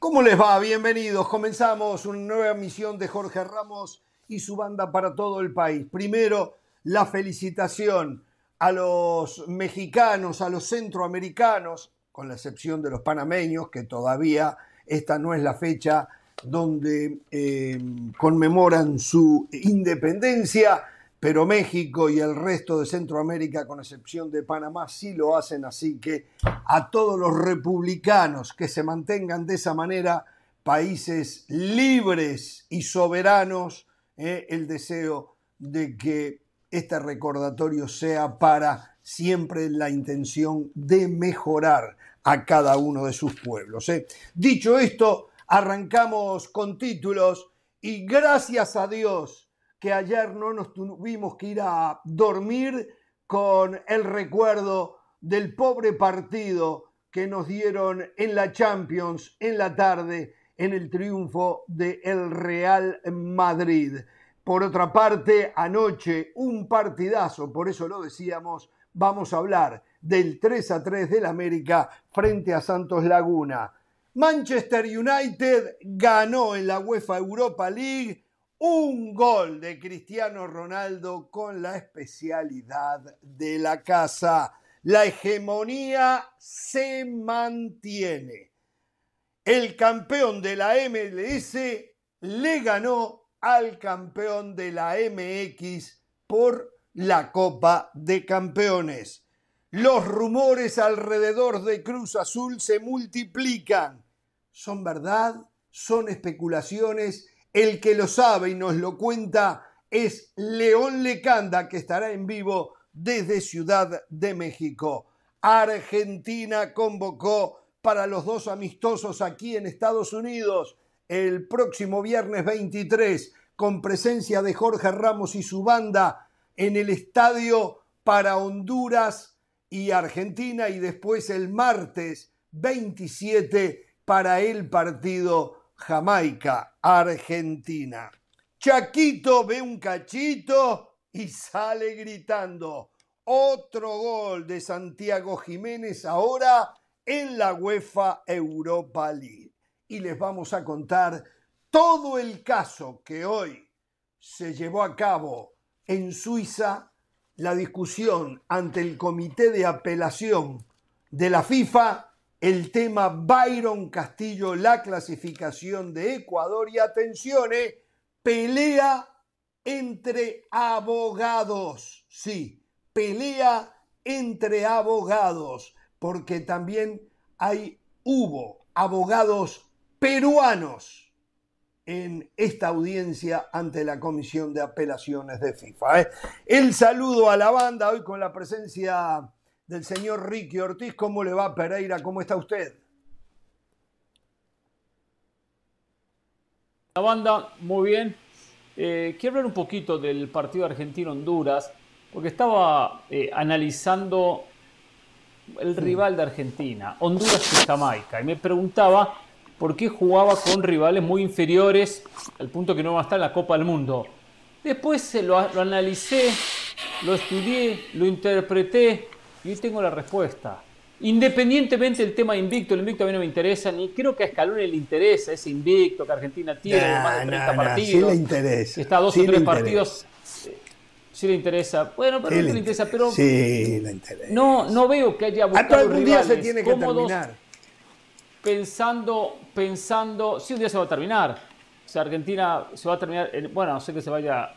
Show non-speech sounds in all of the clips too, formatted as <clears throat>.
¿Cómo les va? Bienvenidos. Comenzamos una nueva misión de Jorge Ramos y su banda para todo el país. Primero, la felicitación a los mexicanos, a los centroamericanos, con la excepción de los panameños, que todavía esta no es la fecha donde eh, conmemoran su independencia pero México y el resto de Centroamérica, con excepción de Panamá, sí lo hacen, así que a todos los republicanos que se mantengan de esa manera, países libres y soberanos, eh, el deseo de que este recordatorio sea para siempre la intención de mejorar a cada uno de sus pueblos. Eh. Dicho esto, arrancamos con títulos y gracias a Dios, que ayer no nos tuvimos que ir a dormir con el recuerdo del pobre partido que nos dieron en la Champions en la tarde en el triunfo del el Real Madrid. Por otra parte, anoche un partidazo, por eso lo decíamos, vamos a hablar del 3 a 3 del América frente a Santos Laguna. Manchester United ganó en la UEFA Europa League un gol de Cristiano Ronaldo con la especialidad de la casa. La hegemonía se mantiene. El campeón de la MLS le ganó al campeón de la MX por la Copa de Campeones. Los rumores alrededor de Cruz Azul se multiplican. ¿Son verdad? ¿Son especulaciones? El que lo sabe y nos lo cuenta es León Lecanda, que estará en vivo desde Ciudad de México. Argentina convocó para los dos amistosos aquí en Estados Unidos el próximo viernes 23 con presencia de Jorge Ramos y su banda en el estadio para Honduras y Argentina y después el martes 27 para el partido Jamaica, Argentina. Chaquito ve un cachito y sale gritando. Otro gol de Santiago Jiménez ahora en la UEFA Europa League. Y les vamos a contar todo el caso que hoy se llevó a cabo en Suiza, la discusión ante el Comité de Apelación de la FIFA el tema Byron Castillo, la clasificación de Ecuador y atención, eh, pelea entre abogados. Sí, pelea entre abogados, porque también hay, hubo abogados peruanos en esta audiencia ante la Comisión de Apelaciones de FIFA. Eh. El saludo a la banda hoy con la presencia del señor Ricky Ortiz. ¿Cómo le va Pereira? ¿Cómo está usted? La banda, muy bien. Eh, quiero hablar un poquito del partido argentino-Honduras, porque estaba eh, analizando el rival de Argentina, Honduras y Jamaica, y me preguntaba por qué jugaba con rivales muy inferiores al punto que no va a estar en la Copa del Mundo. Después lo, lo analicé, lo estudié, lo interpreté y hoy tengo la respuesta. Independientemente del tema invicto, el invicto a mí no me interesa, ni creo que a Scaloni le interesa ese invicto que Argentina tiene, más de 30 partidos. Sí le interesa. Está dos o tres partidos. Eh, sí le interesa. Bueno, pero no le interesa, pero. Sí le interesa. No, no veo que haya buscado algún día se tiene que terminar. Pensando, pensando. Sí, un día se va a terminar. O sea, Argentina se va a terminar. bueno, no sé que se vaya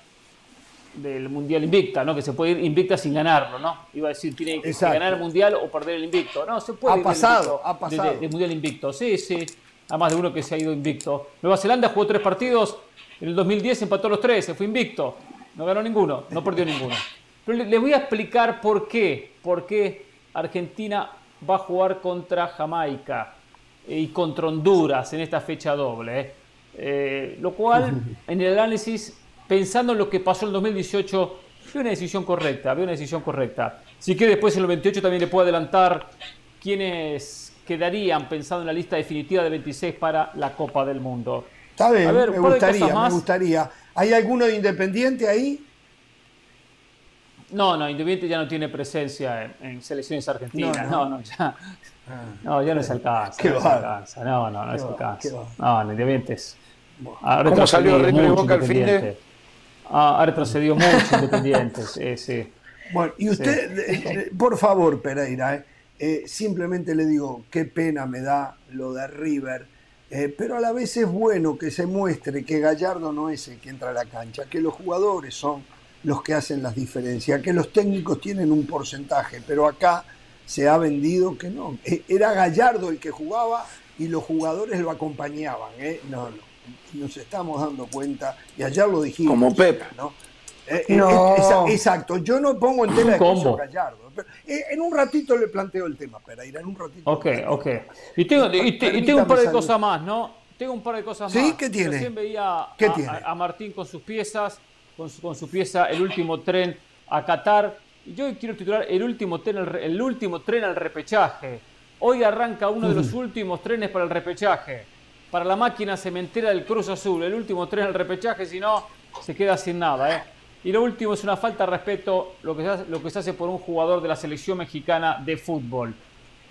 del Mundial Invicta, ¿no? Que se puede ir invicta sin ganarlo, ¿no? Iba a decir, tiene que ganar el Mundial o perder el Invicto. No, se puede ha pasado, ha pasado. De, Mundial Invicto, sí, sí. A más de uno que se ha ido invicto. Nueva Zelanda jugó tres partidos, en el 2010 empató los tres, se fue invicto. No ganó ninguno, no perdió ninguno. Pero les voy a explicar por qué. Por qué Argentina va a jugar contra Jamaica eh, y contra Honduras en esta fecha doble. ¿eh? Eh, lo cual, <laughs> en el análisis pensando en lo que pasó en el 2018, fue una decisión correcta, había una decisión correcta. Si que después en el 28 también le puedo adelantar quiénes quedarían pensando en la lista definitiva de 26 para la Copa del Mundo. Está bien, me gustaría, me gustaría. ¿Hay alguno de Independiente ahí? No, no, Independiente ya no tiene presencia en, selecciones argentinas. No, no, ya. Ah. No, ya no se alcanza. ¿Qué no se alcanza. No, no, no se alcanza. No, Independiente es. ¿Cómo salió River Boca al fin de? Ha retrocedido mucho Independiente. Sí, sí. Bueno, y usted, eh, eh, por favor, Pereira, eh, simplemente le digo, qué pena me da lo de River, pero a la vez es bueno que se muestre que Gallardo no es el que entra a la cancha, que los jugadores son los que hacen las diferencias, que los técnicos tienen un porcentaje, pero acá se ha vendido que no, era Gallardo el que jugaba y los jugadores lo acompañaban, No, no, nos estamos dando cuenta, y ayer lo dijimos. Como Pep. ¿no? Eh, eh, no. exacto, yo no pongo en tela de juicio Gallardo. Eh, en un ratito le planteo el tema, Pereira, en un ratito. Ok, ok. Y tengo, y, un par de cosas más, ¿no? Tengo un par de cosas más. ¿Sí? ¿Qué tiene? Recién veía a, Martín con sus piezas, con su, con su pieza El último tren a Qatar. Y yo quiero titular El último tren, el último tren al repechaje. Hoy arranca uno de los últimos trenes para el repechaje. Para la máquina cementera del Cruz Azul. El último tren al repechaje, si no, se queda sin nada, ¿eh? Y lo último es una falta de respeto lo que, se hace, lo que se hace por un jugador de la selección mexicana de fútbol.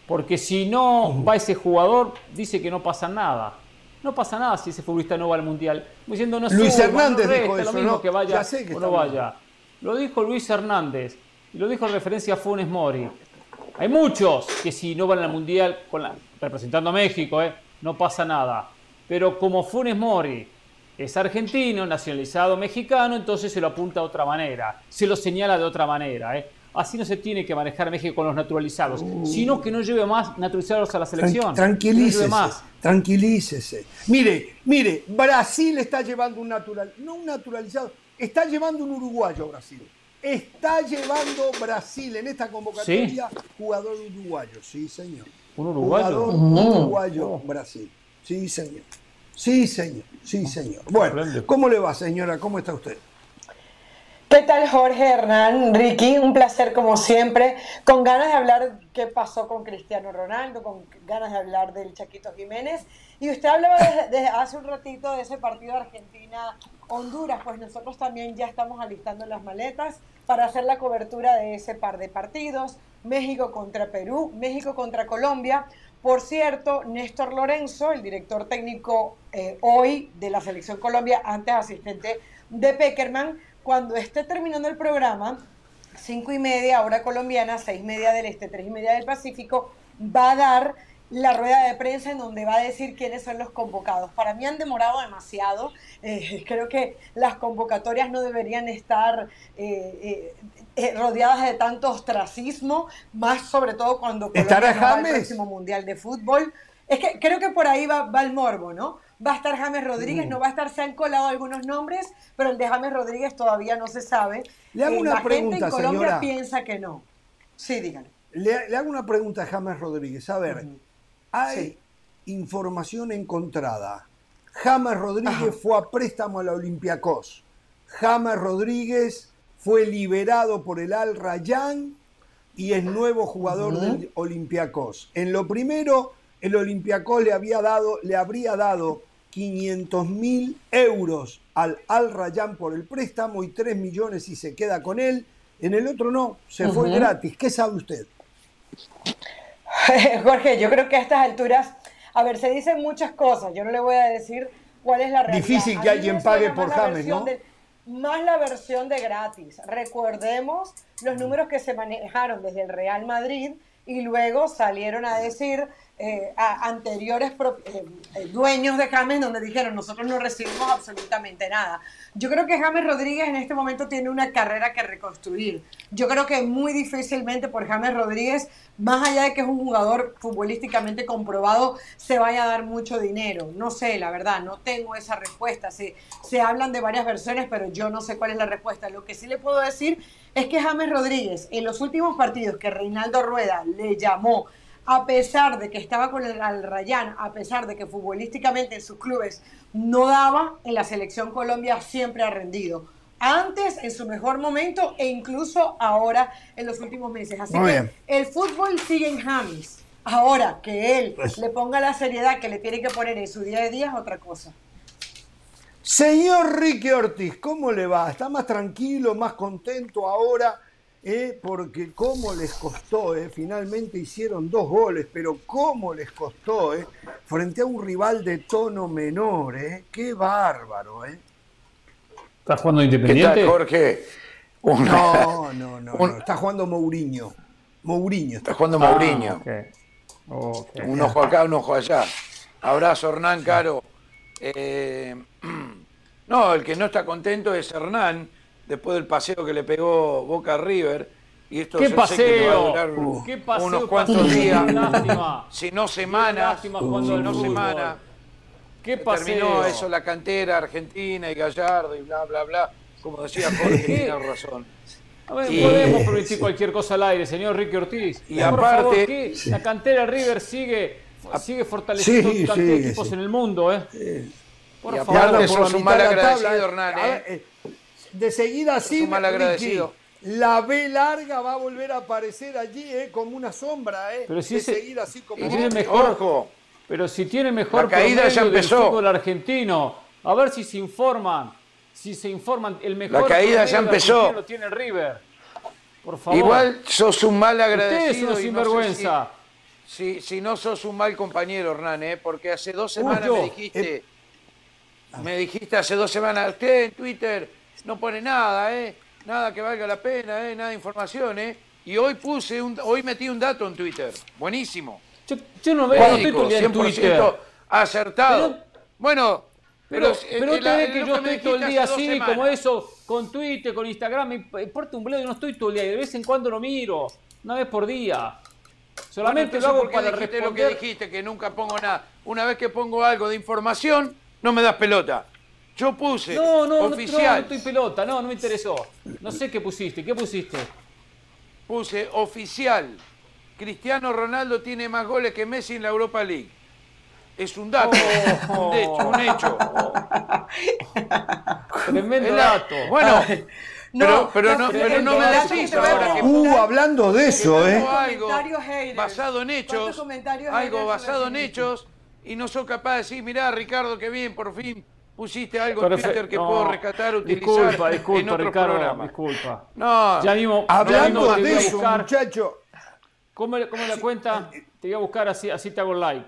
Porque si no va ese jugador, dice que no pasa nada. No pasa nada si ese futbolista no va al mundial. Diciendo, no Luis Hernández dijo eso, lo mismo que vaya o no vaya. Lo dijo Luis Hernández y lo dijo en referencia a Funes Mori. Hay muchos que si no van al mundial con representando a México, eh, no pasa nada. Pero como Funes Mori es argentino, nacionalizado mexicano, entonces se lo apunta de otra manera, se lo señala de otra manera. ¿eh? Así no se tiene que manejar México con los naturalizados, uh. sino que no lleve más naturalizados a la selección. tranquilícese, tranquilícese. Mire, mire, Brasil está llevando un natural, no un naturalizado, está llevando un uruguayo Brasil. Está llevando Brasil en esta convocatoria jugador uruguayo, sí señor. ¿Un uruguayo? Jugador uruguayo Brasil, sí señor. Sí, señor, sí, señor. Bueno, ¿cómo le va, señora? ¿Cómo está usted? ¿Qué tal, Jorge Hernán? Ricky, un placer como siempre, con ganas de hablar qué pasó con Cristiano Ronaldo, con ganas de hablar del Chaquito Jiménez. Y usted hablaba desde, hace un ratito de ese partido Argentina-Honduras, pues nosotros también ya estamos alistando las maletas para hacer la cobertura de ese par de partidos, México contra Perú, México contra Colombia. Por cierto, Néstor Lorenzo, el director técnico eh, hoy de la Selección Colombia, antes asistente de Peckerman, cuando esté terminando el programa, cinco y media hora colombiana, seis y media del este, tres y media del Pacífico, va a dar la rueda de prensa en donde va a decir quiénes son los convocados. Para mí han demorado demasiado. Eh, creo que las convocatorias no deberían estar eh, rodeadas de tanto ostracismo, más sobre todo cuando Colombia va al próximo Mundial de Fútbol. Es que creo que por ahí va, el morbo, ¿no? Va a estar James Rodríguez, mm. no va a estar, se han colado algunos nombres, pero el de James Rodríguez todavía no se sabe. Le hago una la pregunta, gente en Colombia piensa que no. Sí, díganme. Le, hago una pregunta a James Rodríguez. A ver, hay información encontrada. James Rodríguez fue a préstamo a la Olympiacos. James Rodríguez fue liberado por el Al Rayyan y es nuevo jugador del Olympiacos. En lo primero, el Olympiacos le, había dado, le habría dado 500 mil euros al Al Rayyan por el préstamo y 3 millones si se queda con él. En el otro no, se fue gratis. ¿Qué sabe usted? <laughs> Jorge, yo creo que a estas alturas, a ver, se dicen muchas cosas, yo no le voy a decir cuál es la realidad. Difícil que alguien pague por James, ¿no? Más la versión de gratis. Recordemos los números que se manejaron desde el Real Madrid y luego salieron a decir eh, a anteriores eh, eh, dueños de James donde dijeron nosotros no recibimos absolutamente nada. Yo creo que James Rodríguez en este momento tiene una carrera que reconstruir. Yo creo que muy difícilmente por James Rodríguez, más allá de que es un jugador futbolísticamente comprobado, se vaya a dar mucho dinero. No sé, la verdad, no tengo esa respuesta. Se, se hablan de varias versiones, pero yo no sé cuál es la respuesta. Lo que sí le puedo decir es que James Rodríguez en los últimos partidos que Reinaldo Rueda le llamó a pesar de que estaba con el Al Rayán, a pesar de que futbolísticamente en sus clubes no daba, en la selección Colombia siempre ha rendido. Antes, en su mejor momento, e incluso ahora, en los últimos meses. Así que el fútbol sigue en James. Ahora, que él pues le ponga la seriedad que le tiene que poner en su día de día es otra cosa. Señor Ricky Ortiz, ¿cómo le va? ¿Está más tranquilo, más contento ahora? Eh, porque cómo les costó, eh, finalmente hicieron dos goles, pero cómo les costó, eh, frente a un rival de tono menor, eh, qué bárbaro. Eh. ¿Estás jugando Independiente? ¿Qué tal, Jorge? No, no, no, <laughs> no, está jugando Mourinho. Mourinho. Está jugando Mourinho. Ah, okay. Okay. Un ojo acá, un ojo allá. Abrazo, Hernán Caro. Eh, <clears throat> no, el que no está contento es Hernán, después del paseo que le pegó Boca River. Y esto ¿Qué paseo? sé que va a durar Uh, ¿Qué paseo, unos cuantos paseo? días, si no semanas, si no semanas. ¿Qué paseo? Terminó eso la cantera argentina y Gallardo y bla, bla, bla. Como decía Jorge, <laughs> ¿Qué? tiene razón. A ver, podemos permitir cualquier cosa al aire, señor Ricky Ortiz. Y Por aparte- favor, ¿qué? la cantera River sigue, sigue fortaleciendo sí, equipos sí. en el mundo, ¿eh? Por Y favor. aparte sos por la un mal agradecido. Hernán, A ¿eh? Eh, De seguida así, agradecido. la B larga va a volver a aparecer allí, eh, como una sombra, eh. Pero si de ese- seguir así como tiene mejor- Ojo, Pero si tiene mejor La caída ya promedio del empezó. fútbol argentino, a ver si se informan, si se informan, el mejor La caída ya empezó. lo tiene River. Por favor. igual sos un mal Usted agradecido. es una y no sé sinvergüenza. Si, si, si no sos un mal compañero, Hernán, ¿eh? porque hace dos semanas yo, me dijiste, me dijiste hace dos semanas, usted en Twitter no pone nada, ¿eh? nada que valga la pena, ¿eh? nada de información, ¿eh? y hoy puse, un, hoy metí un dato en Twitter, buenísimo. Yo, yo no veo, no estoy en 100% Twitter. acertado. Pero- bueno, Pero, eh, pero eh, usted la- ve que yo estoy todo el día así, semanas. como eso, con Twitter, con Instagram, me importa un bledo, no estoy todo el día, de vez en cuando lo miro, una vez por día. Solamente Bueno, lo hago entonces, ¿por qué para responder. lo que dijiste, que nunca pongo nada. Una vez que pongo algo de información, no me das pelota. Yo puse No, no, no, no, oficial, no estoy pelota, no, no me interesó. No sé qué pusiste, ¿qué pusiste? puse oficial. Cristiano Ronaldo tiene más goles que Messi en la Europa League. Es un dato, Oh. <laughs> un hecho, un hecho. Tremendo dato. Bueno, No, pero, pero no, no, pero no me decís ahora que Uh, hablando de eso, eh. algo basado en ¿Cuántos hechos, algo basado en hechos, y no soy capaz de decir, mirá Ricardo, qué bien, por fin pusiste algo en. Twitter que No, puedo rescatar, utilizar Disculpa, en disculpa, otros Ricardo, programas. disculpa. No, Ya mismo, Hablando ya mismo te voy de eso, buscar. muchacho. ¿Cómo, cómo la cuenta? Te voy a buscar así, así te hago like.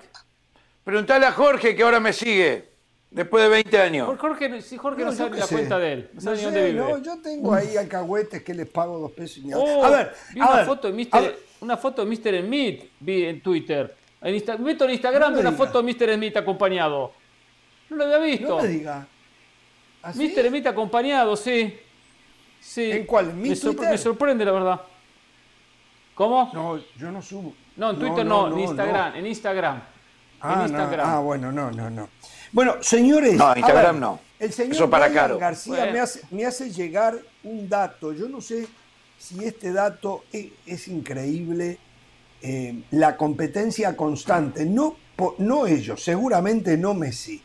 preguntale a Jorge que ahora me sigue, después de 20 años. Por Jorge, si Jorge no, yo sabe la sé. cuenta de él, no sabe No dónde vive. no, yo tengo ahí alcahuetes que les pago dos pesos. y. Oh, a ver, vi a una ver, foto de a ver, Una foto de Mr. Smith vi en Twitter. En Insta- meto en Instagram No una diga. foto de Mr. Smith acompañado. No lo había visto. no me diga. ¿Así? Mr. Smith acompañado, sí. sí. ¿En cuál? ¿En mi me, sorpre- Twitter? me sorprende, la verdad. ¿Cómo? No, No, yo no subo. en Twitter no, en Instagram. En Instagram. Ah, en no. Instagram. Ah, bueno, no, no, no. Bueno, señores. No, Instagram ver, no. El señor Eso para Caro. García Bueno. me, hace, me hace llegar un dato. Yo no sé si este dato es, es increíble. eh, la competencia constante. No, no ellos, seguramente no Messi,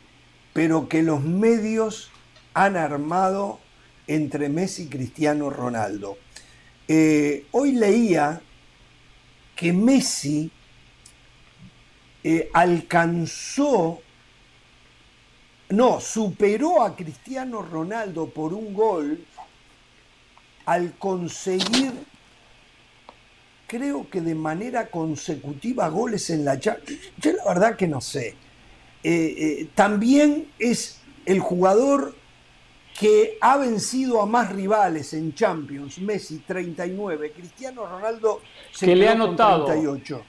pero que los medios han armado entre Messi y Cristiano Ronaldo. Eh, hoy leía que Messi eh, alcanzó, no, superó a Cristiano Ronaldo por un gol al conseguir, creo que de manera consecutiva, goles en la Champions. Yo la verdad que no sé. Eh, eh, también es el jugador que ha vencido a más rivales en Champions, Messi 39, Cristiano Ronaldo se Que le ha anotado. 38.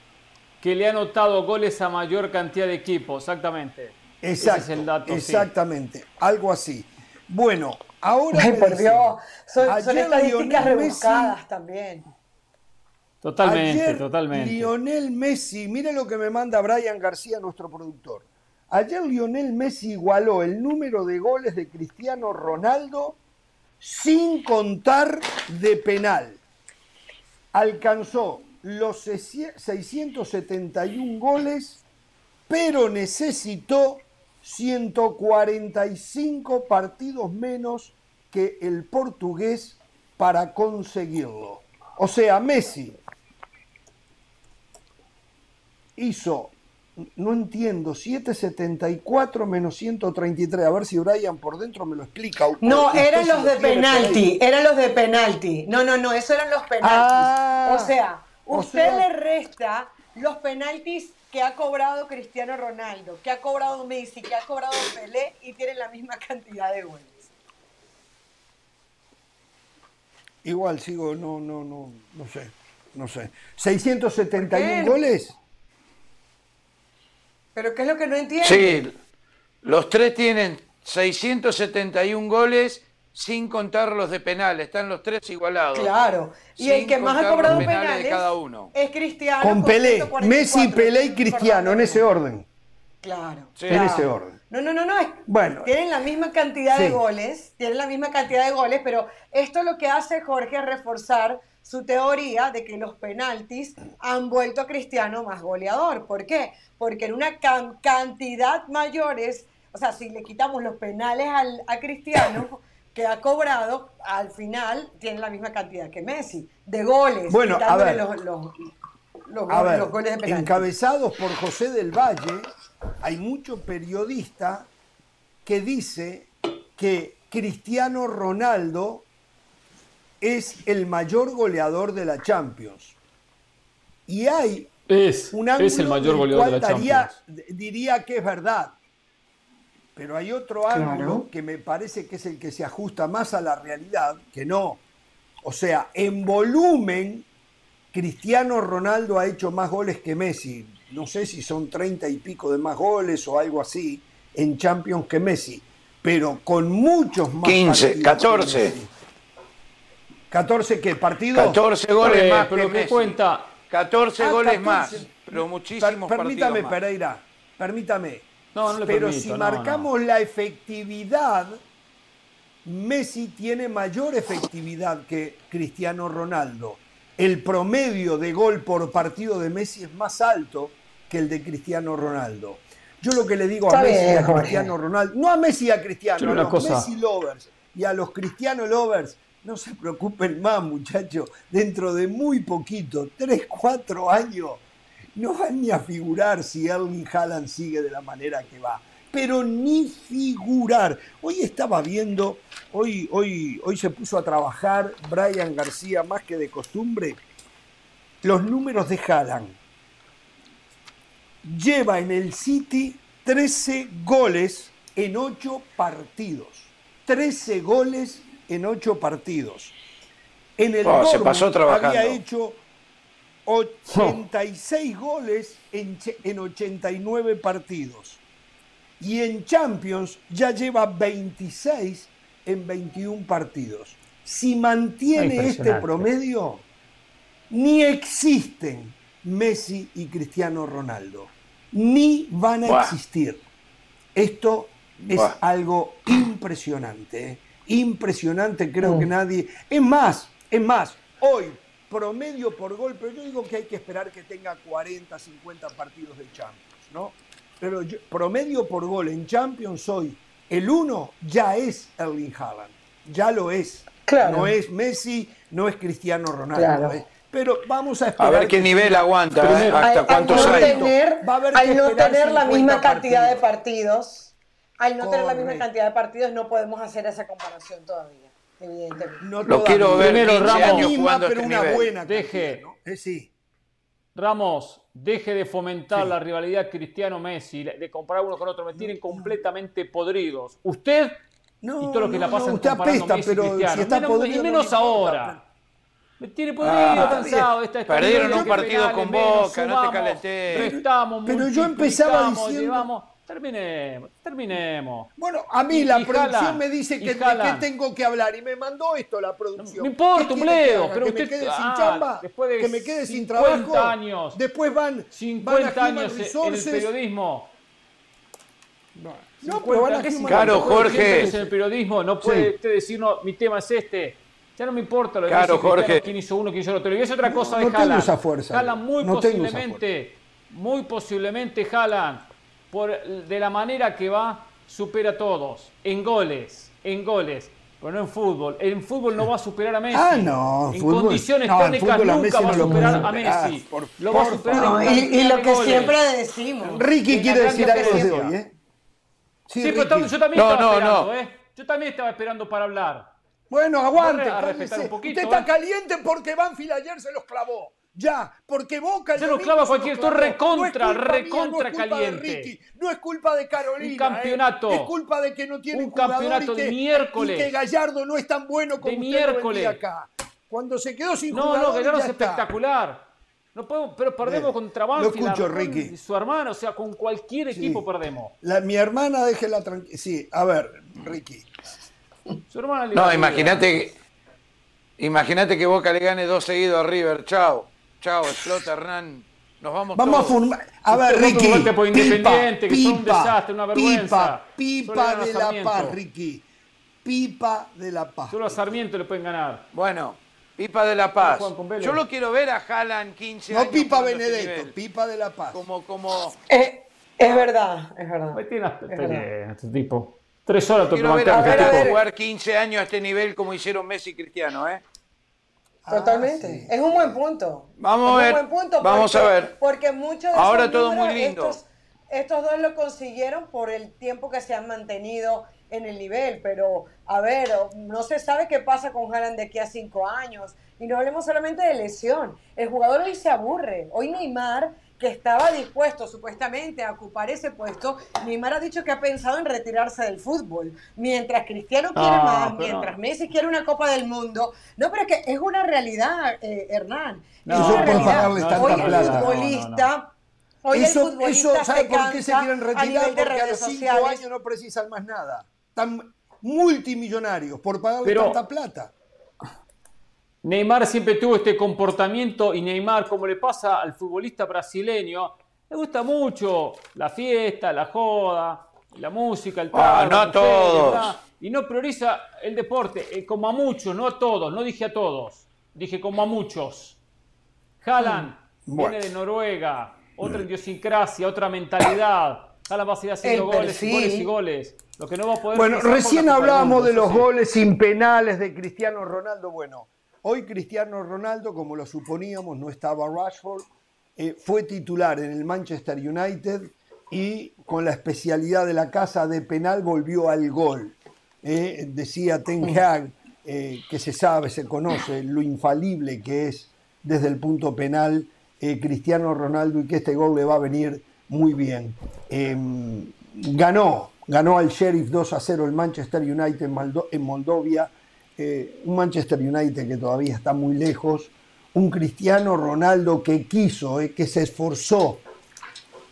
Que le ha anotado goles a mayor cantidad de equipos, exactamente. Exacto, Ese es el dato, sí. exactamente, algo así. Bueno, ahora Ay, por dicen, Dios, son, estadísticas rebuscadas también. Totalmente, ayer totalmente. Lionel Messi, mire lo que me manda Brian García, nuestro productor. Ayer Lionel Messi igualó el número de goles de Cristiano Ronaldo sin contar de penal. Alcanzó los 671 goles, pero necesitó 145 partidos menos que el portugués para conseguirlo. O sea, Messi hizo no entiendo. 774 menos 133. A ver si Brian por dentro me lo explica. No, eran los lo de tiene penalti, eran los de penalti. No, no, no, eso eran los penaltis. Ah, o sea, o usted sea- le resta los penaltis que ha cobrado Cristiano Ronaldo, que ha cobrado Messi, que ha cobrado Pelé y tienen la misma cantidad de goles. Igual sigo, no, no, no, no sé. No sé. 671 ¿Por qué? goles. Pero ¿qué es lo que no entiende? Sí, los tres tienen 671 goles sin contar los de penales. Están los tres igualados. Claro. Y Sin el que más ha cobrado penales penales de cada uno. es Cristiano. Con Pelé. 144. Messi, Pelé y Cristiano, en ese orden. Claro. Sí. En ese orden. No, no, no, no. Bueno. Tienen la misma cantidad de goles, tienen la misma cantidad de goles, pero esto lo que hace Jorge es reforzar su teoría de que los penaltis han vuelto a Cristiano más goleador. ¿Por qué? Porque en una can- cantidad mayores, o sea, si le quitamos los penales al- a Cristiano <coughs> que ha cobrado, al final tiene la misma cantidad que Messi de goles. Bueno, a ver. los, los- los A go- ver, los goles de encabezados por José del Valle, hay mucho periodista que dice que Cristiano Ronaldo es el mayor goleador de la Champions. Y hay Es, un ángulo es el mayor goleador de la daría- Champions. diría que es verdad. Pero hay otro Claro. ángulo que me parece que es el que se ajusta más a la realidad, que no. O sea, en volumen, Cristiano Ronaldo ha hecho más goles que Messi. No sé si son 30 y pico de más goles o algo así en Champions que Messi, pero con muchos más 15, partidos que 14. Messi. 14 qué partidos? 14 goles más pero que ¿qué Messi. cuenta? 14 Ah, goles 14. más, pero muchísimos Per- permítame, partidos más. Pereira, permítame. No, no le Pero permito, si no, marcamos la efectividad, Messi tiene mayor efectividad que Cristiano Ronaldo. El promedio de gol por partido de Messi es más alto que el de Cristiano Ronaldo. Yo lo que le digo a Está Messi y a. Cristiano Ronaldo, no a Messi y a Cristiano, a los cosa. Messi lovers y a los Cristiano lovers, no se preocupen más, muchachos. Dentro de muy poquito, 3, 4 años, no van ni a figurar si Erling Haaland sigue de la manera que va. Pero ni figurar. Hoy estaba viendo, hoy, hoy, hoy se puso a trabajar Brian García más que de costumbre, los números de Haaland. Lleva en el City 13 goles en 8 partidos. 13 goles en 8 partidos. En el Oh, se Dortmund pasó trabajando. había hecho 86 goles en, che- en 89 partidos. Y en Champions ya lleva 26 en 21 partidos. Si mantiene este Impresionante. promedio, ni existen Messi y Cristiano Ronaldo. Ni van a Buah. existir. Esto es Buah. algo impresionante. ¿eh? Impresionante, creo Mm. que nadie. Es más, es más, hoy, promedio por gol, pero yo digo que hay que esperar que tenga 40, 50 partidos de Champions, ¿no? Pero yo- promedio por gol en Champions hoy, el uno ya es Erling Haaland. Ya lo es. Claro. No es Messi, no es Cristiano Ronaldo. Claro. ¿eh? Pero vamos a A esperar. ver qué que nivel siga. aguanta, ¿eh? Hasta al, al cuántos no tener, Va a haber al no tener la 50 misma cantidad de partidos. Al no tener la misma cantidad de partidos, no podemos hacer esa comparación todavía, evidentemente. No Lo todavía. quiero ver Primero, 15 Ramos. Misma, pero este una nivel. buena. Deje. cantidad, ¿no? Eh, sí. Ramos, deje de fomentar Sí. la rivalidad Cristiano-Messi, de comparar uno con otro. Me tienen completamente podridos. Usted No, y todo lo que no, la pasan no, usted comparando apesta, Messi pero Cristiano. si está menos, podrido, y no menos ahora. Me tiene podrido, Ah, cansado. esta- esta perdieron un partido penales, con menos, Boca, no te. Restamos, Pero yo empezaba diciendo- llevamos. Terminemos, terminemos. Bueno, a mí Y- la y producción me dice que, de qué Haaland. tengo que hablar y me mandó esto la producción. No importa, ¿Qué un que bledo, pero que usted- me quede sin ah, chamba, después de que me quede sin 50 trabajo. años, después van, van 50 a Human años en el Resources. periodismo. No, pero van a ¿Qué Human Claro, de Jorge. 80 años en el periodismo no puede Sí. usted decir, no, mi tema es este. Ya no me importa lo de Claro, Cristiano, Jorge. quién hizo uno, quién hizo el otro. Y es otra cosa de no tengo Haaland. esa fuerza, Haaland muy no tengo posiblemente, muy posiblemente Haaland, por, de la manera que va, supera a todos. En goles, en goles. pero no en fútbol. En fútbol no va a superar a Messi. Ah, no, En fútbol- condiciones no, en técnicas fútbol a nunca Messi va a no lo superar a Messi. por- lo va a por superar No, en y, lo que goles. siempre decimos. Ricky En quiere decir algo de hoy, ¿eh? Sí, pero yo también No, estaba no, esperando, no. ¿eh? Yo también estaba esperando para hablar. Bueno, aguante. a respetar cálmese. un poquito, Usted está ¿eh? caliente porque Banfield ayer se los clavó. Ya, porque Boca Se domingo clava cualquier- estoy recontra, no es culpa recontra mía, no es culpa caliente. De Ricky, no es culpa de Carolina. Un campeonato. ¿eh? Es culpa de que no tiene Un campeonato de miércoles. Y que Gallardo no es tan bueno como De usted lo miércoles. acá. Cuando se quedó sin No, no, Gallardo es espectacular. No podemos, pero perdemos Bien. contra Lo Banfield. escucho, Armón Ricky. y Su hermano, o sea, con cualquier Sí. equipo perdemos. La- mi hermana, déjela tranquila. Sí, a ver, Ricky. Su hermana le No, imagínate imagínate que Boca le gane dos seguidos a River. Chao. Chao, explota Hernán. Nos vamos Vamos a todos. formar. A ver, Ricky. por Independiente, que fue un pipa, desastre, una vergüenza. Pipa, pipa de la paz, Ricky. Pipa de la paz. Solo a Sarmiento le pueden ganar. Bueno, Pipa de la Paz. Yo lo quiero ver a Haaland 15 No años. Pipa jugando a ese Benedetto. Pipa de la paz. Como, como, Eh, es verdad, es verdad. Ahí tiene una verdad. este tipo. Tres horas que quiero ver a bancar ver, este a ver. jugar 15 años a este nivel como hicieron Messi y Cristiano, ¿eh? Totalmente. Ah, sí. Es un buen punto. Vamos a ver. buen punto Vamos porque- a ver. Porque muchos de Ahora esos todo muy lindo. Estos, estos dos lo consiguieron por el tiempo que se han mantenido en el nivel. Pero, a ver, no se sabe qué pasa con Haaland de aquí a cinco años. Y no hablemos solamente de lesión. El jugador hoy se aburre. Hoy Neymar, que estaba dispuesto supuestamente a ocupar ese puesto, Neymar ha dicho que ha pensado en retirarse del fútbol. Mientras Cristiano quiere No, más, pero mientras. Messi quiere una Copa del Mundo. No, pero es que es una realidad, eh, Hernán. No, es una realidad. Hoy el plata. futbolista, hoy eso, el futbolista eso, ¿sabe se por qué se cansa quieren a retirar? de Porque a los cinco sociales. años no precisan más nada. Están multimillonarios por pagarle Pero- tanta plata. Neymar siempre tuvo este comportamiento y Neymar, como le pasa al futbolista brasileño, le gusta mucho la fiesta, la joda, la música, el Ah, trago, no a todos. ¿verdad? Y no prioriza el deporte, eh, como a muchos, no a todos, no dije a todos, dije como a muchos. Haaland Bueno. viene de Noruega, otra idiosincrasia, otra mentalidad. Haaland va a seguir haciendo El goles y goles y goles. Lo que no va a poder Bueno, recién hablábamos de los goles sin penales de Cristiano Ronaldo. Bueno, hoy Cristiano Ronaldo, como lo suponíamos, no estaba Rashford, eh, fue titular en el Manchester United y con la especialidad de la casa de penal volvió al gol. Eh, decía Ten Hag, eh, que se sabe, se conoce lo infalible que es desde el punto penal Cristiano Ronaldo y que este gol le va a venir muy bien. Eh, ganó, ganó al Sheriff 2 a 0 el Manchester United en Moldovia, eh, un Manchester United que todavía está muy lejos, un Cristiano Ronaldo que quiso, eh, que se esforzó,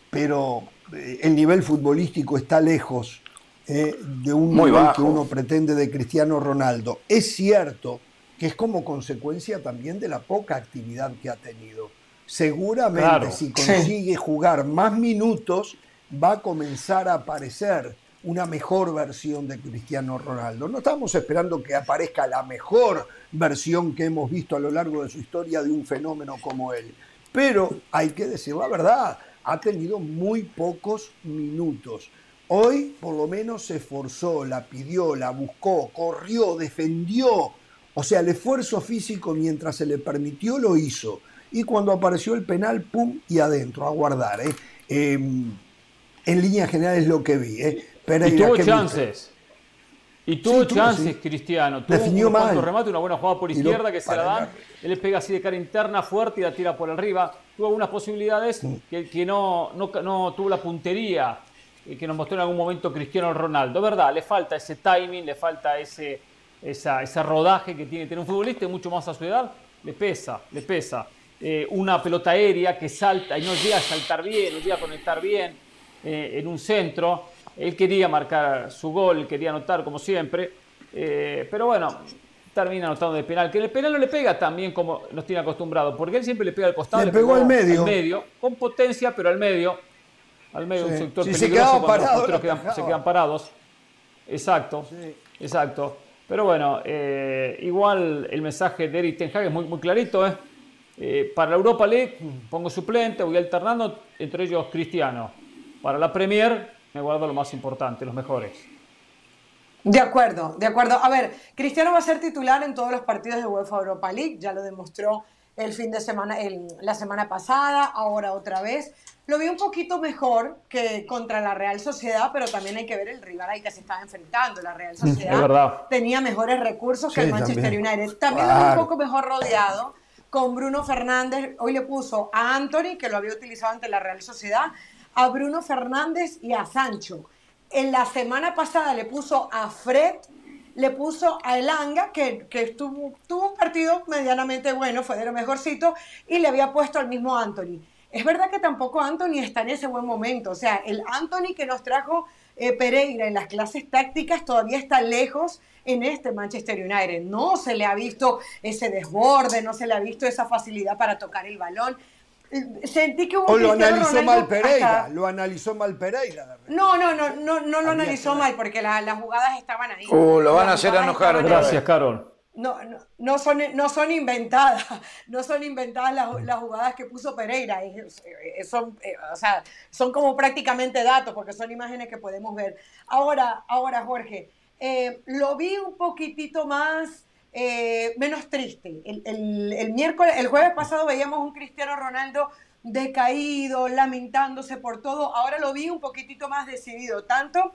pero eh, el nivel futbolístico está lejos eh, de un Muy nivel bajo. que uno pretende de Cristiano Ronaldo. Es cierto que es como consecuencia también de la poca actividad que ha tenido. Seguramente Claro. si consigue jugar más minutos va a comenzar a aparecer una mejor versión de Cristiano Ronaldo. No estamos esperando que aparezca la mejor versión que hemos visto a lo largo de su historia de un fenómeno como él. Pero hay que decir la verdad, ha tenido muy pocos minutos. Hoy por lo menos se esforzó, la pidió, la buscó, corrió, defendió. O sea, el esfuerzo físico mientras se le permitió lo hizo. Y cuando apareció el penal, pum, y adentro, a guardar. ¿eh? Eh, en línea general es lo que vi. ¿eh? Y tuvo ¿qué chances. Y tuvo Sí, chances, sí. Cristiano. Tuvo Definió mal. remates, una buena jugada por izquierda que se la dan. Él le pega así de cara interna fuerte y la tira por arriba. Tuvo algunas posibilidades que, que no, no, no tuvo la puntería eh, que nos mostró en algún momento Cristiano Ronaldo. ¿Verdad? Le falta ese timing, le falta ese, esa, ese rodaje que tiene tener un futbolista mucho más a su edad. Le pesa, le pesa. Eh, una pelota aérea que salta y no llega a saltar bien, no llega a conectar bien eh, en un centro. Él quería marcar su gol, quería anotar como siempre, eh, pero bueno, termina anotando de penal. Que el penal no le pega tan bien como nos tiene acostumbrado, porque él siempre le pega al costado. Le pegó al medio. con potencia, pero al medio. Al medio, Sí. un sector Si se peligroso quedaba cuando los quedan- se quedan parados. Exacto, exacto. Pero bueno, eh, igual el mensaje de Eric Ten Hag es muy, muy clarito. ¿eh? Eh, para la Europa League pongo suplente, voy alternando, entre ellos Cristiano. Para la Premier me guardo lo más importante, los mejores. De acuerdo, de acuerdo. A ver, Cristiano va a ser titular en todos los partidos de UEFA Europa League, ya lo demostró el fin de semana, el, la semana pasada, ahora otra vez. Lo vi un poquito mejor que contra la Real Sociedad, pero también hay que ver el rival al que se estaba enfrentando. La Real Sociedad tenía mejores recursos que el Manchester United. También lo vi un poco mejor rodeado con Bruno Fernández. Hoy le puso a Anthony, que lo había utilizado ante la Real Sociedad, a Bruno Fernández y a Sancho. En la semana pasada le puso a Fred le puso a Elanga, que, que tuvo, tuvo un partido medianamente bueno, fue de lo mejorcito, y le había puesto al mismo Anthony. Es verdad que tampoco Anthony está en ese buen momento, o sea, el Anthony que nos trajo eh, Pereira en las clases tácticas todavía está lejos en este Manchester United. No se le ha visto ese desborde, no se le ha visto esa facilidad para tocar el balón sentí que hubo o lo analizó mal Pereira, lo analizó mal Pereira. No, no, no, no, no lo analizó mal porque las jugadas estaban ahí. Uh, lo van a hacer enojar. Gracias, Carol. No, no, no, son, no son inventadas, <laughs> no son inventadas las, jugadas que puso Pereira, son, eh, o sea, son como prácticamente datos porque son imágenes que podemos ver. Ahora, ahora Jorge, eh, lo vi un poquitito más eh, menos triste. El, miércoles, el jueves pasado veíamos un Cristiano Ronaldo decaído, lamentándose por todo. Ahora lo vi un poquitito más decidido, tanto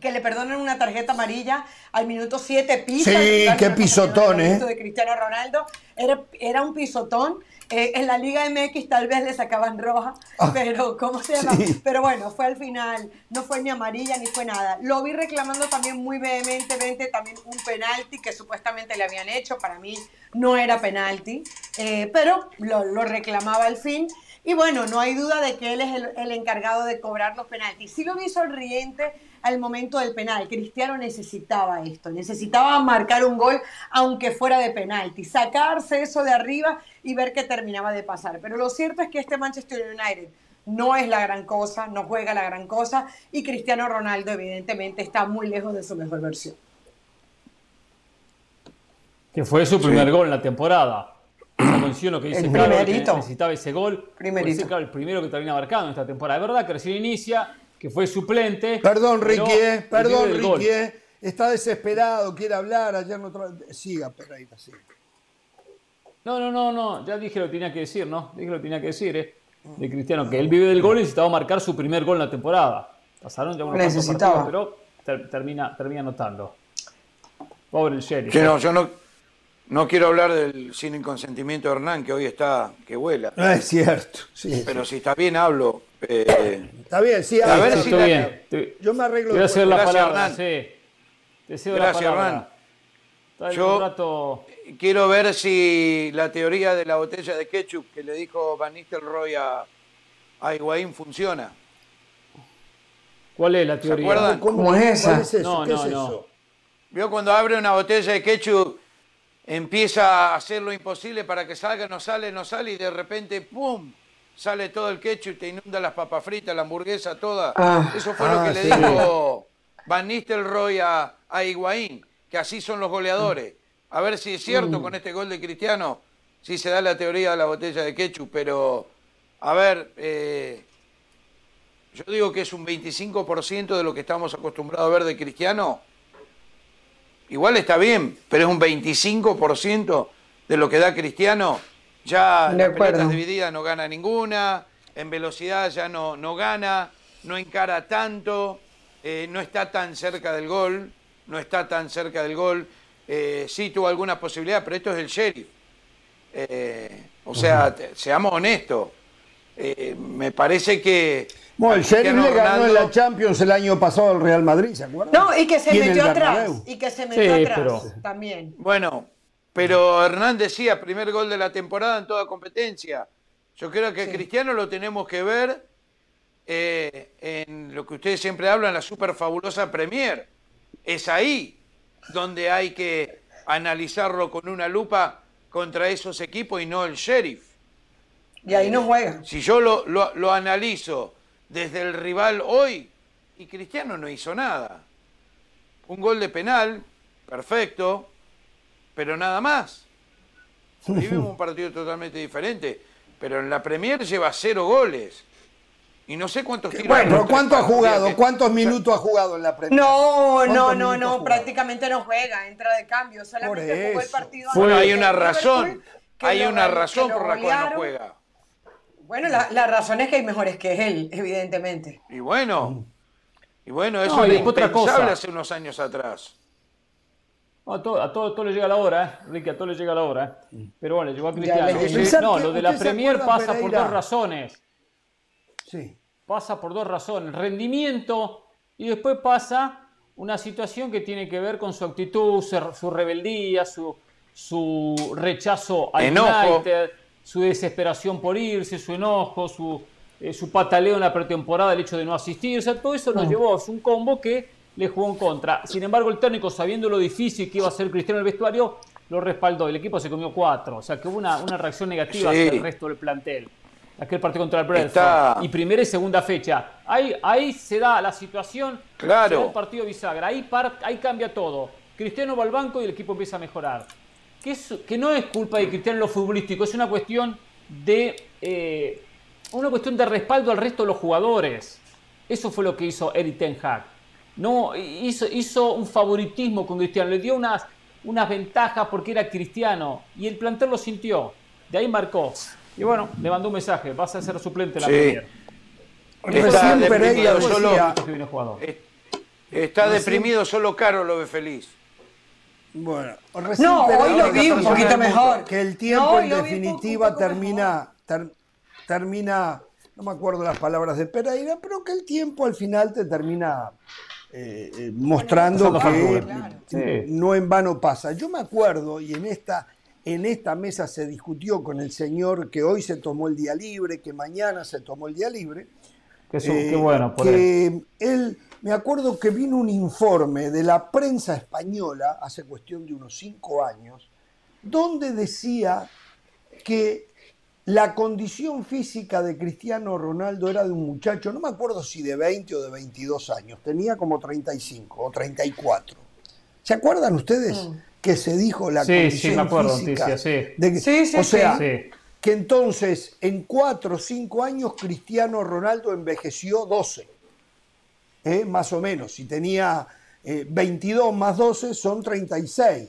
que le perdonen una tarjeta amarilla al minuto 7 pisa. Sí, qué pisotón, ¿eh? De Cristiano Ronaldo. Era, era un pisotón eh, en la Liga MX tal vez le sacaban roja, ah, pero ¿cómo se llama? Pero bueno, fue al final, no fue ni amarilla ni fue nada. Lo vi reclamando también muy vehementemente también un penalti que supuestamente le habían hecho, para mí no era penalti, eh, pero lo, lo, reclamaba al fin. Y bueno, no hay duda de que él es el, el encargado de cobrar los penaltis. Sí lo vi sonriente al momento del penal. Cristiano necesitaba esto, necesitaba marcar un gol aunque fuera de penalti, sacarse eso de arriba y ver qué terminaba de pasar. Pero lo cierto es que este Manchester United no es la gran cosa, no juega la gran cosa y Cristiano Ronaldo evidentemente está muy lejos de su mejor versión. Que fue su primer gol en la temporada. menciono que dice el primerito. necesitaba ese gol. Primerito. el primero que termina marcando en esta temporada. Es verdad que recién inicia, que fue suplente. Perdón, Ricky, eh, perdón, Ricky, eh. está desesperado, quiere hablar, ayer no Siga, Pereira, siga. No, no, no, no, ya dije lo que tenía que decir, ¿no? Dije lo que tenía que decir, ¿eh? De Cristiano, que él vive del gol y necesitaba marcar su primer gol en la temporada. Pasaron ya unos necesitaba. partidos, pero termina, termina anotando. Pobre el sheriff. no, yo no, no quiero hablar del sin consentimiento de Hernán, que hoy está, que vuela. No es cierto, sí. Pero si está bien, hablo. Eh, está bien, sí. A, ver si bien. Yo me arreglo. Te voy a hacer la palabra, Hernán. sí. Te cedo Gracias, la palabra. Hernán. Yo rato... quiero ver si la teoría de la botella de ketchup que le dijo Van Nistelrooy a, a Higuaín funciona. ¿Cuál es la teoría? ¿Se acuerdan? ¿Cómo, es esa? ¿Qué es eso? No, ¿Qué no, es no. Eso? ¿Vio cuando abre una botella de ketchup empieza a hacer lo imposible para que salga, no sale, no sale y de repente, ¡pum! Sale todo el ketchup, te inunda las papas fritas, la hamburguesa, toda. Ah, Eso fue lo ah, que le dijo Van Nistelrooy a, a Higuaín, que así son los goleadores. A ver si es cierto mm. con este gol de Cristiano, si se da la teoría de la botella de ketchup, pero a ver, eh, yo digo que es un 25% de lo que estamos acostumbrados a ver de Cristiano Igual está bien, pero es un 25% de lo que da Cristiano. Ya en pelotas divididas no gana ninguna, en velocidad ya no, no gana, no encara tanto, eh, no está tan cerca del gol, no está tan cerca del gol. Eh, sí tuvo alguna posibilidad, pero esto es el sheriff. Eh, o sea, seamos honestos. me parece que bueno, el Sheriff le ganó en la Champions el año pasado al Real Madrid, ¿se acuerdan? No, y que se metió atrás. Y que se metió atrás también. Bueno, pero Hernán decía, primer gol de la temporada en toda competencia. Yo creo que Cristiano lo tenemos que ver eh, en lo que ustedes siempre hablan, la super fabulosa Premier. Es ahí donde hay que analizarlo con una lupa contra esos equipos y no el Sheriff. Y ahí no juega. Si yo lo, lo, lo analizo desde el rival hoy y Cristiano no hizo nada. Un gol de penal, perfecto, pero nada más. <laughs> Vivimos un partido totalmente diferente, pero en la Premier lleva cero goles. Y no sé cuántos tiros. Bueno, ha pero ¿cuánto ha jugado? ¿Cuántos minutos ha jugado en la Premier? No, ¿Cuántos no, no, no, prácticamente no juega, entra de cambio, solamente jugó el partido. Bueno, hay una razón. Hay una razón por la cual no juega. Bueno, la, la razón es que hay mejores que él, evidentemente. Y bueno, y bueno, eso No, después otra cosa. hace unos años atrás. No, a, todo, a todo, todo le llega la hora, ¿eh? Ricky, a todo le llega la hora. ¿eh? Pero bueno, llegó a Cristiano. No, lo de la ¿usted se Premier pasa por dos razones. Sí. Pasa por dos razones. Rendimiento y después pasa una situación que tiene que ver con su actitud, su, su rebeldía, su, su rechazo al Enojo. United, su desesperación por irse, su enojo, su, eh, su pataleo en la pretemporada, el hecho de no asistir. O sea, todo eso nos llevó, es un combo que le jugó en contra. Sin embargo, el técnico, sabiendo lo difícil que iba a ser Cristiano en el vestuario, lo respaldó. El equipo se comió cuatro. O sea, que hubo una, una reacción negativa Sí. hacia el resto del plantel. Aquel partido contra el Brentford. Está- Y primera y segunda fecha. Ahí, ahí se da la situación. Claro. se da el partido bisagra. Ahí, par- ahí cambia todo. Cristiano va al banco y el equipo empieza a mejorar. Que, es- que no es culpa de Cristiano en lo futbolístico, es una cuestión de. eh, una cuestión de respaldo al resto de los jugadores. Eso fue lo que hizo Eric Ten Hag. No, hizo, hizo un favoritismo con Cristiano, le dio unas, unas ventajas porque era cristiano y el plantel lo sintió. De ahí marcó. Y bueno, le mandó un mensaje, vas a ser suplente en la Sí. Premier. Está deprimido solo. Está deprimido, solo Caro lo ve feliz. Bueno, recién No, hoy lo vi un poquito mejor. Que el tiempo No, en definitiva poco termina, ter- termina, no me acuerdo las palabras de Pereira, pero que el tiempo al final te termina eh, eh, mostrando que eh, Sí. no en vano pasa. Yo me acuerdo, y en esta, en esta mesa se discutió con el señor que hoy se tomó el día libre, que mañana se tomó el día libre, Qué, su- eh, qué bueno por él. que él, me acuerdo que vino un informe de la prensa española hace cuestión de unos cinco años, donde decía que la condición física de Cristiano Ronaldo era de un muchacho, no me acuerdo si de 20 o de 22 años, tenía como 35 o 34. ¿Se acuerdan ustedes que se dijo la. Sí, sí, condición me acuerdo, física? noticia, sí. de que- Sí, sí, o sea, sí. que entonces en 4 o 5 años Cristiano Ronaldo envejeció 12, ¿eh? más o menos. Si tenía eh, 22 más 12 son 36.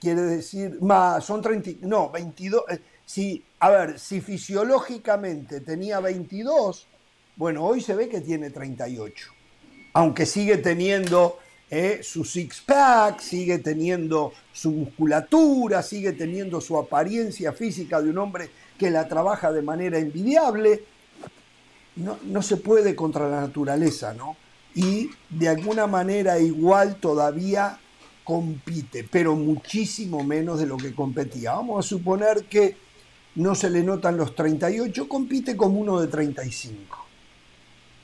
Quiere decir, más, son 30, no, 22. eh, si, a ver, si fisiológicamente tenía 22, bueno, hoy se ve que tiene 38. Aunque sigue teniendo eh, su six-pack, sigue teniendo su musculatura, sigue teniendo su apariencia física de un hombre que la trabaja de manera envidiable. No, no se puede contra la naturaleza, ¿no? Y de alguna manera igual todavía compite, pero muchísimo menos de lo que competía. Vamos a suponer que no se le notan los 38, compite como uno de 35.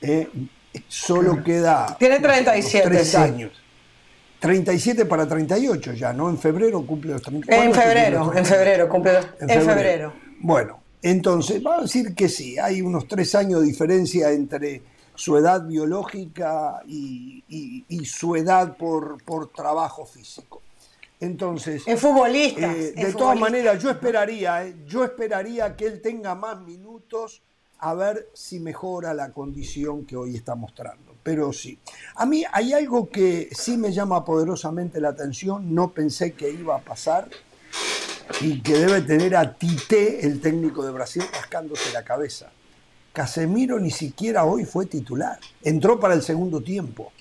Eh, solo queda Tiene no sé, unos 37, tres sí. años. 37 para 38 ya, ¿no? En febrero cumple los 38. En ¿Cuándo se febrero, en febrero, cumple los- en febrero. Bueno, entonces, vamos a decir que sí, hay unos tres años de diferencia entre su edad biológica y, y- y su edad por, por trabajo físico. Entonces, Es futbolista. eh, de todas maneras, yo esperaría, eh, yo esperaría que él tenga más minutos a ver si mejora la condición que hoy está mostrando. Pero sí, a mí hay algo que sí me llama poderosamente la atención, no pensé que iba a pasar y que debe tener a Tite, el técnico de Brasil, rascándose la cabeza. Casemiro ni siquiera hoy fue titular, entró para el segundo tiempo.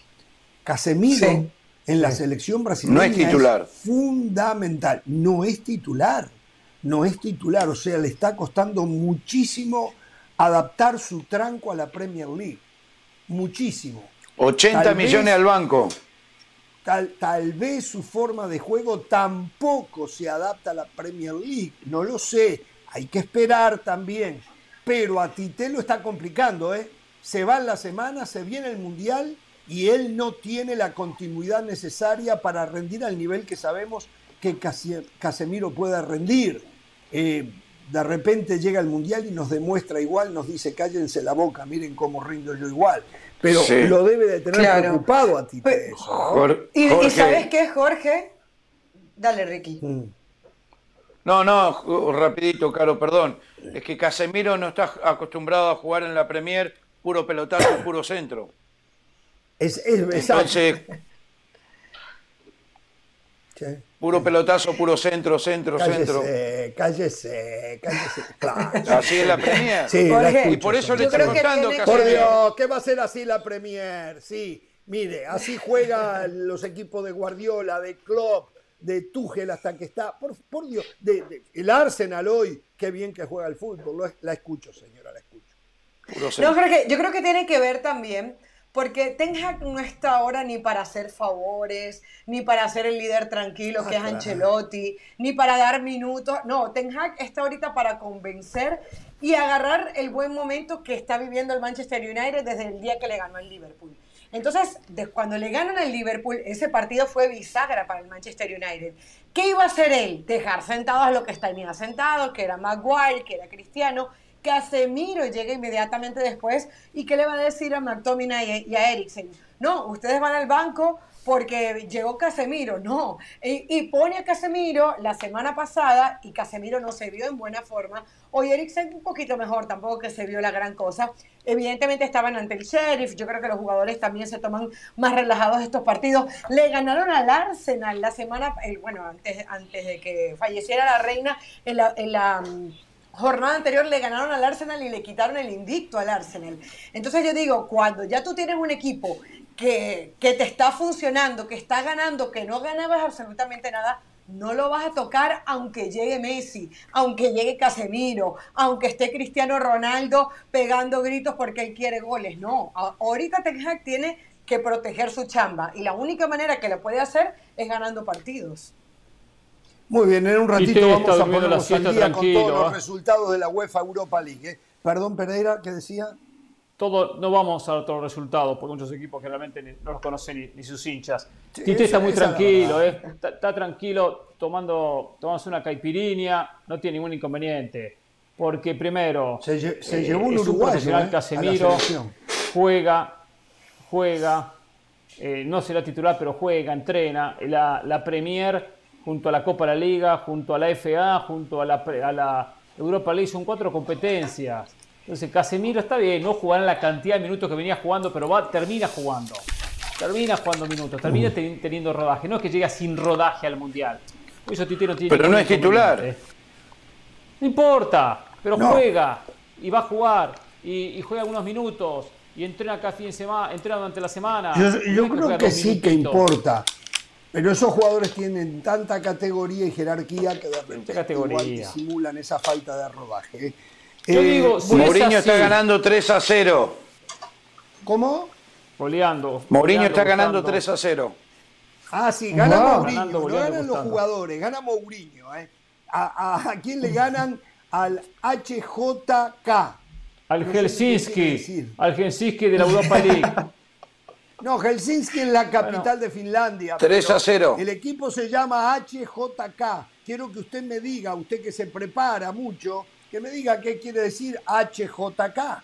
Casemiro Sí. en la selección brasileña No es titular. fundamental, no es titular, no es titular, o sea, le está costando muchísimo adaptar su tranco a la Premier League, muchísimo. 80 Tal millones vez- al banco. Tal, tal vez su forma de juego tampoco se adapta a la Premier League, no lo sé, hay que esperar también, pero a Tite lo está complicando, ¿eh? Se va en la semana, se viene el Mundial y él no tiene la continuidad necesaria para rendir al nivel que sabemos que Casemiro pueda rendir. Eh, de repente llega el Mundial y nos demuestra igual, nos dice cállense la boca, miren cómo rindo yo igual. Pero Sí. lo debe de tener Claro. preocupado a Tite Pe- eso, ¿Y, sabes qué, Jorge? Dale, Ricky. Mm. No, no, rapidito, Caro, perdón. Es que Casemiro no está acostumbrado a jugar en la Premier puro pelotazo, <coughs> puro centro. Es, es. Entonces, puro pelotazo, puro centro, centro, centro. Cállese, cállese, cállese. Claro. <laughs> Así es la Premier. Sí, la Jorge, escucho, Y por eso le estoy contando tiene Por Dios, ¿qué va a ser así la Premier? Sí, mire, así juegan los equipos de Guardiola, de Klopp, de Tuchel hasta que está. Por, por Dios, de- de- el Arsenal hoy, qué bien que juega el fútbol. Lo- la escucho, señora, la escucho. No, creo que, yo creo que tiene que ver también, porque Ten Hag no está ahora ni para hacer favores, ni para ser el líder tranquilo que es claro. Ancelotti, ni para dar minutos. No, Ten Hag está ahorita para convencer y agarrar el buen momento que está viviendo el Manchester United desde el día que le ganó al Liverpool. Entonces, de cuando le ganan al Liverpool, ese partido fue bisagra para el Manchester United. ¿Qué iba a hacer él? Dejar sentados a los que estaban sentados, que era Maguire, que era Cristiano. Casemiro llega inmediatamente después y ¿qué le va a decir a McTominay y a Eriksen? No, ustedes van al banco porque llegó Casemiro, no. Y, pone a Casemiro la semana pasada y Casemiro no se vio en buena forma. Hoy Eriksen un poquito mejor, tampoco que se vio la gran cosa. Evidentemente estaban ante el Sheriff, yo creo que los jugadores también se toman más relajados estos partidos. Le ganaron al Arsenal la semana, bueno, antes, antes de que falleciera la reina en la... En la mm, jornada anterior le ganaron al Arsenal y le quitaron el invicto al Arsenal. Entonces yo digo, cuando ya tú tienes un equipo que, que te está funcionando, que está ganando, que no ganabas absolutamente nada, no lo vas a tocar aunque llegue Messi, aunque llegue Casemiro, aunque esté Cristiano Ronaldo pegando gritos porque él quiere goles. No, ahorita Ten Hag tiene que proteger su chamba y la única manera que lo puede hacer es ganando partidos. Muy bien, en un ratito vamos a la ponernos al siesta día con los ¿ah? resultados de la UEFA Europa League. ¿eh? Perdón, Pereira, ¿qué decía? Todo, no vamos a todos los resultados, porque muchos equipos generalmente ni- no los conocen ni, ni sus hinchas. Sí, Tite está muy tranquilo, eh. está, está tranquilo tomando, tomándose una caipirinha, no tiene ningún inconveniente. Porque primero, Se, se eh, llevó un uruguayo profesional ¿eh? Casemiro, juega, juega, eh, no será titular, pero juega, entrena. La, la Premier, junto a la Copa de la Liga, junto a la FA, junto a la, a la Europa League, son cuatro competencias. Entonces, Casemiro está bien, no jugará la cantidad de minutos que venía jugando, pero va, termina jugando. Termina jugando minutos, termina Mm. teni- teniendo rodaje. No es que llega sin rodaje al Mundial. Por Eso Tite no tiene Pero no es titular. No importa, pero No. juega y va a jugar y, y juega algunos minutos y entrena cada fin de semana, entrena durante la semana. Yo, creo que sí que importa. Pero esos jugadores tienen tanta categoría y jerarquía que de repente categoría? igual disimulan esa falta de rodaje. Yo Eh, digo, si es Mourinho está así, ganando 3 a 0. ¿Cómo? Goleando. Mourinho está ganando buscando. 3 a 0. Ah, sí, gana Wow. Mourinho, Ganando, no ganan los jugadores, gana Mourinho. ¿eh? ¿A, a, a quién le ganan? Al HJK. Al No Helsinki. Al Helsinki de la Europa League. <laughs> No, Helsinki es la capital Bueno. de Finlandia. 3 pero a 0. El equipo se llama HJK. Quiero que usted me diga, usted que se prepara mucho, que me diga qué quiere decir HJK.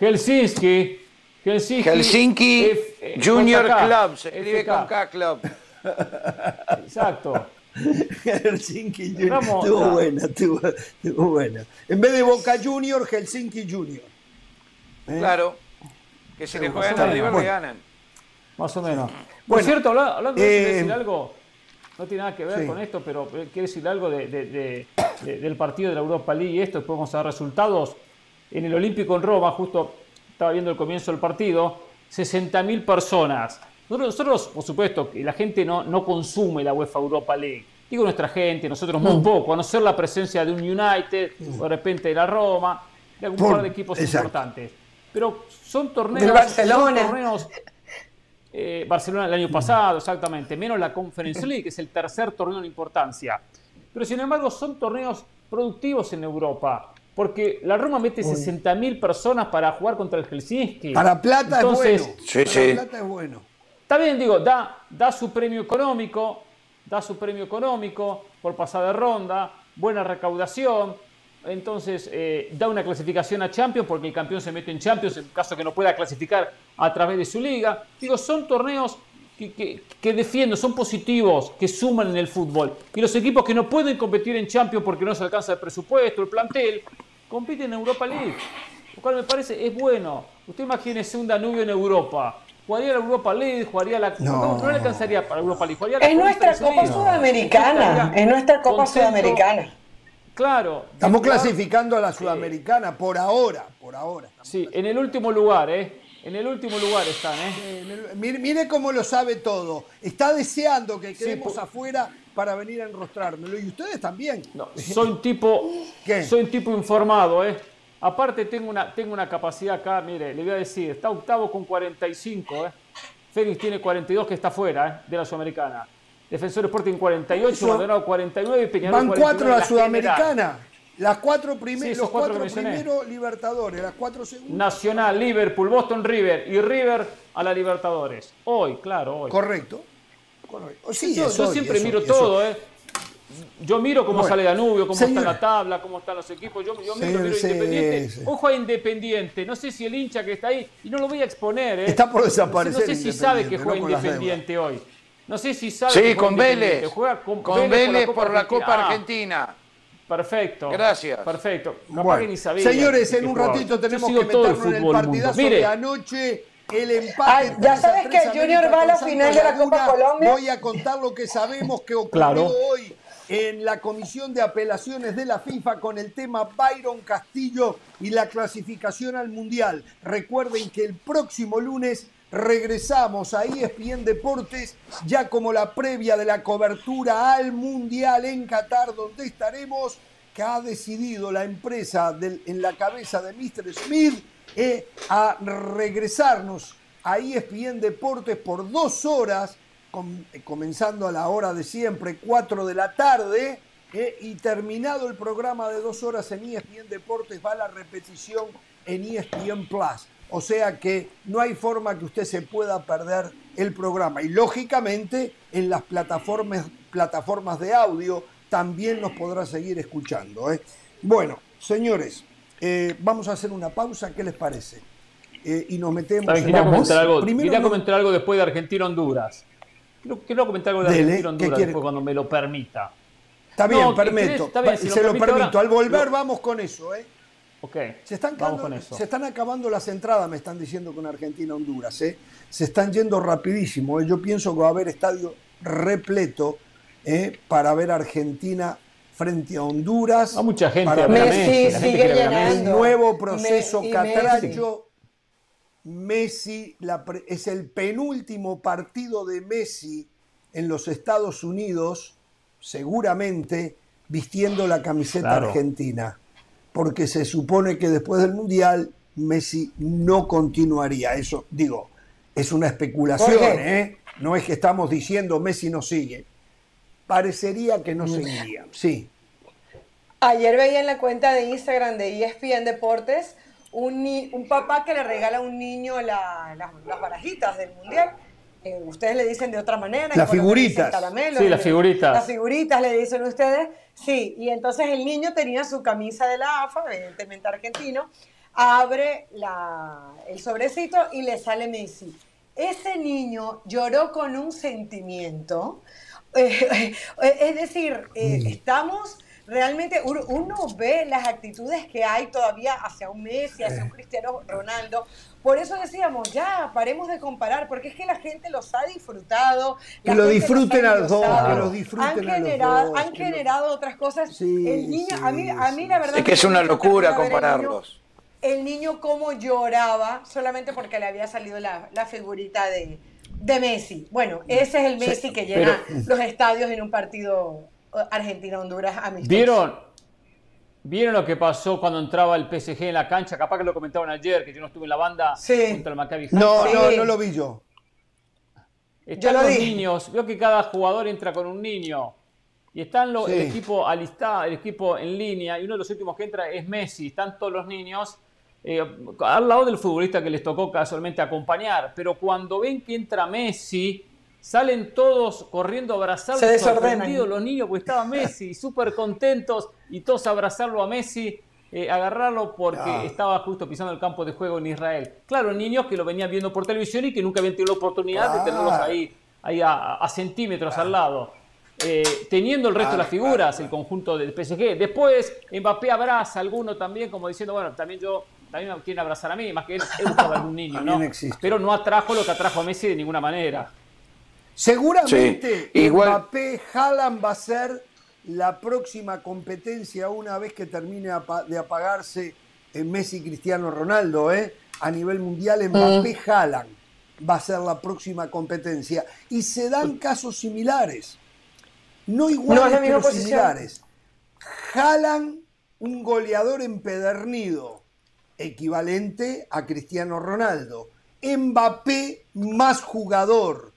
Helsinki. Helsinki. Helsinki F- eh, Junior JK, Club. Se escribe FK. con K Club. Exacto. Helsinki Junior. Estuvo ah. buena, estuvo, estuvo buena. En vez de Boca Junior, Helsinki Junior. ¿Eh? Claro. Que si le juegan al. River, le ganan. Más o menos. Por Bueno, cierto, habla- hablando de eh, decir algo, no tiene nada que ver sí. con esto, pero eh, quiero decir algo de- de- de- de- del partido de la Europa League y esto, después vamos a dar resultados. En el Olímpico en Roma, justo estaba viendo el comienzo del partido, 60.000 personas. Nosotros, nosotros, por supuesto, que la gente no, no consume la UEFA Europa League. Digo nuestra gente, nosotros muy poco, conocer la presencia de un United, o de repente de la Roma, de algún Por- par de equipos exacto. importantes. Pero son torneos, Barcelona. son torneos eh, Barcelona el año pasado, exactamente, menos la Conference League, que es el tercer torneo en importancia. Pero sin embargo son torneos productivos en Europa, porque la Roma mete 60.000 personas para jugar contra el Helsinki. Para plata Entonces, es bueno. Sí, Para sí. plata es bueno. Está bien, digo, da, da su premio económico, da su premio económico por pasar de ronda, buena recaudación, entonces eh, da una clasificación a Champions porque el campeón se mete en Champions en caso que no pueda clasificar a través de su liga. Digo, son torneos que, que, que defiendo, son positivos, que suman en el fútbol. Y los equipos que no pueden competir en Champions porque no se alcanza el presupuesto, el plantel, compiten en Europa League. lo cual me parece es bueno. Usted imagínese un Danubio en Europa. Jugaría la Europa League, jugaría la. No, no, le alcanzaría para Europa League. Jugaría es nuestra Copa Sudamericana. Es nuestra Copa Sudamericana. Claro. Estamos clasificando a la Sudamericana por ahora, por ahora. Sí, en el último lugar, ¿eh? En el último lugar están, ¿eh? mire, cómo lo sabe todo. Está deseando que quedemos afuera para venir a enrostrármelo. Y ustedes también. No, soy un tipo. <laughs> Soy un tipo informado, ¿eh? Aparte tengo una, tengo una capacidad acá, mire, le voy a decir, está octavo con 45, ¿eh? Félix tiene 42 que está fuera ¿eh? de la Sudamericana. Defensor Sporting 48, Maldonado 49 y Peñarol Van cuatro a la, Sudamericana. Las cuatro, primeros los cuatro, primeros Libertadores, las cuatro segundas. Nacional, Liverpool, Boston River y River a la Libertadores. Hoy, claro, hoy. Correcto. Sí, yo, siempre miro todo, ¿eh? Yo miro cómo sale Danubio, cómo está la tabla, cómo están los equipos. Yo, miro, miro Independiente. Ojo a Independiente. No sé si el hincha que está ahí, y no lo voy a exponer. ¿eh? Está por desaparecer. No sé si sabe que juega Independiente hoy. No sé si sabe. Sí, con Vélez. Juega con, Vélez, por la Copa, Argentina. Perfecto. Gracias. Perfecto. Bueno, señores, en un ratito tenemos que meternos en el partidazo de anoche el empate. ya sabes que Junior va a la final de la Copa Colombia. Voy a contar lo que sabemos que ocurrió hoy en la Comisión de Apelaciones de la FIFA con el tema Byron Castillo y la clasificación al Mundial. Recuerden que el próximo lunes regresamos a ESPN Deportes ya como la previa de la cobertura al Mundial en Qatar, donde estaremos, que ha decidido la empresa en la cabeza de Mr. Smith eh, a regresarnos a ESPN Deportes por dos horas eh, comenzando a la hora de siempre, 4 de la tarde, eh, y terminado el programa de dos horas en ESPN Deportes, va la repetición en ESPN Plus. O sea que no hay forma que usted se pueda perder el programa. Y lógicamente en las plataformas, plataformas de audio también nos podrá seguir escuchando. ¿eh? Bueno, señores, vamos a hacer una pausa. ¿Qué les parece? y nos metemos en quería, comentar algo, quería comentar algo después de Argentina-Honduras. Quiero, comentar algo de Argentina Honduras después cuando me lo permita. Está bien, permito. se lo, permito. Al volver vamos con eso, ¿eh? Ok, se están, vamos con eso. se están acabando las entradas, me están diciendo con Argentina-Honduras. ¿eh? Se están yendo rapidísimo. ¿eh? Yo pienso que va a haber estadio repleto ¿eh? para ver Argentina frente a Honduras. A mucha gente. Para Messi, sigue El nuevo proceso Catracho Messi es el penúltimo partido de Messi en los Estados Unidos, seguramente vistiendo la camiseta argentina, porque se supone que después del Mundial Messi no continuaría. Eso, digo, es una especulación, ¿eh? No es que estamos diciendo Messi no sigue. Parecería que no seguiría, sí. Ayer veía en la cuenta de Instagram de ESPN Deportes un, papá que le regala a un niño las barajitas del mundial. Eh, ustedes le dicen de otra manera. Las figuritas. sí, las figuritas. Las figuritas le dicen ustedes. Sí, y entonces el niño tenía su camisa de la AFA, evidentemente argentino, abre el sobrecito y le sale Messi. Ese niño lloró con un sentimiento. Eh, <laughs> eh, es decir, mm. estamos realmente uno, ve las actitudes que hay todavía hacia un Messi, hacia un Cristiano Ronaldo. Por eso decíamos, ya, paremos de comparar, porque es que la gente los ha disfrutado. Que lo disfruten a los dos, que los disfruten han generado, Han generado otras cosas. el niño, a, mí, a mí la verdad... Es que es una locura compararlos. El niño, cómo lloraba solamente porque le había salido la, figurita de, de Messi. Bueno, ese es el Messi que llena los estadios en un partido Argentina-Honduras amistoso. ¿Vieron? ¿Vieron lo que pasó cuando entraba el PSG en la cancha? Capaz que lo comentaban ayer, que yo no estuve en la banda contra el Maccabi No, no, no lo vi yo. Están los niños, veo que cada jugador entra con un niño. Y están el equipo alistado, el equipo en línea, y uno de los últimos que entra es Messi. Están todos los niños eh, al lado del futbolista que les tocó casualmente acompañar. Pero cuando ven que entra Messi, Salen todos corriendo a abrazarlo, Se sorprendidos los niños, porque estaba Messi, <laughs> súper contentos, y todos a abrazarlo a Messi, eh, agarrarlo porque ah. estaba justo pisando el campo de juego en Israel. Claro, niños que lo venían viendo por televisión y que nunca habían tenido la oportunidad de tenerlos ahí, ahí a, centímetros al lado. Eh, teniendo el resto de las figuras, el conjunto del PSG. Después Mbappé abraza a alguno también, como diciendo, bueno, también yo también me quieren abrazar a mí, más que él, él buscaba algún niño, <laughs> ¿no? Existe. Pero no atrajo lo que atrajo a Messi de ninguna manera. Seguramente Sí, igual- Mbappé Haaland va a ser la próxima competencia una vez que termine de apagarse eh, Messi Cristiano Ronaldo, ¿eh? A nivel mundial Mbappé Haaland va a ser la próxima competencia y se dan casos similares. No iguales, No pero posición. similares. Haaland, un goleador empedernido, equivalente a Cristiano Ronaldo. Mbappé, más jugador,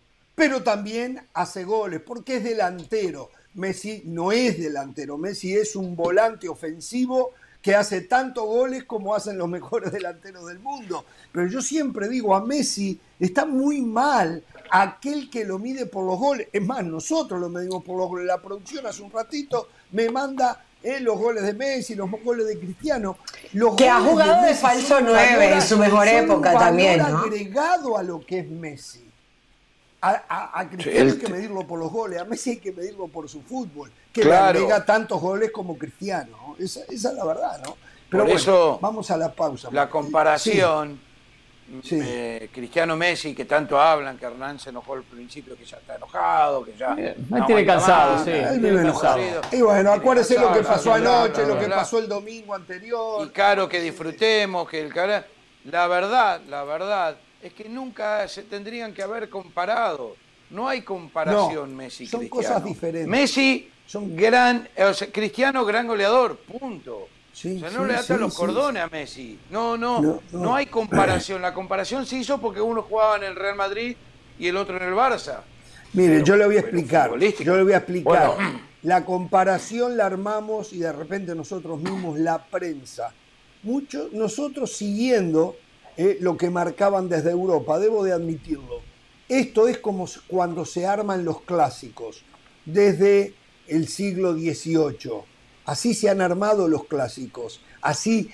pero también hace goles, porque es delantero. Messi no es delantero, Messi es un volante ofensivo que hace tantos goles como hacen los <laughs> mejores delanteros del mundo. Pero yo siempre digo, a Messi está muy mal aquel que lo mide por los goles. Es más, nosotros lo medimos por los goles. La producción hace un ratito me manda eh, los goles de Messi, los goles de Cristiano. Los Que ha jugado de falso son un nueve valor- en su mejor época también, ¿no? agregado a lo que es Messi. A, a- a Cristiano Sí, hay que medirlo por los goles, a Messi hay que medirlo por su fútbol, que Claro. le agrega tantos goles como Cristiano. ¿no? Esa, esa es la verdad, ¿no? Pero Por bueno, eso, vamos a la pausa. La comparación, Sí. eh, Cristiano Messi, que tanto hablan, que Hernán se enojó al principio, que ya está enojado, que ya. Eh, no tiene cansado, más, sí. Sí, Él vive enojado. Y bueno, acuérdese lo que pasó anoche, lo que pasó el domingo anterior. Y caro que disfrutemos, que el cara. La verdad, la verdad, es que nunca se tendrían que haber comparado. No hay comparación No, Messi son Cristiano. cosas diferentes. Messi, Son- gran, o sea, Cristiano, gran goleador, punto. Sí, o sea, no sí, le ata sí, los cordones a Messi. No, no, No, no, no. hay comparación. La comparación se hizo porque uno jugaba en el Real Madrid y el otro en el Barça. Mire, Pero- yo le voy a explicar. Yo le voy a explicar. Bueno. La comparación la armamos y de repente nosotros mismos, la prensa. Muchos, nosotros siguiendo eh, lo que marcaban desde Europa, debo de admitirlo. Esto es como cuando se arman los clásicos, desde el siglo XVIII. Así se han armado los clásicos. Así,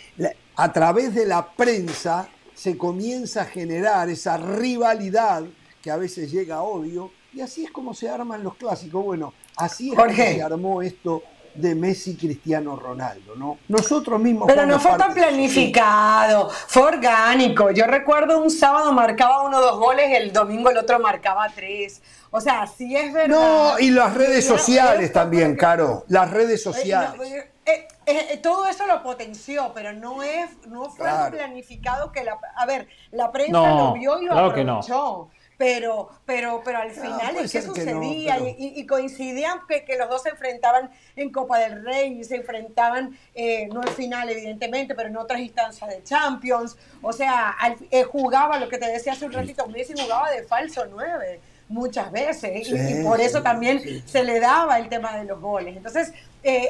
a través de la prensa, se comienza a generar esa rivalidad que a veces llega a odio, y así es como se arman los clásicos. Bueno, así es como se armó esto de Messi Cristiano Ronaldo, ¿no? Nosotros mismos Pero no fue tan planificado, fue orgánico. Yo recuerdo un sábado marcaba uno dos goles, el domingo el otro marcaba tres. O sea, sí es verdad. No, y las redes sociales era- también, Caro. Las redes Eh, no, sociales. eh, eh, eh, todo eso lo potenció, pero no es, no fue Claro. planificado que la, a ver, la prensa No, lo vio y lo claro que no. aprovechó. Pero, pero, pero al final, puede ¿y ¿qué ser que no, sucedía? pero- y, y- coincidían que, que los dos se enfrentaban en Copa del Rey y se enfrentaban, eh, no en final, evidentemente, pero en otras instancias de Champions. O sea, al- eh, jugaba, lo que te decía hace un ratito, Messi jugaba de falso 9 muchas veces. y- Sí, y, por eso también sí. se le daba el tema de los goles. Entonces, eh,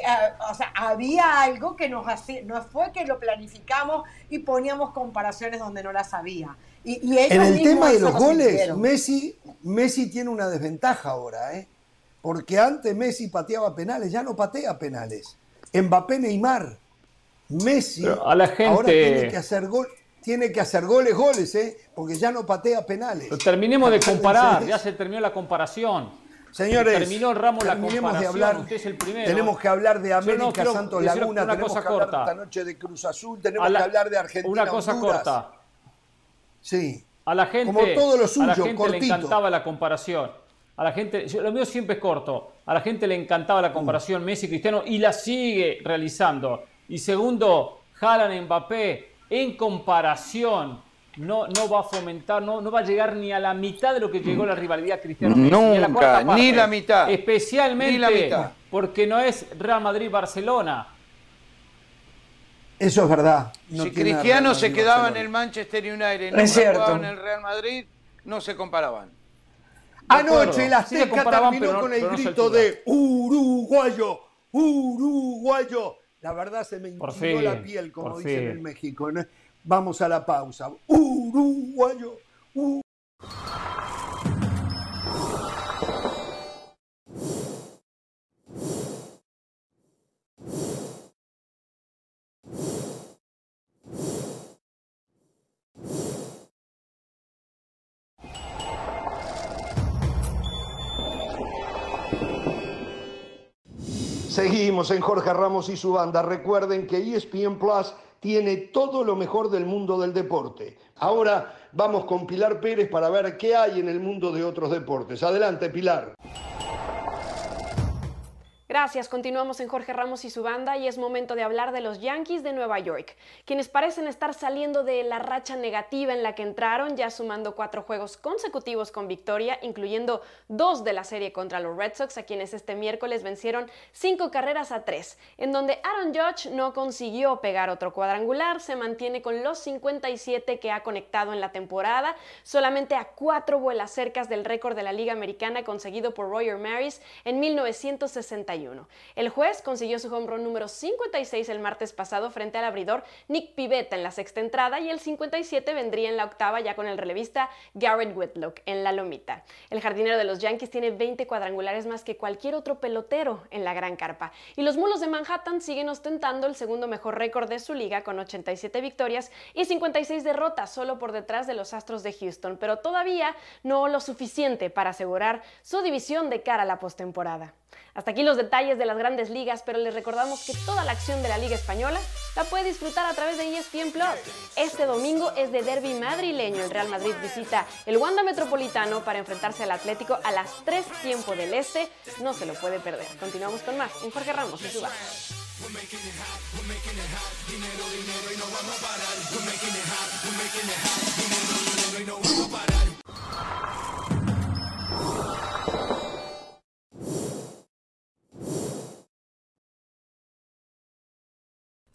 o sea, había algo que nos hacía, no fue que lo planificamos y poníamos comparaciones donde no las había. Y, y ellos En el tema de los lo goles. Messi, Messi tiene una desventaja ahora, ¿eh? Porque antes Messi pateaba penales, ya no patea penales. Mbappé Neymar. Messi a la gente- ahora tiene que hacer gol, tiene que hacer goles, goles, ¿eh? Porque ya no patea penales. Pero terminemos de comparar, ya se terminó la comparación. Señores, terminó Ramos la de hablar. usted es el primero. Tenemos que hablar de no América quiero Santos Laguna, una tenemos cosa que hablar corta. esta noche de Cruz Azul, tenemos la- que hablar de Argentina. Una cosa Honduras. corta. Sí. A la gente, Como todo lo a la suyo, gente le encantaba la comparación. A la gente, lo mío siempre es corto. A la gente le encantaba la comparación Messi Cristiano y la sigue realizando. Y segundo, Haaland Mbappé en comparación no, no va a fomentar, no, no va a llegar ni a la mitad de lo que llegó la rivalidad Cristiano Messi. ni a la Nunca, cuarta ni parte. la mitad. Especialmente Ni la mitad. porque no es Real Madrid Barcelona. Eso es verdad. No si Cristiano se quedaba en el Manchester United, no Es cierto. jugaba en el Real Madrid, no se comparaban. Anoche. Sí le Azteca comparaban, terminó no- con el grito de uruguayo, uruguayo. La verdad se me fin, la piel, como dicen fin. en México. Vamos a la pausa. Uruguayo. Seguimos en Jorge Ramos y su banda. Recuerden que ESPN Plus tiene todo lo mejor del mundo del deporte. Ahora vamos con Pilar Pérez para ver qué hay en el mundo de otros deportes. Adelante, Pilar. Gracias, continuamos en Jorge Ramos y su banda y es momento de hablar de los Yankees de Nueva York, quienes parecen estar saliendo de la racha negativa en la que entraron, ya sumando cuatro juegos consecutivos con victoria, incluyendo dos de la serie contra los Red Sox, a quienes este miércoles vencieron cinco carreras a tres, en donde Aaron Judge no consiguió pegar otro cuadrangular, se mantiene con los 57 que ha conectado en la temporada, solamente a cuatro vuelas cercas del récord de la Liga Americana conseguido por Roger Maris en 1961. El juez consiguió su home run número 56 el martes pasado frente al abridor Nick Pivetta en la sexta entrada y el 57 vendría en la octava ya con el relevista Garrett Whitlock en la lomita. El jardinero de los Yankees tiene 20 cuadrangulares más que cualquier otro pelotero en la gran carpa. Y los mulos de Manhattan siguen ostentando el segundo mejor récord de su liga con 87 victorias y 56 derrotas solo por detrás de los Astros de Houston, pero todavía no lo suficiente para asegurar su división de cara a la postemporada. Hasta aquí los detalles de las grandes ligas, pero les recordamos que toda la acción de la Liga Española la puede disfrutar a través de ESPN Plus. Este domingo es de derby madrileño. El Real Madrid visita el Wanda Metropolitano para enfrentarse al Atlético a las 3 tiempo del Este. No se lo puede perder. Continuamos con más en Jorge Ramos y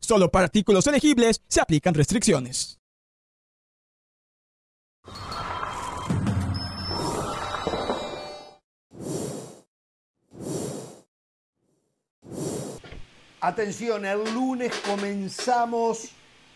Solo para artículos elegibles se aplican restricciones. Atención, el lunes comenzamos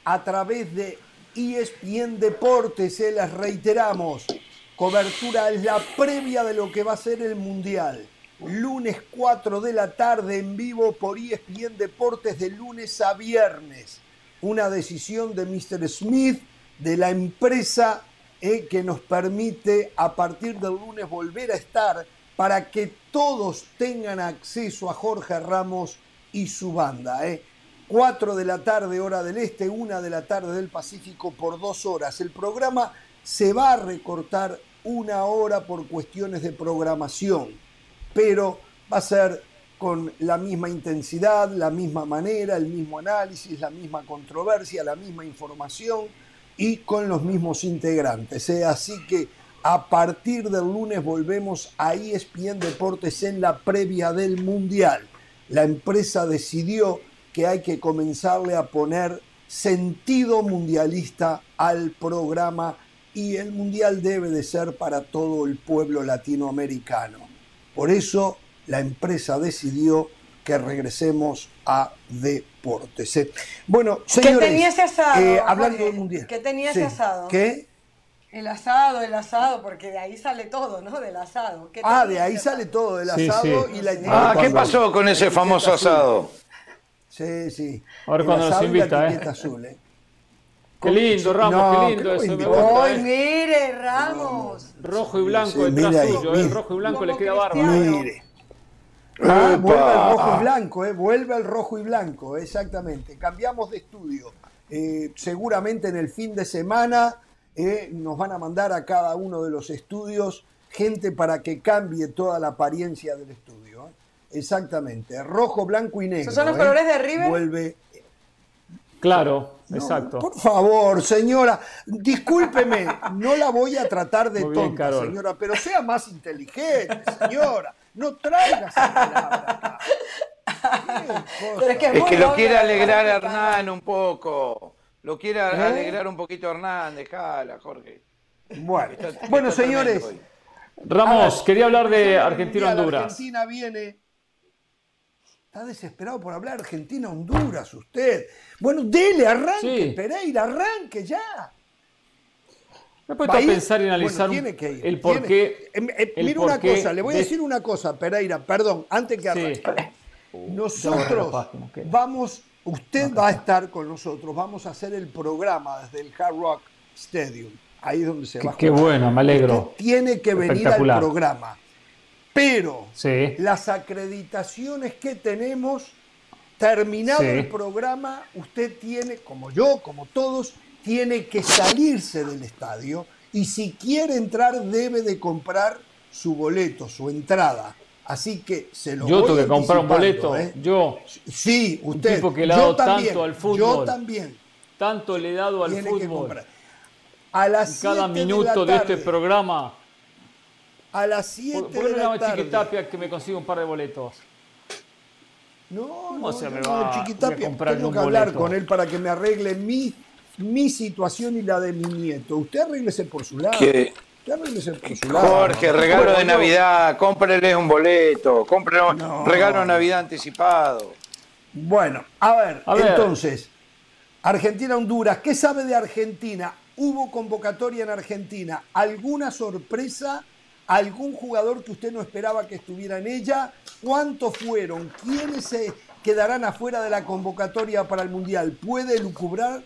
a través de ESPN Deportes, se las reiteramos. Cobertura es la previa de lo que va a ser el Mundial lunes 4 de la tarde en vivo por ESPN Deportes de lunes a viernes. Una decisión de Mr. Smith, de la empresa eh, que nos permite a partir del lunes volver a estar para que todos tengan acceso a Jorge Ramos y su banda. Eh. 4 de la tarde hora del este, 1 de la tarde del Pacífico por dos horas. El programa se va a recortar una hora por cuestiones de programación pero va a ser con la misma intensidad, la misma manera, el mismo análisis, la misma controversia, la misma información y con los mismos integrantes. ¿eh? Así que a partir del lunes volvemos a ESPN Deportes en la previa del Mundial. La empresa decidió que hay que comenzarle a poner sentido mundialista al programa y el Mundial debe de ser para todo el pueblo latinoamericano. Por eso la empresa decidió que regresemos a deportes. ¿eh? Bueno, señores, ¿qué tenía ese asado? Eh, hablando del mundial. ¿Qué tenía ese asado? ¿Qué? El asado, el asado, porque de ahí sale todo, ¿no? Del asado. Ah, de ahí sale todo, del asado y la Ah, ¿qué pasó con ese famoso asado? Sí, sí. Ahora cuando nos invita, ¿eh? Azul, ¿eh? Qué lindo, Ramos, qué lindo eso. Me gusta, ¡Ay, mire, Ramos! Rojo y blanco el detrás suyo, el rojo y blanco le queda bárbaro. Mire. Ah, vuelve el rojo y blanco, eh, vuelve el rojo y blanco, exactamente. Cambiamos de estudio. Eh, seguramente en el fin de semana eh, nos van a mandar a cada uno de los estudios gente para que cambie toda la apariencia del estudio. Exactamente. Rojo, blanco y negro. ¿Esos son los colores de River? Vuelve Claro, No, exacto. Por favor, señora, discúlpeme, no la voy a tratar de <laughs> Muy tonta, señora, pero sea más inteligente, señora. No traiga esa palabra. <laughs> Pero es que Es muy que lo quiere alegrar a. Hernán un poco. Lo quiere ¿Eh? alegrar un poquito a Hernán, dejala, Jorge. Bueno, Está- bueno está señores. Ramos, quería hablar de Argentina-Honduras. Argentina viene. Está desesperado por hablar Argentina-Honduras, usted. Bueno, dele, arranque, Sí. Pereira, arranque ya. Me he ¿Va puesto a a pensar y analizar Bueno, tiene que ir, el por qué. Eh, eh, el mira una cosa, le voy a de- decir una cosa, Pereira, perdón, antes que arranque. Sí. Nosotros página, vamos, usted va a estar con nosotros, vamos a hacer el programa desde el Hard Rock Stadium, ahí es donde se Qué, va a qué jugar. bueno, me alegro. Usted tiene que venir al programa. Pero Sí. las acreditaciones que tenemos, terminado Sí. el programa, usted tiene, como yo, como todos, tiene que salirse del estadio y si quiere entrar debe de comprar su boleto, su entrada. Así que se lo Yo voy tengo que comprar un boleto. ¿eh? Yo, Sí, usted. tipo que le ha yo dado también, tanto al Yo fútbol. también. tanto le he dado al Tiene que fútbol. comprar. A las Y cada 7 de la minuto de, este programa. A las 7 ¿Por, por qué de no la tarde. Chiquitapia que me consiga un par de boletos? No, ¿Cómo no, se yo me no, va Chiquitapia, voy a comprarle tengo un que hablar boleto? con él para que me arregle mi, mi situación y la de mi nieto. Usted arréglese por su lado. Que- Usted arréglese por su lado. Jorge, regalo Bueno, de Navidad, cómprele un boleto, cómprele un No. regalo de Navidad anticipado. Bueno, a ver, A ver. entonces, Argentina-Honduras, ¿qué sabe de Argentina? ¿Hubo convocatoria en Argentina? ¿Alguna sorpresa? ¿Algún jugador que usted no esperaba que estuviera en ella? ¿Cuántos fueron? ¿Quiénes se quedarán afuera de la convocatoria para el Mundial? ¿Puede lucubrar?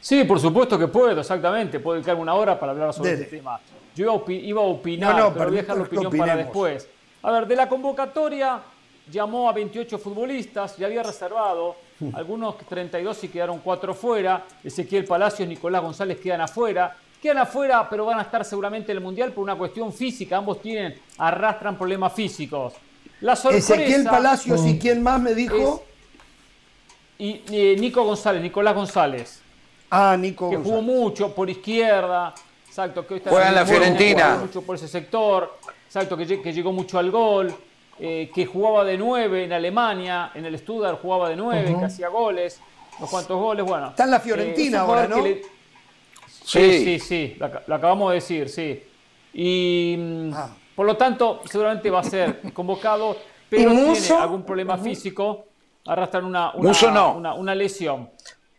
Sí, por supuesto que puedo, exactamente. Puedo dedicarme una hora para hablar sobre Dele. este tema. Yo iba a, opi- iba a opinar, No, no, pero voy a dejar la opinión para después. A ver, de la convocatoria llamó a 28 futbolistas, ya había reservado, <laughs> algunos 32 y quedaron 4 fuera. Ezequiel Palacios, Nicolás González quedan afuera. Quedan afuera, pero van a estar seguramente en el Mundial por una cuestión física. Ambos tienen, arrastran problemas físicos. La sorpresa, Ezequiel Palacios y quién más me dijo. y, y Nico González, Nicolás González Ah, Nico que jugó González. mucho por izquierda, exacto, que hoy está Juega en la Fiorentina. jugó mucho por ese sector, exacto, que, que llegó mucho al gol, eh, que jugaba de 9 en Alemania, en el Stuttgart jugaba de 9, que hacía goles, unos cuantos goles, bueno. Está en la Eh, Fiorentina un ahora, ¿no? le- Sí, sí, sí, lo, ac- lo acabamos de decir, sí. Y mm, Ah. por lo tanto, seguramente va a ser convocado, pero ¿Y tiene algún problema físico, arrastran una, una, Musso no. una, una lesión.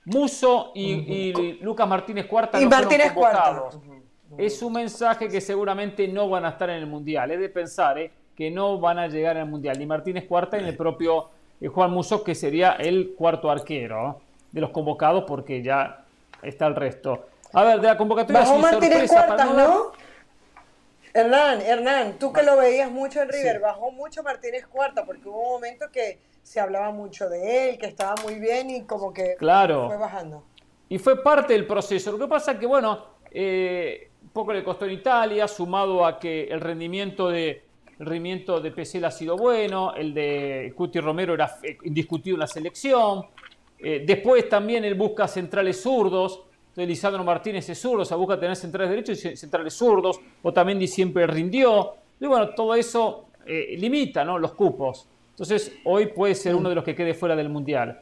Muso y, y Lucas Martínez Cuarta Y no Martínez Cuarta. Es un mensaje que seguramente no van a estar en el Mundial. Es de pensar eh, que no van a llegar al Mundial. Ni Martínez Cuarta ni el propio eh, Juan Muso, que sería el cuarto arquero ¿eh? de los convocados, porque ya está el resto. A ver, de la convocatoria Bajó Martínez Cuartas, ¿no? Hernán, Hernán, tú que lo veías mucho en River, bajó mucho Martínez Cuarta porque hubo un momento que se hablaba mucho de él, que estaba muy bien y como que Claro. fue bajando. Y fue parte del proceso. Lo que pasa es que, bueno, eh, un poco le costó en Italia, sumado a que el rendimiento de, el rendimiento de Pesela ha sido bueno, el de Cuti Romero era eh, indiscutido en la selección. Eh, después también él busca centrales zurdos. Entonces Lisandro Martínez es zurdo, o sea, busca tener centrales derechos y centrales zurdos. Otamendi siempre rindió. Y bueno, todo eso eh, limita ¿no? los cupos. Entonces, hoy puede ser uno de los que quede fuera del Mundial.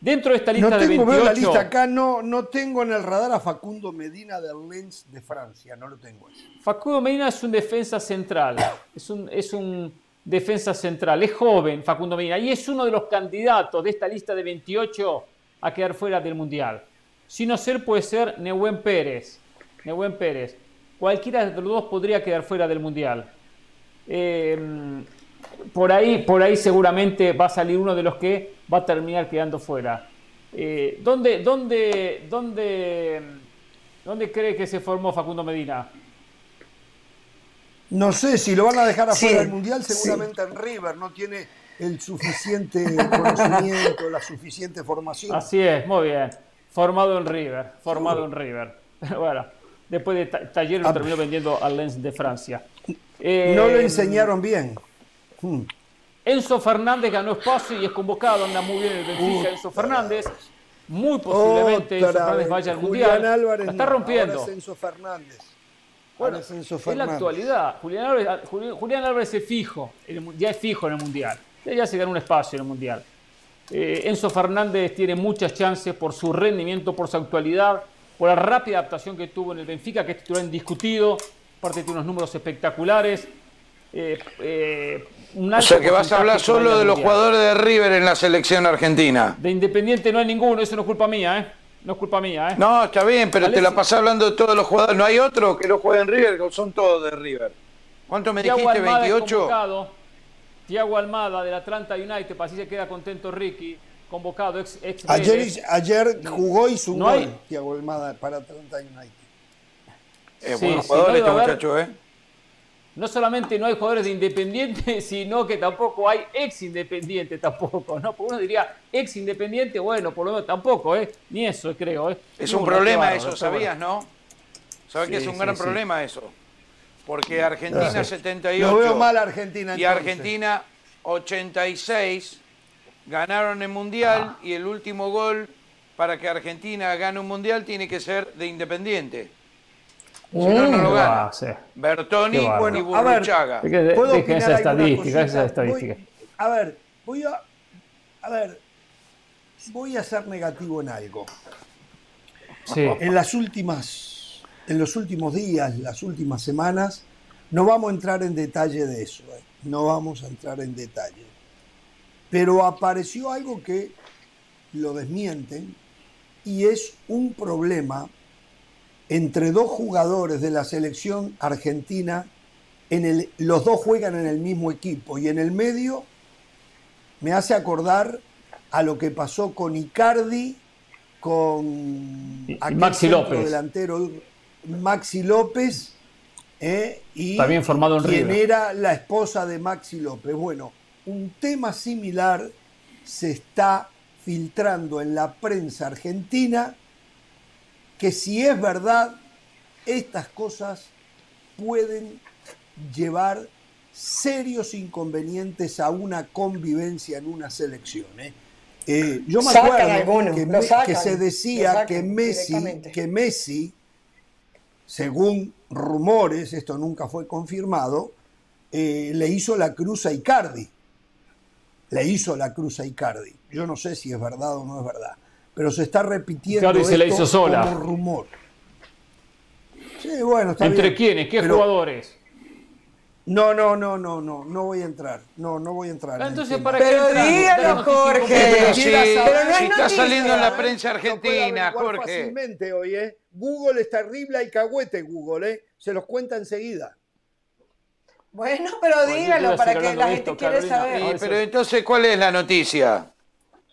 Dentro de esta lista No de tengo, 28... veo la lista acá, no, no tengo en el radar a Facundo Medina del Lens de Francia, no lo tengo. ahí. Facundo Medina es un defensa central, es un, es un defensa central, es joven Facundo Medina y es uno de los candidatos de esta lista de 28 a quedar fuera del Mundial. Si no ser, puede ser Nehuen Pérez. Nehuen Pérez. Cualquiera de los dos podría quedar fuera del Mundial. Eh, por, ahí, por ahí seguramente va a salir uno de los que va a terminar quedando fuera. Eh, ¿dónde, dónde, dónde, ¿Dónde cree que se formó Facundo Medina? No sé si lo van a dejar afuera Sí, del Mundial, sí. seguramente en River, no tiene el suficiente conocimiento, la suficiente formación. Así es, muy bien. Formado en River, formado en River. <laughs> Bueno, después de ta- Taller lo Ah, terminó vendiendo al Lens de Francia. Eh, No lo enseñaron bien. Hmm. Enzo Fernández ganó espacio y es convocado, anda muy bien el Benfica, Enzo Fernández. Muy posiblemente Enzo Fernández vaya al Julián Mundial. Álvarez La está no, rompiendo. ahora es Enzo Fernández. Bueno, es Enzo es la Fernández. actualidad. Julián Álvarez, Julián, Julián Álvarez es fijo, en ya es fijo en el Mundial. Ya se ganó un espacio en el Mundial. Eh, Enzo Fernández tiene muchas chances por su rendimiento, por su actualidad, por la rápida adaptación que tuvo en el Benfica, que es titular indiscutido. Aparte tiene unos números espectaculares. Eh, eh, un O sea que vas a hablar solo de los Mundial. jugadores de River en la selección argentina. De Independiente no hay ninguno, eso no es culpa mía, ¿eh? No es culpa mía, ¿eh? No, está bien, pero te la pasás hablando de todos los jugadores. ¿No hay otro que lo juegue en River? ¿O son todos de River? ¿Cuánto me dijiste? Almada es ¿28? Thiago Almada del Atlanta United, para así se queda contento Ricky, convocado, ex, ex Ayer, ayer jugó y su No gol, hay- Thiago Almada, para Atlanta United. Es Sí, buen sí, jugador no este haber- muchacho, ¿eh? No solamente no hay jugadores de Independiente, <laughs> sino que tampoco hay ex Independiente tampoco, ¿no? Porque uno diría ex Independiente, bueno, por lo menos tampoco, ¿eh? Ni eso creo, ¿eh? Es un no, problema eso, ¿sabías, no? ¿Sabes que Sí, es un sí, gran sí. problema eso? Porque Argentina Lo 78 veo mal Argentina y entonces. Argentina 86 ganaron el Mundial y el último gol para que Argentina gane un Mundial tiene que ser de Independiente. Si no, no lo Qué gana. sí. Bertoni y Bueno, a ver, Burruchaga. Es que de- ¿Puedo dejen opinar esa estadística, esa estadística. Voy- a ver, voy a, a ver, voy a ser negativo en algo. Sí. En las últimas, en los últimos días, las últimas semanas, no vamos a entrar en detalle de eso, ¿eh? no vamos a entrar en detalle. Pero apareció algo que lo desmienten y es un problema entre dos jugadores de la selección argentina. En el, los dos juegan en el mismo equipo y en el medio me hace acordar a lo que pasó con Icardi, con aquel Maxi López. delantero Maxi López ¿eh? y También formado en quien River. era la esposa de Maxi López. Bueno, un tema similar se está filtrando en la prensa argentina que si es verdad, estas cosas pueden llevar serios inconvenientes a una convivencia en una selección. ¿eh? Eh, yo me Sacan acuerdo algunos, que, lo me- sacan, que se decía sacan que Messi, que Messi, según rumores, esto nunca fue confirmado, eh, le hizo la cruz a Icardi. Le hizo la cruz a Icardi. Yo no sé si es verdad o no es verdad, pero se está repitiendo Icardi se la hizo sola. como rumor. Sí, bueno, está ¿Entre bien. quiénes? ¿Qué Pero- jugadores? No, no, no, no, no, no voy a entrar. No, no voy a entrar. Entonces. ¿para qué Pero dígalo, Jorge. Pero no si está noticia, saliendo en la prensa argentina, averiguar Jorge. fácilmente hoy, ¿eh? Google es terrible, hay cagüete Google, ¿eh? Se los cuenta enseguida. Bueno, pero dígalo para que la gente Carolina. saber. Sí, pero entonces, ¿cuál es la noticia?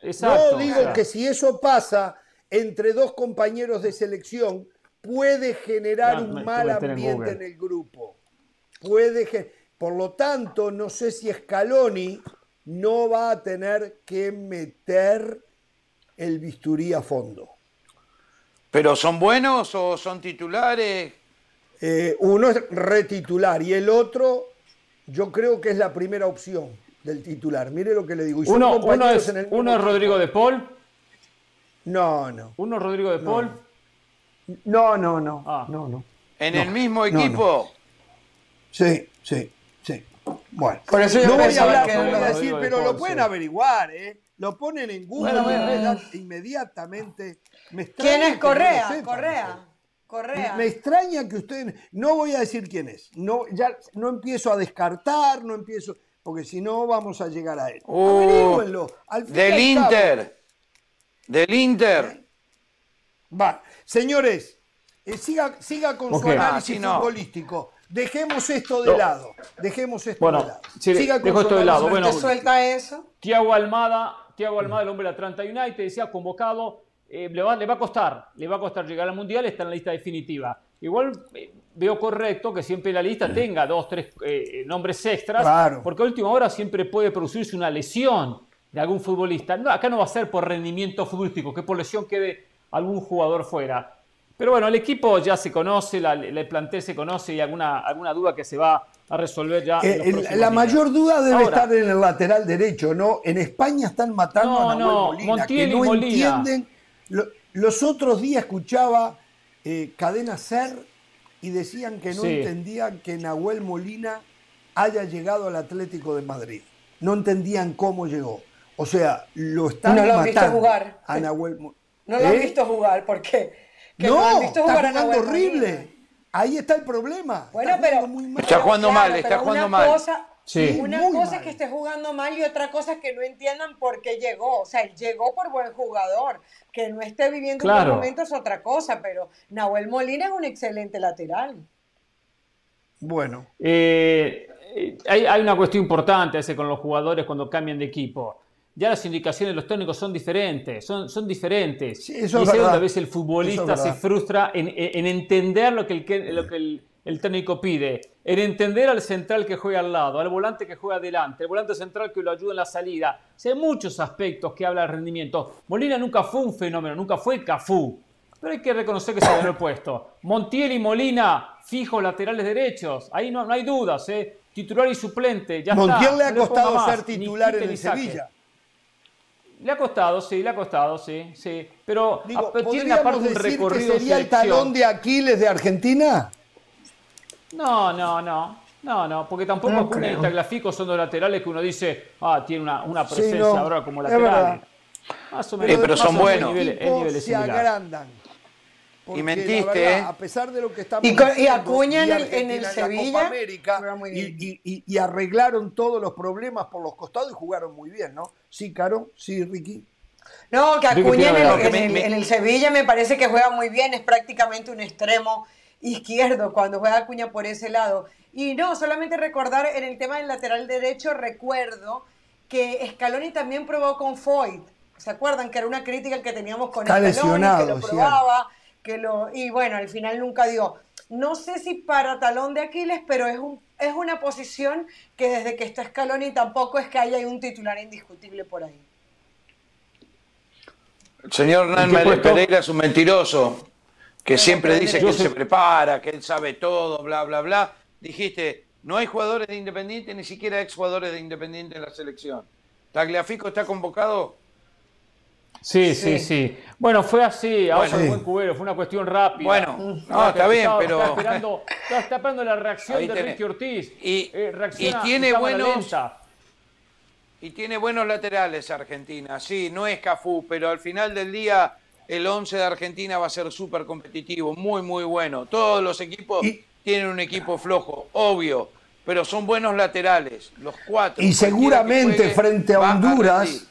Exacto. no digo que si eso pasa entre dos compañeros de selección, puede generar No, un mal en ambiente en el grupo. Puede Por lo tanto, no sé si Scaloni no va a tener que meter el bisturí a fondo. ¿Pero son buenos o son titulares? Eh, uno es retitular y el otro, yo creo que es la primera opción del titular. Mire lo que le digo. Y Uno, es, en el uno es Rodrigo de Paul. No, no. Uno es Rodrigo de Paul. No, no, no. Ah. No, no. ¿En No, el mismo no, no. equipo? Sí, sí, sí. Bueno. Por eso yo no voy a hablar, que no voy a Rodrigo decir, de pero Paul, lo pueden sí. averiguar, ¿eh? Lo ponen en Google Bueno, bueno, inmediat- inmediatamente. Me ¿Quién es no Correa? Correa. Correa. Me extraña que ustedes, no voy a decir quién es, no, ya no empiezo a descartar, no empiezo, porque si no vamos a llegar a él. Averígüenlo. Al fin y Del Inter. Del Inter. Va, señores, eh, siga, siga con su análisis Ah, sí, no. futbolístico. Dejemos esto de No. lado. Dejemos esto Bueno, de lado. sí, Siga dejo su esto de análisis lado. Bueno, ¿Te futbolístico. suelta eso? Tiago Almada, Thiago Almada, el hombre de Atlanta United, decía convocado, eh, le, va, le va a costar, le va a costar llegar al Mundial, está en la lista definitiva. Igual eh, veo correcto que siempre la lista tenga dos, tres eh, nombres extras, Claro. porque a última hora siempre puede producirse una lesión de algún futbolista. No, acá no va a ser por rendimiento futbolístico, que por lesión quede algún jugador fuera. Pero bueno, el equipo ya se conoce, la, el plantel se conoce y alguna, alguna duda que se va a resolver ya. Eh, el, la mayor duda debe estar en el lateral derecho, ¿no? En España están matando a Nahuel no, Molina, que no entienden. Los otros días escuchaba eh, Cadena Ser y decían que no entendían que Nahuel Molina haya llegado al Atlético de Madrid. No entendían cómo llegó. O sea, lo están no lo matando visto jugar. a Nahuel No lo han ¿Eh? visto jugar, ¿por qué? no, está jugando horrible. Ahí está el problema. Bueno, pero está jugando mal, está jugando mal. Una cosa es que esté jugando mal y otra cosa es que no entiendan por qué llegó. O sea, él llegó por buen jugador. Que no esté viviendo un buen momento es otra cosa, pero Nahuel Molina es un excelente lateral. Bueno. Eh, hay, hay, una cuestión importante ese con los jugadores cuando cambian de equipo ya las indicaciones de los técnicos son diferentes, son, son diferentes. y es donde a veces el futbolista se frustra en, entender lo que, el, lo que el, técnico pide, en entender al central que juega al lado, al volante que juega adelante, al volante central que lo ayuda en la salida. hay muchos aspectos que habla de rendimiento. Molina nunca fue un fenómeno, nunca fue Cafú. Pero hay que reconocer que se ganó el puesto. Montiel y Molina, fijos laterales derechos. Ahí no, no hay dudas, ¿eh? Titular y suplente. Ya Montiel le ha costado ser titular en el Sevilla. Le ha costado, sí, le ha costado, sí, sí. Pero Digo, tiene aparte un recorrido que sería el talón de Aquiles de Argentina? No, no, no. No, no, porque tampoco no Acuña y Tagliafico son dos laterales que uno dice, ah, tiene una, una presencia ahora como lateral. Más o menos. pero son buenos. Niveles, se agrandan y mentiste. a pesar de lo que estamos y, y Acuña en el, en el Sevilla América, y, y, arreglaron todos los problemas por los costados y jugaron muy bien, ¿no? Sí, Caro, sí, Ricky. No, que Acuña en el, en el, Sevilla me parece que juega muy bien, es prácticamente un extremo izquierdo cuando juega Acuña por ese lado. Y no, solamente recordar en el tema del lateral derecho, recuerdo que Scaloni también probó con Foyt. ¿Se acuerdan que era una crítica que teníamos con Está Scaloni, que lo probaba? lo, y bueno, al final nunca dio. No sé si para talón de Aquiles, pero es, un, es una posición que desde que está Scaloni tampoco es que haya un titular indiscutible por ahí. El señor Hernán Pereira es un mentiroso, que siempre dice que él se prepara, que él sabe todo, bla, bla, bla. Dijiste, no hay jugadores de Independiente, ni siquiera exjugadores de Independiente en la selección. Tagliafico está convocado Sí, sí, sí, Bueno, fue así, ahora bueno, buen cubero, fue una cuestión rápida. Bueno, no, está bien, pero. Está esperando, está esperando la reacción de Ricky Ortiz. Y, eh, y tiene buenos. Y tiene buenos laterales Argentina, sí, no es Cafú, pero al final del día el 11 de Argentina va a ser súper competitivo, muy, muy bueno. Todos los equipos tienen un equipo flojo, obvio, pero son buenos laterales, los cuatro. Y seguramente frente a Honduras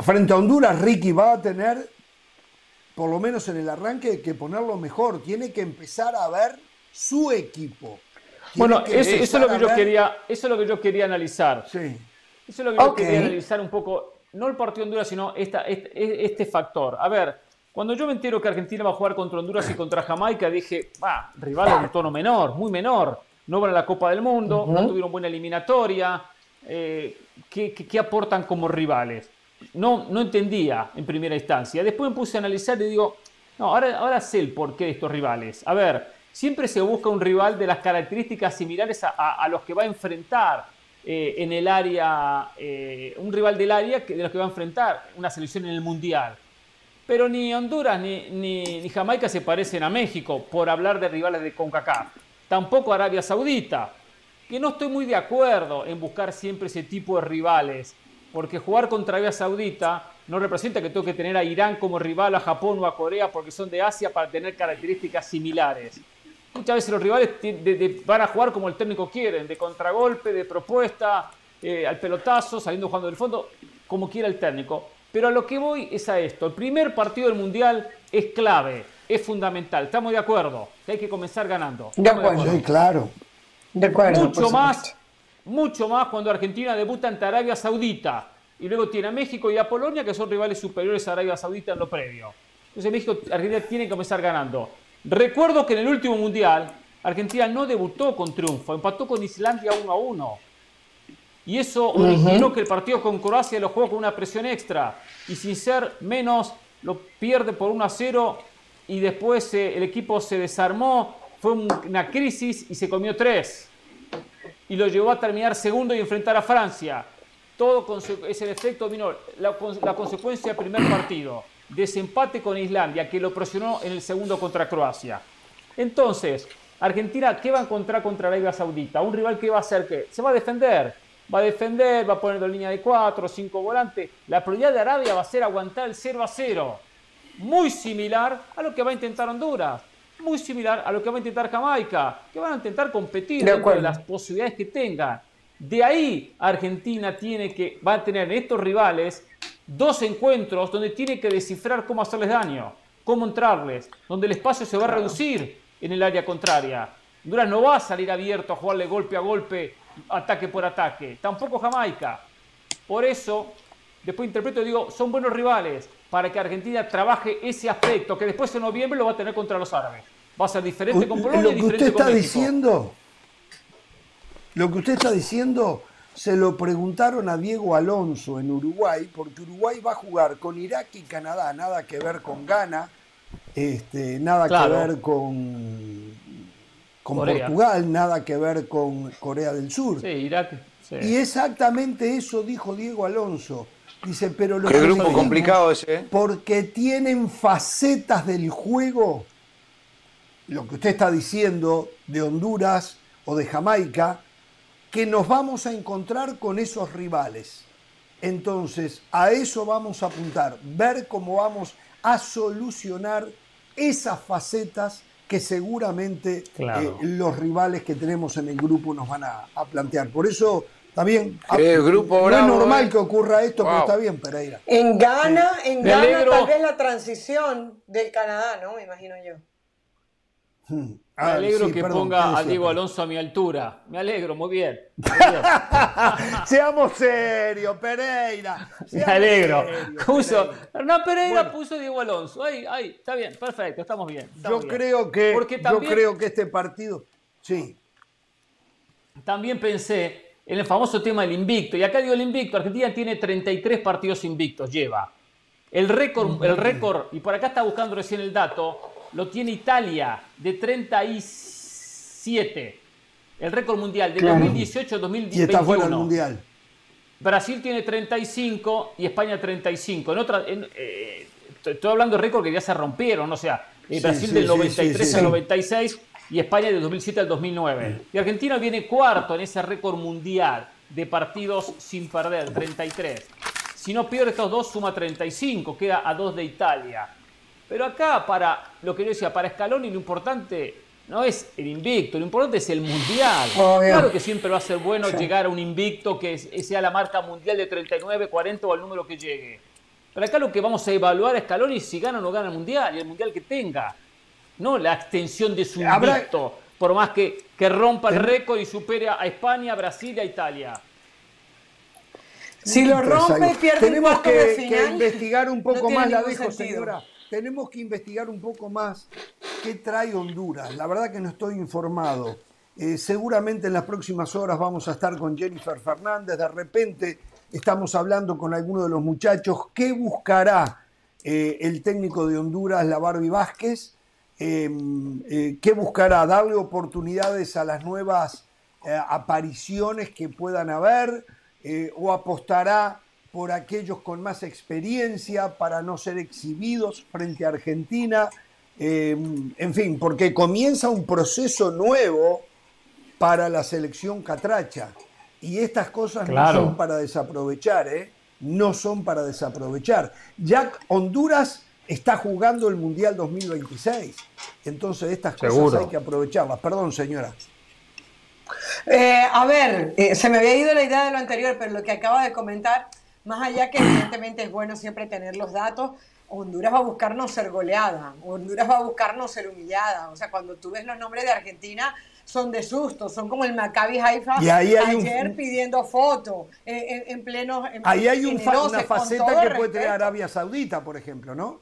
frente a Honduras, Ricky va a tener, por lo menos en el arranque, que ponerlo mejor. Tiene que empezar a ver su equipo. bueno, eso, es lo que yo quería, eso es lo que yo quería analizar. Sí. Eso es lo que yo quería analizar un poco, no el partido de Honduras, sino esta, este, este, factor. A ver, cuando yo me entero que Argentina va a jugar contra Honduras y contra Jamaica, dije, va, rival en tono menor, muy menor. No van a la Copa del Mundo, no tuvieron buena eliminatoria. Eh, qué aportan como rivales? no, no entendía en primera instancia. Después me puse a analizar y digo, no, ahora, ahora sé el porqué de estos rivales. A ver, siempre se busca un rival de las características similares a, los que va a enfrentar eh, en el área, eh, un rival del área que, de los que va a enfrentar una selección en el Mundial. Pero ni Honduras ni, ni, Jamaica se parecen a México, por hablar de rivales de CONCACAF. Tampoco Arabia Saudita, que no estoy muy de acuerdo en buscar siempre ese tipo de rivales porque jugar contra Arabia Saudita no representa que tengo que tener a Irán como rival, a Japón o a Corea, porque son de Asia para tener características similares. Muchas veces los rivales van a jugar como el técnico quieren, de contragolpe, de propuesta, eh, al pelotazo, saliendo jugando del fondo, como quiera el técnico. Pero a lo que voy es a esto. El primer partido del Mundial es clave, es fundamental. Estamos de acuerdo, que hay que comenzar ganando. De acuerdo, sí, claro. De acuerdo. Mucho más mucho más cuando Argentina debuta ante Arabia Saudita y luego tiene a México y a Polonia que son rivales superiores a Arabia Saudita en lo previo. Entonces México, Argentina tiene que comenzar ganando. Recuerdo que en el último mundial Argentina no debutó con triunfo, empató con Islandia 1 a 1. Y eso originó que el partido con Croacia lo jugó con una presión extra y sin ser menos lo pierde por 1 a 0 y después eh, el equipo se desarmó, fue una crisis y se comió tres. Y lo llevó a terminar segundo y enfrentar a Francia. Todo ese efecto vino, la, la consecuencia del primer partido, desempate con Islandia, que lo presionó en el segundo contra Croacia. Entonces, Argentina, ¿qué va a encontrar contra Arabia Saudita? Un rival que va a hacer qué? Se va a defender. Va a defender, va a poner en línea de 4, 5 volantes. La prioridad de Arabia va a ser aguantar el 0 a 0. Muy similar a lo que va a intentar Honduras. Muy similar a lo que va a intentar Jamaica. Que van a intentar competir de de las posibilidades que tengan. De ahí Argentina tiene que, va a tener en estos rivales dos encuentros donde tiene que descifrar cómo hacerles daño, cómo entrarles, donde el espacio se va a reducir en el área contraria. Honduras no va a salir abierto a jugarle golpe a golpe, ataque por ataque. Tampoco Jamaica. Por eso, después interpreto y digo, son buenos rivales para que Argentina trabaje ese aspecto, que después en noviembre lo va a tener contra los árabes. Va a ser diferente con Polonia y diferente usted está diciendo, lo que usted está diciendo se lo preguntaron a Diego Alonso en Uruguay, porque Uruguay va a jugar con Irak y Canadá, nada que ver con Ghana, este, nada que ver con, con Portugal, nada que ver con Corea del Sur. Sí, Irak. Y exactamente eso dijo Diego Alonso. Dice, pero lo Qué grupo complicado ese. ¿eh? Porque tienen facetas del juego, lo que usted está diciendo de Honduras o de Jamaica, que nos vamos a encontrar con esos rivales. Entonces, a eso vamos a apuntar, ver cómo vamos a solucionar esas facetas que seguramente eh, los rivales que tenemos en el grupo nos van a, plantear. Por eso, está bien. grupo no es normal eh. que ocurra esto, pero está bien, Pereira. En Ghana, en Ghana tal vez la transición del Canadá, ¿no? Me imagino yo. Hmm. Me ah, alegro que ponga a Diego Alonso a mi altura. Me alegro, muy bien. <laughs> Seamos serios, Pereira. Me alegro. puso, Hernán Pereira puso Diego Alonso. Ahí, ahí, está bien, perfecto, estamos bien. yo, Creo que, yo creo que este partido. Sí. También pensé en el famoso tema del invicto. Y acá digo el invicto. Argentina tiene 33 partidos invictos, lleva. El récord, el récord, y por acá está buscando recién el dato lo tiene Italia de 37. El récord mundial de 2018 2021. Y está fuera del mundial. Brasil tiene 35 y España 35. En otra, eh, estoy hablando de récord que ya se rompieron, o sea, eh, Brasil del 93 al 96 y España del 2007 al 2009. Y Argentina viene cuarto en ese récord mundial de partidos sin perder, 33. Si no pierde estos dos, suma 35, queda a dos de Italia. Pero acá, para lo que yo decía, para Scaloni lo importante no es el invicto, lo importante es el mundial. Claro que siempre va a ser bueno llegar a un invicto que sea la marca mundial de 39, 40 o el número que llegue. Pero acá lo que vamos a evaluar a Scaloni es si gana o no gana el mundial y el mundial que tenga. No la extensión de su invicto, por más que, que rompa el récord y supere a España, Brasil y a Italia. Si lo rompe, pierde Tenemos que, que investigar un poco más, la dejo, señora tenemos que investigar un poco más qué trae Honduras. La verdad que no estoy informado. Eh, seguramente en las próximas horas vamos a estar con Jennifer Fernández. De repente estamos hablando con alguno de los muchachos. ¿Qué buscará eh, el técnico de Honduras, la Barbie Vázquez? Em, eh, ¿Qué buscará? ¿Darle oportunidades a las nuevas apariciones que puedan haber? ¿O apostará por aquellos con más experiencia para no ser exhibidos frente a Argentina. Eh, en fin, porque comienza un proceso nuevo para la selección catracha. Y estas cosas no son para desaprovechar, ¿eh? No son para desaprovechar. Ya Honduras está jugando el Mundial 2026. Entonces estas cosas hay que aprovecharlas. Perdón, señora. Eh, a ver, eh, se me había ido la idea de lo anterior, pero lo que acaba de comentar más allá que evidentemente es bueno siempre tener los datos, Honduras va a buscar no ser goleada, Honduras va a buscar no ser humillada. O sea, cuando tú ves los nombres de Argentina, son de susto, son como el Maccabi Haifa ayer pidiendo fotos en, pleno. ahí hay una faceta que puede tener Arabia Saudita, por ejemplo, ¿no?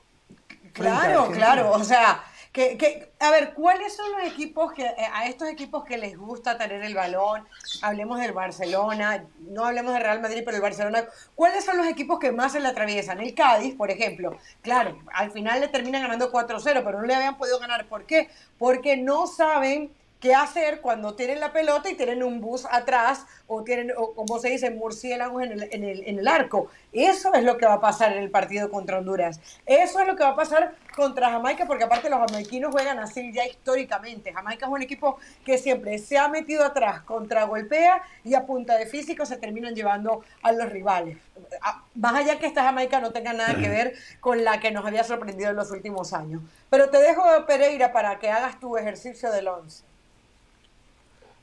Claro, claro. O sea, Que, que, a ver, ¿cuáles son los equipos que, eh, a estos equipos que les gusta tener el balón? Hablemos del Barcelona, no hablemos del Real Madrid, pero el Barcelona. ¿Cuáles son los equipos que más se le atraviesan? El Cádiz, por ejemplo. Claro, al final le terminan ganando 4-0, pero no le habían podido ganar. ¿Por qué? Porque no saben qué hacer cuando tienen la pelota y tienen un bus atrás o tienen, o como se dice, murciélagos en el, en, el, en el arco. Eso es lo que va a pasar en el partido contra Honduras. Eso es lo que va a pasar contra Jamaica, porque aparte los jamaiquinos juegan así ya históricamente. Jamaica es un equipo que siempre se ha metido atrás, contragolpea y a punta de físico se terminan llevando a los rivales. Más allá que esta Jamaica no tenga nada que ver con la que nos había sorprendido en los últimos años. Pero te dejo, Pereira, para que hagas tu ejercicio del 11.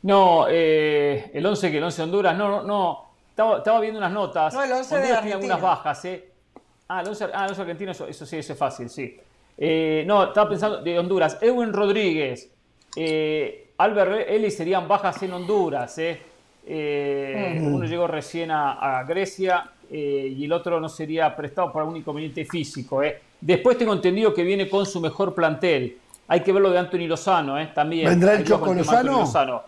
No, eh, el 11 que el 11 de Honduras, no, no, no. Estaba, estaba viendo unas notas. No, el 11 de Honduras tiene Argentina. algunas bajas, ¿eh? Ah, el 11, ah, el 11 argentino, eso, eso sí, eso es fácil, sí. Eh, no, estaba pensando de Honduras. Edwin Rodríguez, eh, Albert Ellis serían bajas en Honduras, ¿eh? Eh, Uno llegó recién a, a Grecia eh, y el otro no sería prestado por algún inconveniente físico, ¿eh? Después tengo entendido que viene con su mejor plantel. Hay que ver lo de Anthony Lozano, ¿eh? También. ¿Vendrá el Choco de? Lozano.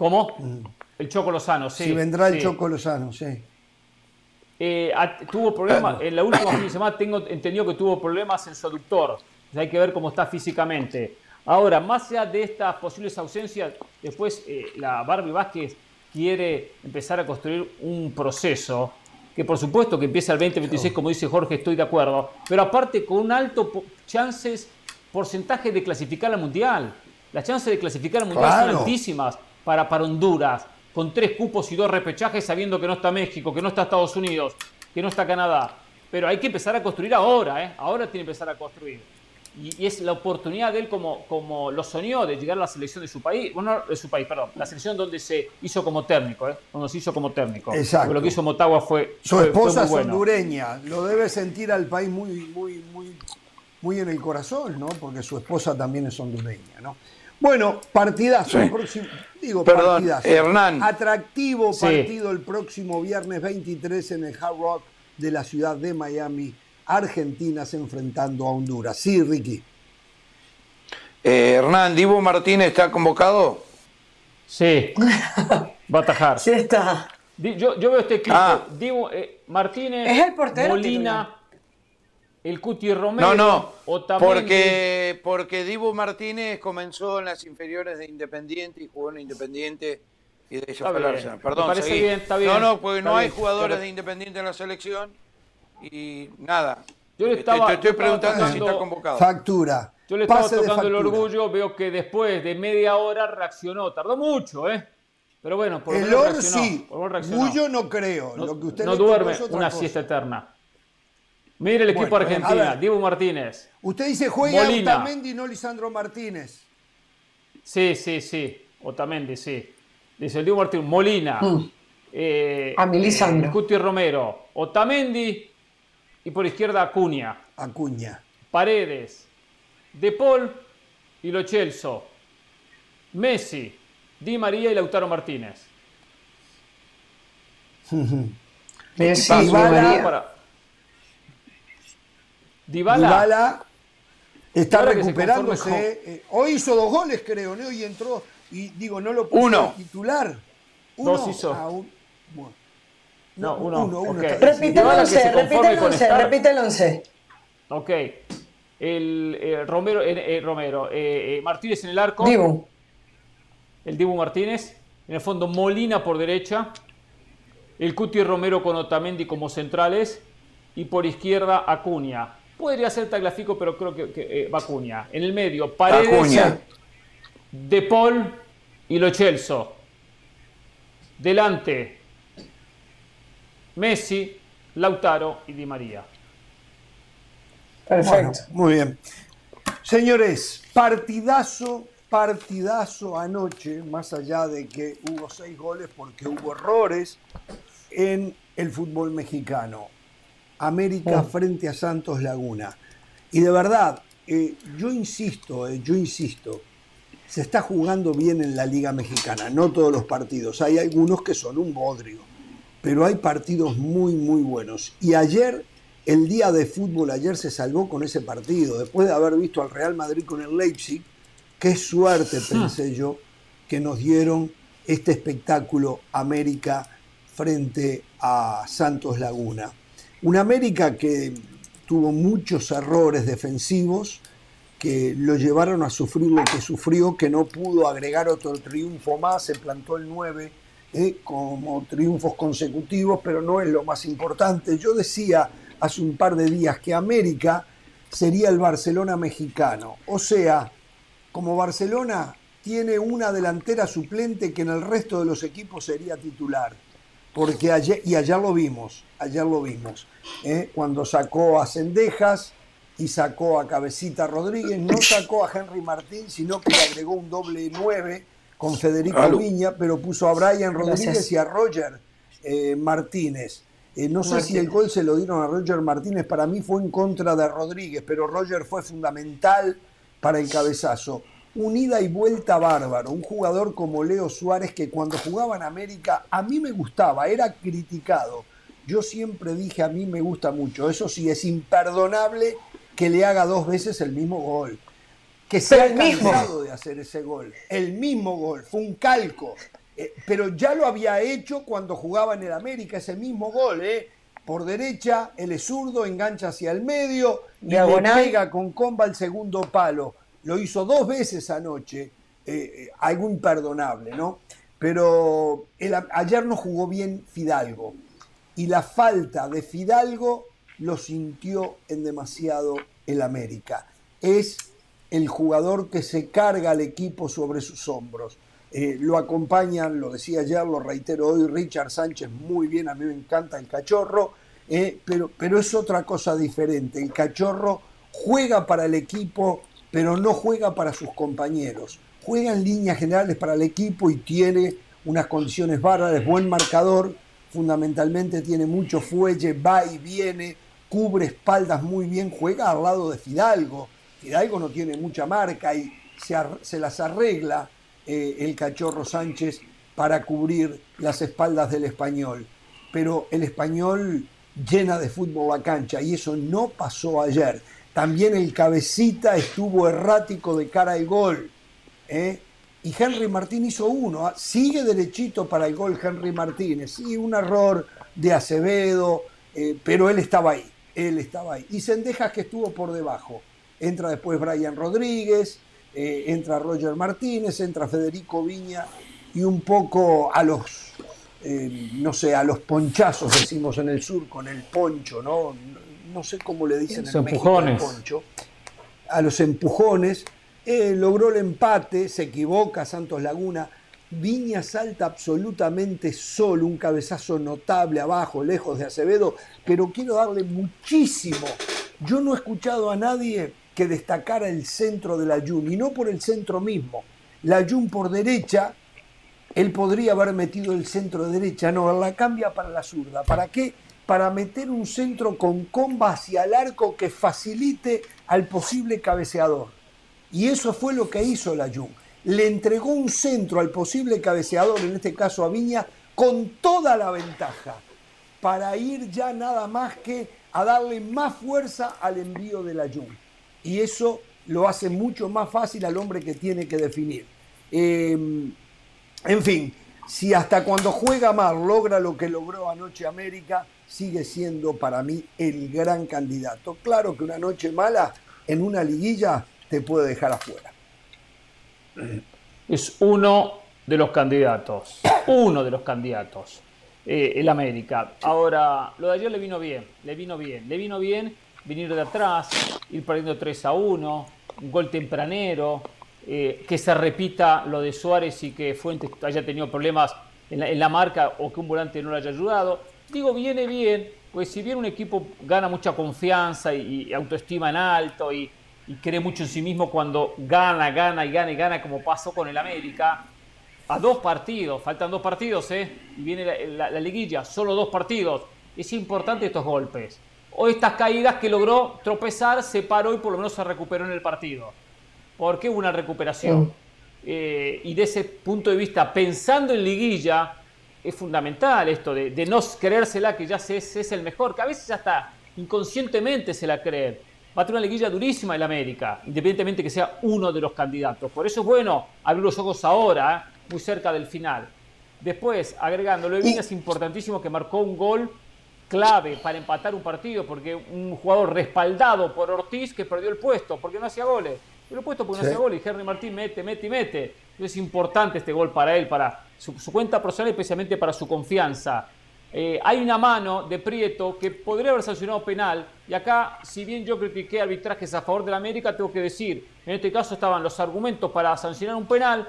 ¿Cómo? El Choco Lozano, sí. si vendrá el sí. Choco Lozano, sí. Eh, tuvo problemas, en la última fin de semana tengo entendido que tuvo problemas en su aductor. Hay que ver cómo está físicamente. Ahora, más allá de estas posibles ausencias, después eh, la Barbie Vázquez quiere empezar a construir un proceso que por supuesto que empieza el 2026, como dice Jorge, estoy de acuerdo, pero aparte con un alto po- chances, porcentaje de clasificar al Mundial. Las chances de clasificar al Mundial Claro. son altísimas para, para Honduras, con tres cupos y dos repechajes, sabiendo que no está México, que no está Estados Unidos, que no está Canadá. Pero hay que empezar a construir ahora, ¿eh? ahora tiene que empezar a construir. Y, y es la oportunidad de él, como, como lo soñó, de llegar a la selección de su país, bueno, de su país, perdón, la selección donde se hizo como técnico, ¿eh? donde se hizo como técnico. Exacto. Porque lo que hizo Motagua fue, Su fue- fue esposa muy es bueno. hondureña, lo debe sentir al país muy, muy, muy, muy en el corazón, ¿no? Porque su esposa también es hondureña, ¿no? Bueno, partidazo, Sí. el próximo, digo, Perdón, partidazo. Hernán. Atractivo Sí. partido el próximo viernes 23 en el Hard Rock de la ciudad de Miami, Argentina se enfrentando a Honduras. Sí, Ricky. Eh, Hernán, ¿Divo Martínez está convocado? Sí, va a atajar. <laughs> Sí está. Yo, yo veo este equipo. Ah. Eh, Martínez, Es el portero Molina, el Cuti Romero, No, no, Otamendi. porque, porque Divo Martínez comenzó en las inferiores de Independiente y jugó en Independiente y de bien, Arsenal. me Perdón, parece seguí. bien, está bien, No, no, porque está no hay bien. jugadores Pero- de Independiente en la selección y nada. Yo le Te- estaba- te, estoy yo estaba preguntando si está convocado. Factura. Yo le estaba Pase tocando el orgullo, veo que después de media hora reaccionó. Tardó mucho, ¿eh? Pero bueno, por lo El menos reaccionó. sí, por lo menos reaccionó. Bullo no creo. no, Lo que usted no duerme una cosa. siesta eterna. Mire el equipo Bueno, argentino, ver. Diego Martínez. Usted dice juega Molina. Otamendi, no Lisandro Martínez. Sí, sí, sí. Otamendi, sí. Dice el Diego Martínez. Molina. eh, A mi Lisandro. eh, Cuti Romero. Otamendi. Y por izquierda Acuña. Acuña. Paredes. De Paul y Lo Celso. Messi. Di María y Lautaro Martínez. <laughs> Messi. Di María. Para... Dybala. Dybala está recuperándose. eh, hoy hizo dos goles, creo, ¿no? Y entró. Y digo, no lo puso Uno. titular. Uno. Dos hizo. Ah, un- bueno. No, uno, Uno, uno ok. está- Repite el Dybala que se 11, repite el con 11, estar- repite el 11. Ok. El eh, Romero, eh, eh, Romero eh, eh, Martínez en el arco. Dibu. El Dibu Martínez. En el fondo Molina por derecha. El Cuti Romero con Otamendi como centrales. Y por izquierda Acuña. Podría ser Tagliafico, pero creo que, que, eh. En el medio Paredes, Acuña. De Paul y Lo Celso. Delante Messi, Lautaro y Di María. Bueno, Perfecto. muy bien. Señores, partidazo, partidazo anoche, más allá de que hubo seis goles porque hubo errores en el fútbol mexicano. América frente a Santos Laguna. Y de verdad, eh, yo insisto, eh, yo insisto, se está jugando bien en la Liga Mexicana, no todos los partidos, hay algunos que son un bodrio, pero hay partidos muy, muy buenos. Y ayer el día de fútbol ayer se salvó con ese partido, después de haber visto al Real Madrid con el Leipzig, qué suerte, pensé yo, que nos dieron este espectáculo América frente a Santos Laguna. Una América que tuvo muchos errores defensivos que lo llevaron a sufrir lo que sufrió, que no pudo agregar otro triunfo más, se plantó el 9 eh, como triunfos consecutivos, pero no es lo más importante. Yo decía hace un par de días que América sería el Barcelona mexicano, o sea, como Barcelona tiene una delantera suplente que en el resto de los equipos sería titular. Porque ayer, y ayer lo vimos, ayer lo vimos, ¿eh? cuando sacó a Cendejas y sacó a Cabecita Rodríguez, no sacó a Henry Martín, sino que le agregó un doble 9 con Federico Viña, pero puso a Brian Rodríguez y a Roger eh, Martínez. Eh, no sé si el gol se lo dieron a Roger Martínez, para mí fue en contra de Rodríguez, pero Roger fue fundamental para el cabezazo un ida y vuelta bárbaro, un jugador como Leo Suárez que cuando jugaba en América a mí me gustaba, era criticado. Yo siempre dije a mí me gusta mucho, eso sí es imperdonable que le haga dos veces el mismo gol. Que sea el mismo de hacer ese gol, el mismo gol, fue un calco. Eh, pero ya lo había hecho cuando jugaba en el América, ese mismo gol, ¿eh? por derecha, es zurdo, engancha hacia el medio y le pega con comba el segundo palo lo hizo dos veces anoche, eh, eh, algo imperdonable, ¿no? Pero ayer no jugó bien Fidalgo y la falta de Fidalgo lo sintió en demasiado el América. Es el jugador que se carga al equipo sobre sus hombros. Eh, lo acompañan, lo decía ayer, lo reitero hoy, Richard Sánchez muy bien, a mí me encanta el cachorro, pero, pero es otra cosa diferente. El cachorro juega para el equipo pero no juega para sus compañeros. Juega en líneas generales para el equipo y tiene unas condiciones bárbaras, buen marcador, fundamentalmente tiene mucho fuelle, va y viene, cubre espaldas muy bien, juega al lado de Fidalgo. Fidalgo no tiene mucha marca y se, las arregla eh, el cachorro Sánchez para cubrir las espaldas del español. Pero el español llena de fútbol la cancha y eso no pasó ayer. También el cabecita estuvo errático de cara al gol. ¿eh? Y Henry Martín hizo uno. ¿ah? Sigue derechito para el gol Henry Martínez. Sí, un error de Acevedo, eh, pero él estaba ahí. Él estaba ahí. Y Sendejas que estuvo por debajo. Entra después Brian Rodríguez, eh, entra Roger Martínez, entra Federico Viña y un poco a los, no sé, a los ponchazos, decimos en el sur, con el poncho, ¿no? No sé cómo le dicen en empujones. México, a los empujones, eh, logró el empate, se equivoca Santos Laguna, Viña salta absolutamente solo, un cabezazo notable abajo, lejos de Acevedo, pero quiero darle muchísimo. Yo no he escuchado a nadie que destacara el centro de la Jun, y no por el centro mismo. La Jun por derecha, él podría haber metido el centro de derecha, no, la cambia para la zurda. ¿Para qué? Para meter un centro con comba hacia el arco que facilite al posible cabeceador. Y eso fue lo que hizo la Jun. Le entregó un centro al posible cabeceador, en este caso a Viña, con toda la ventaja, para ir ya nada más que a darle más fuerza al envío de la Jun. Y eso lo hace mucho más fácil al hombre que tiene que definir. Em, en fin, si hasta cuando juega mal logra lo que logró anoche América, sigue siendo para mí el gran candidato. Claro que una noche mala en una liguilla te puede dejar afuera. Es uno de los candidatos, uno de los candidatos, eh, el América. Ahora, lo de ayer le vino bien, le vino bien, le vino bien venir de atrás, ir perdiendo 3 a 1, un gol tempranero, eh, que se repita lo de Suárez y que Fuentes haya tenido problemas en la, en la marca o que un volante no le haya ayudado digo, viene bien, pues si bien un equipo gana mucha confianza y, autoestima en alto y, cree mucho en sí mismo cuando gana, gana y gana y gana, como pasó con el América, a dos partidos, faltan dos partidos, ¿eh? Y viene la, liguilla, solo dos partidos. Es importante estos golpes. O estas caídas que logró tropezar, se paró y por lo menos se recuperó en el partido. Porque hubo una recuperación. Eh, y de ese punto de vista, pensando en liguilla, es fundamental esto de, no creérsela que ya se, es, el mejor, que a veces ya está, inconscientemente se la creen. Va a tener una liguilla durísima el América, independientemente que sea uno de los candidatos. Por eso es bueno abrir los ojos ahora, ¿eh? muy cerca del final. Después, agregando, lo de es importantísimo que marcó un gol clave para empatar un partido, porque un jugador respaldado por Ortiz que perdió el puesto, porque no hacía goles. Pero el puesto porque no hacía goles y Henry Martín mete, mete y mete. Es importante este gol para él, para su, cuenta personal y especialmente para su confianza. Eh, hay una mano de Prieto que podría haber sancionado penal. Y acá, si bien yo critiqué arbitrajes a favor de la América, tengo que decir, en este caso estaban los argumentos para sancionar un penal,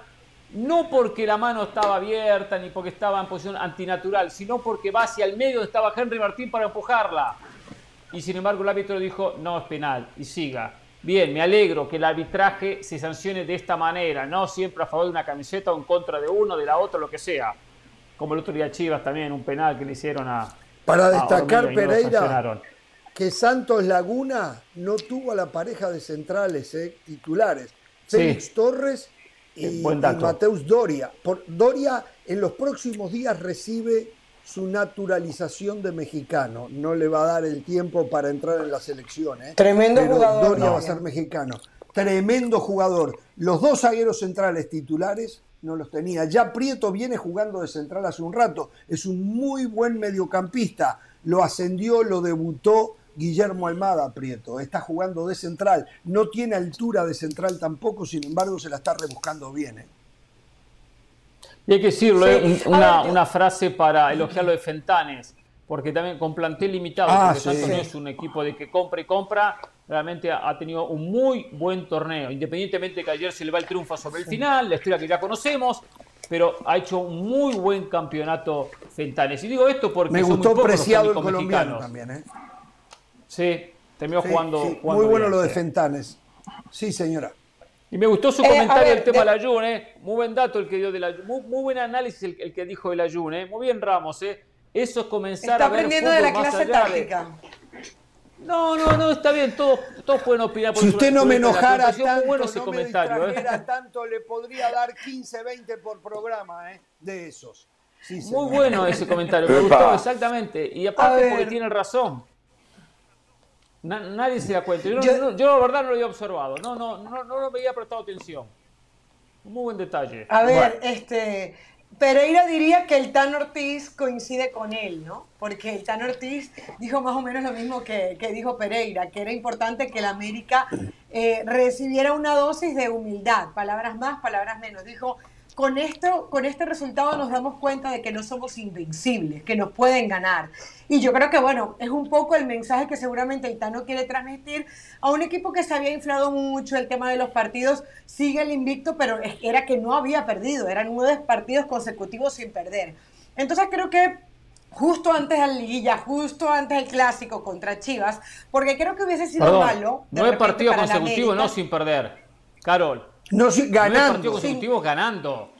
no porque la mano estaba abierta ni porque estaba en posición antinatural, sino porque va hacia el medio donde estaba Henry Martín para empujarla. Y sin embargo el árbitro dijo, no es penal, y siga. Bien, me alegro que el arbitraje se sancione de esta manera, no siempre a favor de una camiseta o en contra de uno, de la otra, lo que sea. Como el otro día Chivas también, un penal que le hicieron a. Para destacar, Pereira, que Santos Laguna no tuvo a la pareja de centrales eh, titulares. Félix Torres y, Mateus Doria. Por, Doria en los próximos días recibe su naturalización de mexicano. No le va a dar el tiempo para entrar en la selección. ¿eh? Tremendo jugador. Doria va a ser mexicano. Tremendo jugador. Los dos zagueros centrales titulares no los tenía. Ya Prieto viene jugando de central hace un rato. Es un muy buen mediocampista. Lo ascendió, lo debutó Guillermo Almada Prieto. Está jugando de central. No tiene altura de central tampoco, sin embargo se la está rebuscando bien. ¿eh? Y hay que decirlo, ¿eh? una, frase para elogiarlo de Fentanes, porque también con plantel limitado, ah, porque Santos no es un equipo de que compra y compra, realmente ha, tenido un muy buen torneo, independientemente de que ayer se le va el triunfo sobre el final, la historia que ya conocemos, pero ha hecho un muy buen campeonato Fentanes. Y digo esto porque me gustó preciado el colombiano también, ¿eh? Sí, terminó jugando, Muy bueno lo de Fentanes. Sí, señora. Y me gustó su eh, comentario del tema de... la ayuno, ¿eh? Muy buen dato el que dio de la muy, muy buen análisis el, que dijo del ayuno, ¿eh? Muy bien, Ramos, ¿eh? Eso es comenzar Está a ver aprendiendo de la clase táctica. No, no, no, está bien, todos, todos pueden opinar. Por si usted no me enojara tanto, bueno ese no comentario, me ¿eh? tanto, le podría dar 15, 20 por programa, ¿eh? De esos. Muy bueno ese comentario, me gustó, exactamente. Y aparte porque tiene razón nadie se da cuenta. Yo, yo, la verdad no lo había observado. No, no, no, no lo había prestado atención. Un muy buen detalle. A ver, este. Pereira diría que el Tan Ortiz coincide con él, ¿no? Porque el Tan Ortiz dijo más o menos lo mismo que, que dijo Pereira, que era importante que el América eh, recibiera una dosis de humildad, palabras más, palabras menos. Dijo, con, esto, con este resultado nos damos cuenta de que no somos invencibles, que nos pueden ganar. Y yo creo que, bueno, es un poco el mensaje que seguramente Itano quiere transmitir a un equipo que se había inflado mucho el tema de los partidos, sigue el invicto, pero era que no había perdido, eran nueve partidos consecutivos sin perder. Entonces creo que justo antes de la liguilla, justo antes del clásico contra Chivas, porque creo que hubiese sido malo. Nueve partidos consecutivos, no sin perder. Carol. No, ganando. partidos consecutivos ganando.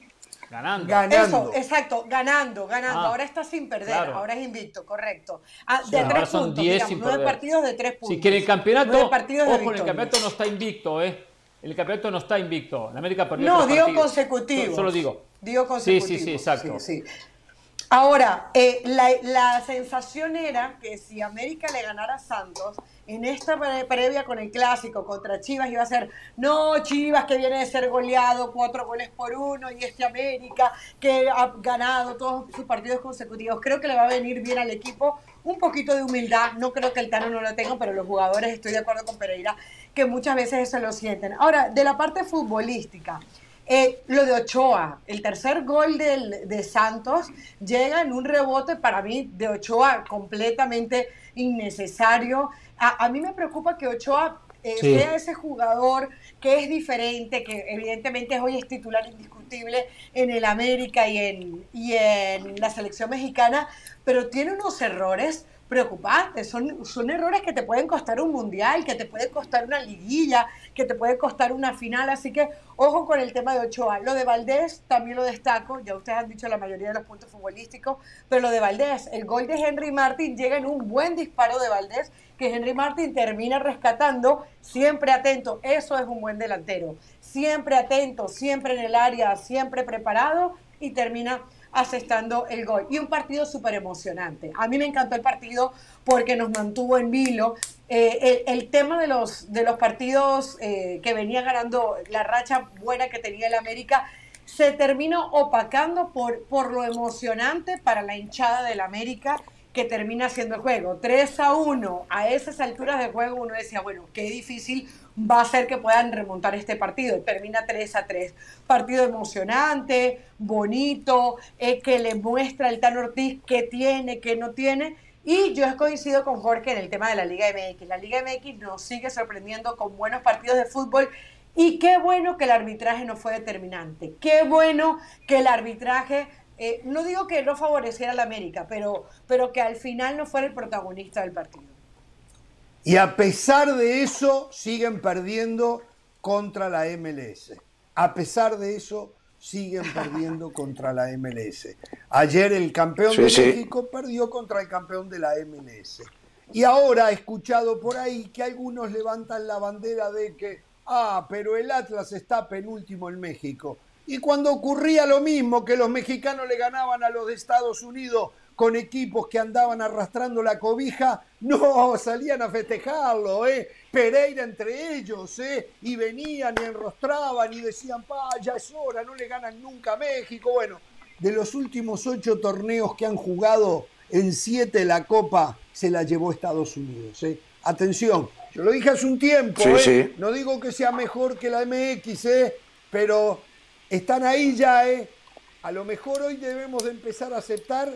Ganando. Eso, exacto, ganando, ganando. Ah, ahora está sin perder, ahora es invicto, correcto. Ah, de tres son puntos, 10 sin nueve partidos de tres puntos. Si quiere el campeonato, ojo, el campeonato no está invicto, ¿eh? El campeonato no está invicto. La América perdió No, dio consecutivo. Solo digo. Dio consecutivo. Sí, sí, sí, exacto. Ahora, eh, la, sensación era que si América le ganara a Santos, en esta previa con el clásico contra Chivas iba a ser, no, Chivas que viene de ser goleado cuatro goles por uno y este América que ha ganado todos sus partidos consecutivos. Creo que le va a venir bien al equipo un poquito de humildad. No creo que el Tano no lo tenga, pero los jugadores, estoy de acuerdo con Pereira, que muchas veces eso lo sienten. Ahora, de la parte futbolística. Eh, lo de Ochoa, el tercer gol del, de Santos llega en un rebote para mí de Ochoa completamente innecesario. A, mí me preocupa que Ochoa eh, sea ese jugador que es diferente, que evidentemente hoy es titular indiscutible en el América y en, y en la selección mexicana, pero tiene unos errores preocupantes, son, son errores que te pueden costar un mundial, que te pueden costar una liguilla, que te puede costar una final, así que ojo con el tema de Ochoa. Lo de Valdés también lo destaco, ya ustedes han dicho la mayoría de los puntos futbolísticos, pero lo de Valdés, el gol de Henry Martin llega en un buen disparo de Valdés que Henry Martin termina rescatando, siempre atento, eso es un buen delantero, siempre atento, siempre en el área, siempre preparado y termina asestando el gol. Y un partido súper emocionante. A mí me encantó el partido porque nos mantuvo en vilo. Eh, el, tema de los, de los partidos eh, que venía ganando la racha buena que tenía el América se terminó opacando por, por lo emocionante para la hinchada del América que termina siendo el juego. 3 a 1, a esas alturas de juego uno decía, bueno, qué difícil va a ser que puedan remontar este partido. Termina 3 a 3. Partido emocionante, bonito, eh, que le muestra el Tan Ortiz qué tiene, qué no tiene. Y yo coincido con Jorge en el tema de la Liga MX. La Liga MX nos sigue sorprendiendo con buenos partidos de fútbol. Y qué bueno que el arbitraje no fue determinante. Qué bueno que el arbitraje eh, no digo que no favoreciera a la América, pero, pero que al final no fuera el protagonista del partido. Y a pesar de eso, siguen perdiendo contra la MLS. A pesar de eso, siguen <laughs> perdiendo contra la MLS. Ayer el campeón de México perdió contra el campeón de la MLS. Y ahora he escuchado por ahí que algunos levantan la bandera de que, ah, pero el Atlas está penúltimo en México. Y cuando ocurría lo mismo, que los mexicanos le ganaban a los de Estados Unidos con equipos que andaban arrastrando la cobija, no, salían a festejarlo, ¿eh? Pereira entre ellos, ¿eh? Y venían y enrostraban y decían, pa, ya es hora, no le ganan nunca a México. Bueno, de los últimos ocho torneos que han jugado, en siete la Copa se la llevó Estados Unidos, ¿eh? Atención, yo lo dije hace un tiempo, ¿eh? No digo que sea mejor que la MX, ¿eh? Pero están ahí ya, ¿eh? A lo mejor hoy debemos de empezar a aceptar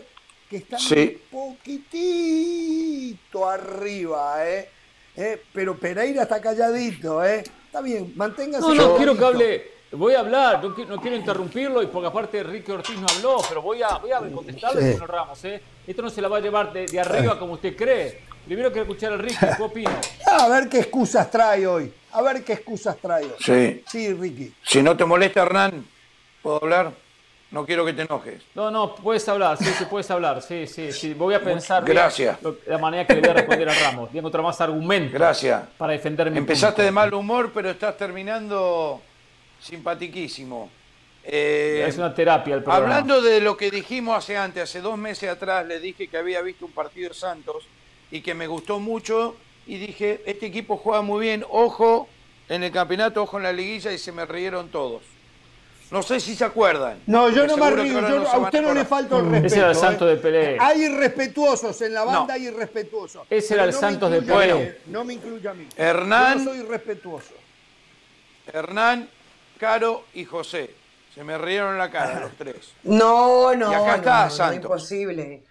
que están un poquitito arriba, ¿eh? ¿eh? Pero Pereira está calladito, ¿eh? Está bien, manténgase. No, no, quiero que hable. Voy a hablar, no, quiero interrumpirlo y porque aparte Enrique Ortiz no habló, pero voy a, voy a contestarle, señor Ramos. ¿eh? Esto no se la va a llevar de, arriba como usted cree. Primero quiero escuchar a Enrique, ¿qué opina? <laughs> A ver qué excusas trae hoy. A ver qué excusas trae hoy. Sí. Sí, Ricky. Si no te molesta, Hernán, ¿puedo hablar? No quiero que te enojes. No, no, puedes hablar, sí, sí, puedes hablar. Sí, sí, sí. Voy a pensar Gracias. la manera que le voy a responder a Ramos. Tengo otro más argumento Gracias. para defender mi Empezaste de mal humor, pero estás terminando simpatiquísimo. Eh, es una terapia el programa. Hablando de lo que dijimos hace antes, hace dos meses atrás, le dije que había visto un partido de Santos y que me gustó mucho y dije, este equipo juega muy bien, ojo en el campeonato, ojo en la liguilla y se me rieron todos. No sé si se acuerdan. No, yo no me río. a usted no le falta el respeto. Ese era el Santos ¿eh? de Pelé. Hay irrespetuosos en la banda, hay irrespetuosos. Ese era el Santos de Pelé. No me incluya a mí. Hernán. Yo no soy respetuoso. Hernán, Caro y José. Se me rieron la cara los tres. No, no. Y acá está Santos. imposible.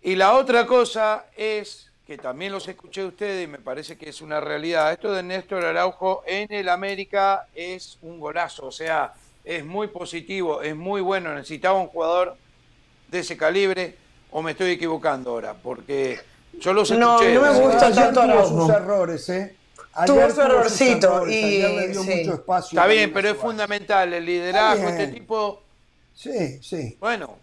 Y la otra cosa es que también los escuché ustedes y me parece que es una realidad. Esto de Néstor Araujo en el América es un golazo. O sea, es muy positivo, es muy bueno. Necesitaba un jugador de ese calibre, o me estoy equivocando ahora, porque yo los escuché. No, no me gusta tanto sus errores, ¿eh? tuvo su errorcito y Está bien, pero es fundamental el liderazgo, este tipo. Sí, sí. Bueno,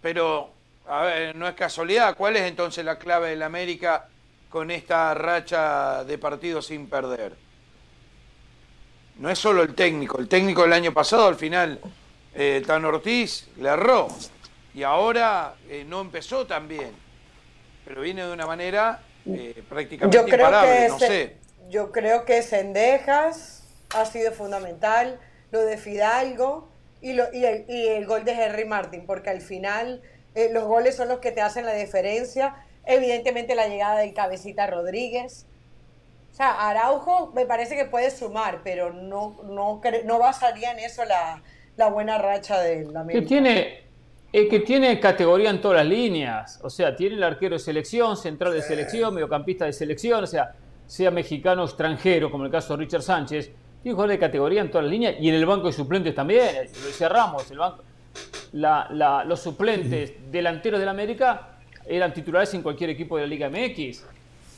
pero a ver, no es casualidad. ¿Cuál es entonces la clave del América con esta racha de partidos sin perder? No es solo el técnico. El técnico del año pasado, al final, eh, Tan Ortiz le erró. Y ahora eh, no empezó tan bien. Pero viene de una manera eh, prácticamente yo creo imparable, no sé. Yo creo que Sendejas ha sido fundamental, lo de Fidalgo y, lo, y, el, y el gol de Henry Martin, porque al final los goles son los que te hacen la diferencia. Evidentemente la llegada del cabecita Rodríguez, sea, Araujo me parece que puede sumar, pero no, no, no basaría en eso la, buena racha del América. Que tiene, que tiene categoría en todas las líneas. O sea, tiene el arquero de selección, central de selección, mediocampista de selección, o sea, sea mexicano o extranjero, como el caso de Richard Sánchez. Tiene jugadores de categoría en todas las líneas y en el banco de suplentes también. Lo decía Ramos, el banco, los suplentes <clears throat> delanteros del América eran titulares en cualquier equipo de la Liga MX.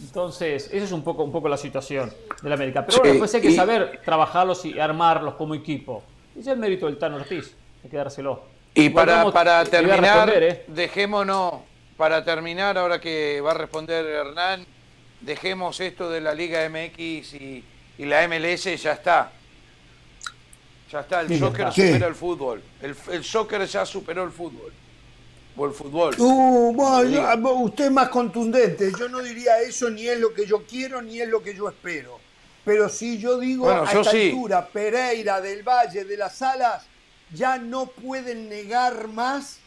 Entonces, esa es un poco, un poco la situación del América. Pero bueno, después hay que saber trabajarlos y armarlos como equipo. Ese es el mérito del Tano Ortiz, hay que dárselo. Y para, para terminar, ¿eh? dejémonos, para terminar, ahora que va a responder Hernán, dejemos esto de la Liga MX y, la MLS, ya está. Ya está, el soccer supera el fútbol. El, el soccer ya superó el fútbol. Por el fútbol. Uh, bueno, usted es más contundente. Yo no diría eso, ni es lo que yo quiero, ni es lo que yo espero. Pero si yo digo Bueno, a yo esta sí. altura, Pereira, del Valle, de las Alas, ya no pueden negar más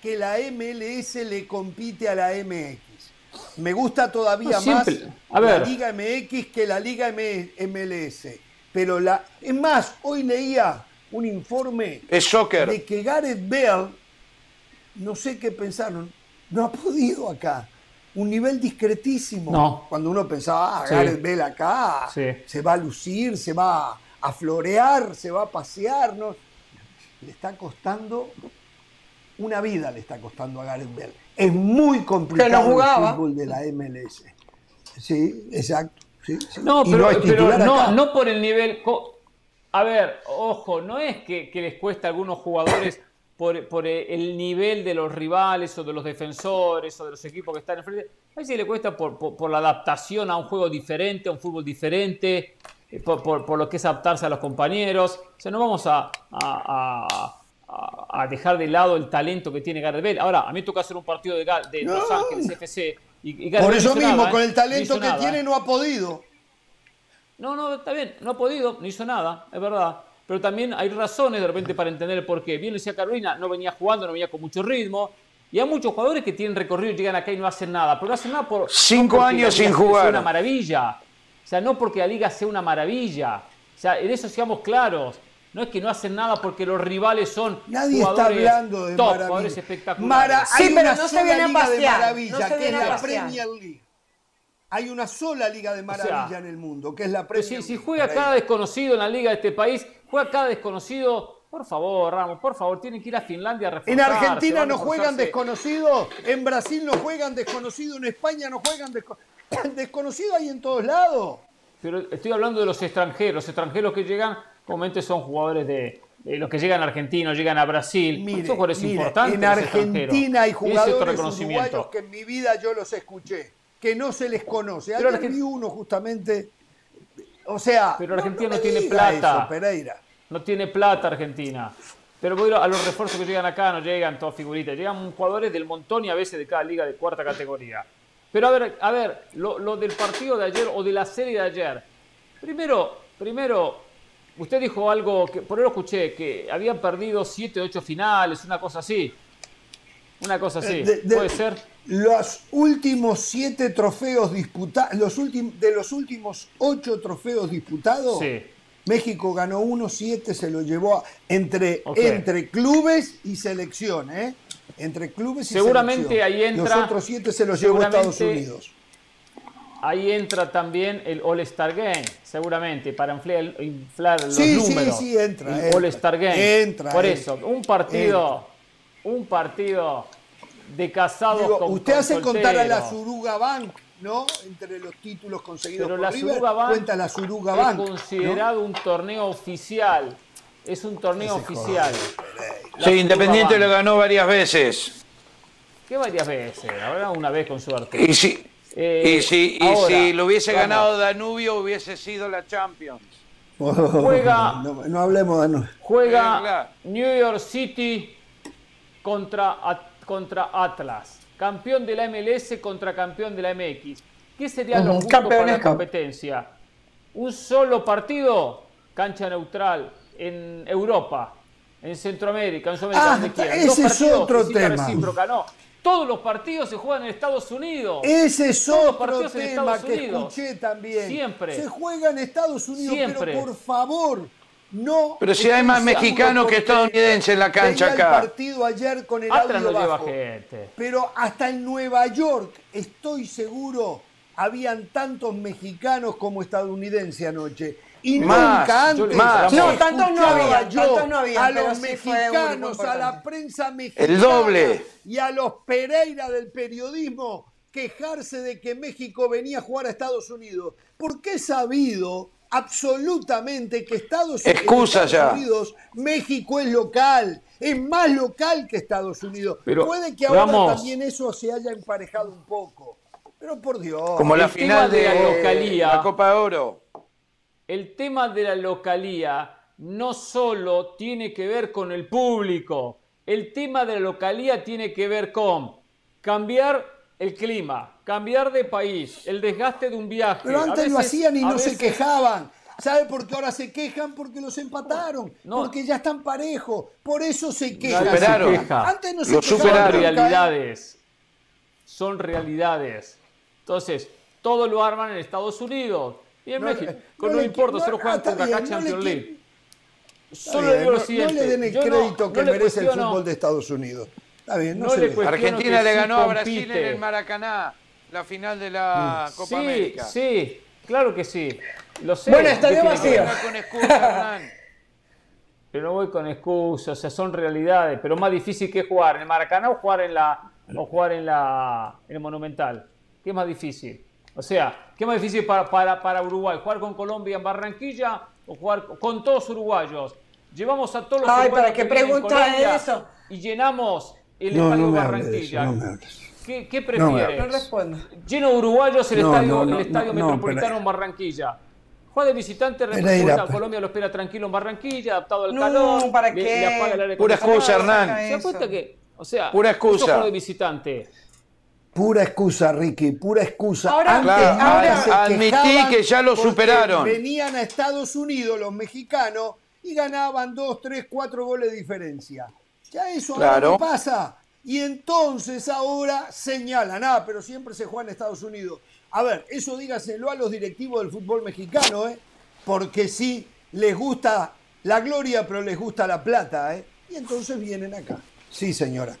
que la MLS le compite a la MX. Me gusta todavía No, más A la. Liga MX que la Liga M- MLS. Pero la, es más, hoy leía un informe Es soccer. de que Gareth Bale, no sé qué pensaron, no ha podido acá. Un nivel discretísimo. No. Cuando uno pensaba, ah, Sí. Gareth Bale acá Sí. se va a lucir, se va a florear, se va a pasear. ¿no? Le está costando una vida, le está costando a Gareth Bale. Es muy complicado jugaba. el fútbol de la MLS. Sí, exacto. sí, sí. No, pero, no, no por el nivel. A ver, ojo, no es que, que les cuesta a algunos jugadores por, por el nivel de los rivales o de los defensores o de los equipos que están enfrente. A veces le cuesta por, por- por la adaptación a un juego diferente, a un fútbol diferente, eh, por, lo que es adaptarse a los compañeros. O sea, no vamos a, a- a- a- a dejar de lado el talento que tiene Gareth Bale. Ahora, a mí me toca hacer un partido de, de No. Los Ángeles FC. Y, y Por eso no mismo, nada, con ¿eh? el No talento que nada, tiene, ¿eh? no ha podido. No, no, está bien, no ha podido, no hizo nada, es verdad. Pero también hay razones de repente para entender el porqué. Bien decía Carolina, no venía jugando, no venía con mucho ritmo. Y hay muchos jugadores que tienen recorrido y llegan acá y no hacen nada. Pero no hacen nada por. Cinco no porque años la liga sin sea jugar. una maravilla. O sea, no porque la liga sea una maravilla. O sea, en eso seamos claros. No es que no hacen nada porque los rivales son Nadie está hablando de top, maravilla. jugadores espectaculares. Mara- Sí, hay pero una no se viene a liga de maravilla, no se que es la pasear. Premier League. Hay una sola liga de maravilla sea, en el mundo, que es la Pero Premier si, si League. juega Pereira. cada desconocido en la liga de este país, juega cada desconocido. Por favor, Ramos, por favor, tienen que ir a Finlandia a En reforzarse, Argentina van a no juegan desconocidos, en Brasil no juegan desconocidos, en España no juegan desconocidos. <coughs> Desconocidos hay en todos lados. Pero estoy hablando de los extranjeros. Los extranjeros que llegan, comúnmente son jugadores de, de los que llegan a Argentina, llegan a Brasil. Mire, son jugadores mire, importantes. en. Argentina hay jugadores uruguayos que en mi vida yo los escuché, que no se les conoce. Vi uno justamente, o sea, Pero Argentina no tiene plata. eso, Pereira. No tiene plata Argentina. Pero voy a los refuerzos que llegan acá, no llegan todos figuritas. Llegan jugadores del montón y a veces de cada liga de cuarta categoría. Pero a ver, a ver, lo, lo del partido de ayer o de la serie de ayer. Primero, primero, usted dijo algo que por ahí lo escuché, que habían perdido 7, 8 finales, una cosa así. Una cosa así. Eh, De- de- Puede ser. Los últimos siete trofeos disputados, los de los últimos ocho trofeos disputados, Sí. México ganó uno, siete se lo llevó a- entre, entre clubes y selección, ¿eh? Entre clubes y Seguramente selección. ahí entra- Los otros siete se los llevó a Estados Unidos. Ahí entra también el All-Star Game, seguramente, para inflar, inflar los Sí, sí, números. sí, entra, El entra. All-Star Game. Entra, Por entra, eso, un partido, un partido de casados Digo, con usted con hace contar a la. Suruga Bank, ¿no? Entre los títulos conseguidos Pero por la River, Suruga Bank cuenta la Suruga es Bank. ¿no? considerado un torneo oficial. Es un torneo Ese oficial. Sí, Suruga Independiente Bank. lo ganó varias veces. Que varias veces, ahora una vez con suerte. Y si, Eh, y si, y ahora, si lo hubiese ganado Danubio, hubiese sido la Champions. Juega- <laughs> No, no hablemos de... no. Juega. New York City contra, At- contra Atlas. Campeón de la MLS contra campeón de la MX. ¿Qué sería lo justo para la competencia? Un solo partido, cancha neutral, en Europa, en Centroamérica, en Sudamérica, Ah, donde quieran. ese Dos es otro tema. recíproca, no. Todos los partidos se juegan en Estados Unidos. Ese es Todos los otro tema Estados que Unidos. escuché también. Siempre. Se juega en Estados Unidos, Siempre. pero por favor, no. Pero si hay más mexicanos que estadounidenses en la cancha veía acá. el partido ayer con el Atlas audio no lleva bajo. gente. Pero hasta en Nueva York, estoy seguro, habían tantos mexicanos como estadounidenses anoche. Y Más, nunca antes más. No, tantos no había, yo tantos no había, a los sí mexicanos, a la prensa mexicana El doble. y a los Pereira del periodismo quejarse de que México venía a jugar a Estados Unidos. Porque he sabido absolutamente que Estados, Excusa. Unidos, México es local, es más local que Estados Unidos. Pero, Puede que ahora también eso se haya emparejado un poco. Pero por Dios. Como la El tema final de de, la localía. la Copa de Oro. El tema de la localía no solo tiene que ver con el público, El tema de la localía tiene que ver con cambiar el clima, cambiar de país, el desgaste de un viaje. Pero A antes lo hacían y no se quejaban. ¿Sabe por qué ahora se quejan? Porque los empataron. No. Porque ya están parejos. Por eso se quejan. se superaron. queja. Antes no se Lo quejaban Son superaron. ¿eh? realidades. Son realidades. Entonces, todo lo arman en Estados Unidos y en No, México. Con no no, le- importa, solo juegan está contra acá Champions League. Solo bien, digo lo no- siguiente. No le den el yo no- crédito que merece el fútbol de Estados Unidos. Está bien, no, No se le Argentina le sí ganó a Brasil en el Maracaná, la final de la Copa Sí, América. sí, claro que sí. Lo sé. Bueno, ¿Qué estadio vacío. con excusa. <laughs> Pero no voy con excusas, o sea, son realidades. Pero más difícil que jugar en el Maracaná o jugar en la o jugar en la en el Monumental. ¿Qué es más difícil? O sea, ¿qué es más difícil para, para, para Uruguay? ¿Jugar con Colombia en Barranquilla o jugar con todos uruguayos? Llevamos a todos los Ay, uruguayos ¿para qué que pregunta eso? y llenamos el No, estadio no Barranquilla. no me hable de eso. ¿Qué, qué prefieres? No respondo. Lleno de uruguayos el No, estadio, no, no, el estadio no, no, metropolitano en Barranquilla. Juega de visitante, Pereira, representa a Colombia lo espera tranquilo en Barranquilla, adaptado al No, calor. ¿para qué? le apaga el aire Pura excusa, Hernán. ¿Se Eso. que, o sea, Pura excusa. juega de visitante? Pura excusa, Ricky, pura excusa. Ahora- Antes, Claro, ahora se admití que ya lo superaron. Venían a Estados Unidos los mexicanos y ganaban dos, tres, cuatro goles de diferencia. Ya eso ahora Claro. no pasa. Y entonces ahora señalan, ah, pero siempre se juega en Estados Unidos. A ver, eso dígaselo a los directivos del fútbol mexicano, ¿eh? Porque sí, les gusta la gloria, pero les gusta la plata, ¿eh? Y entonces vienen acá. Sí, señora.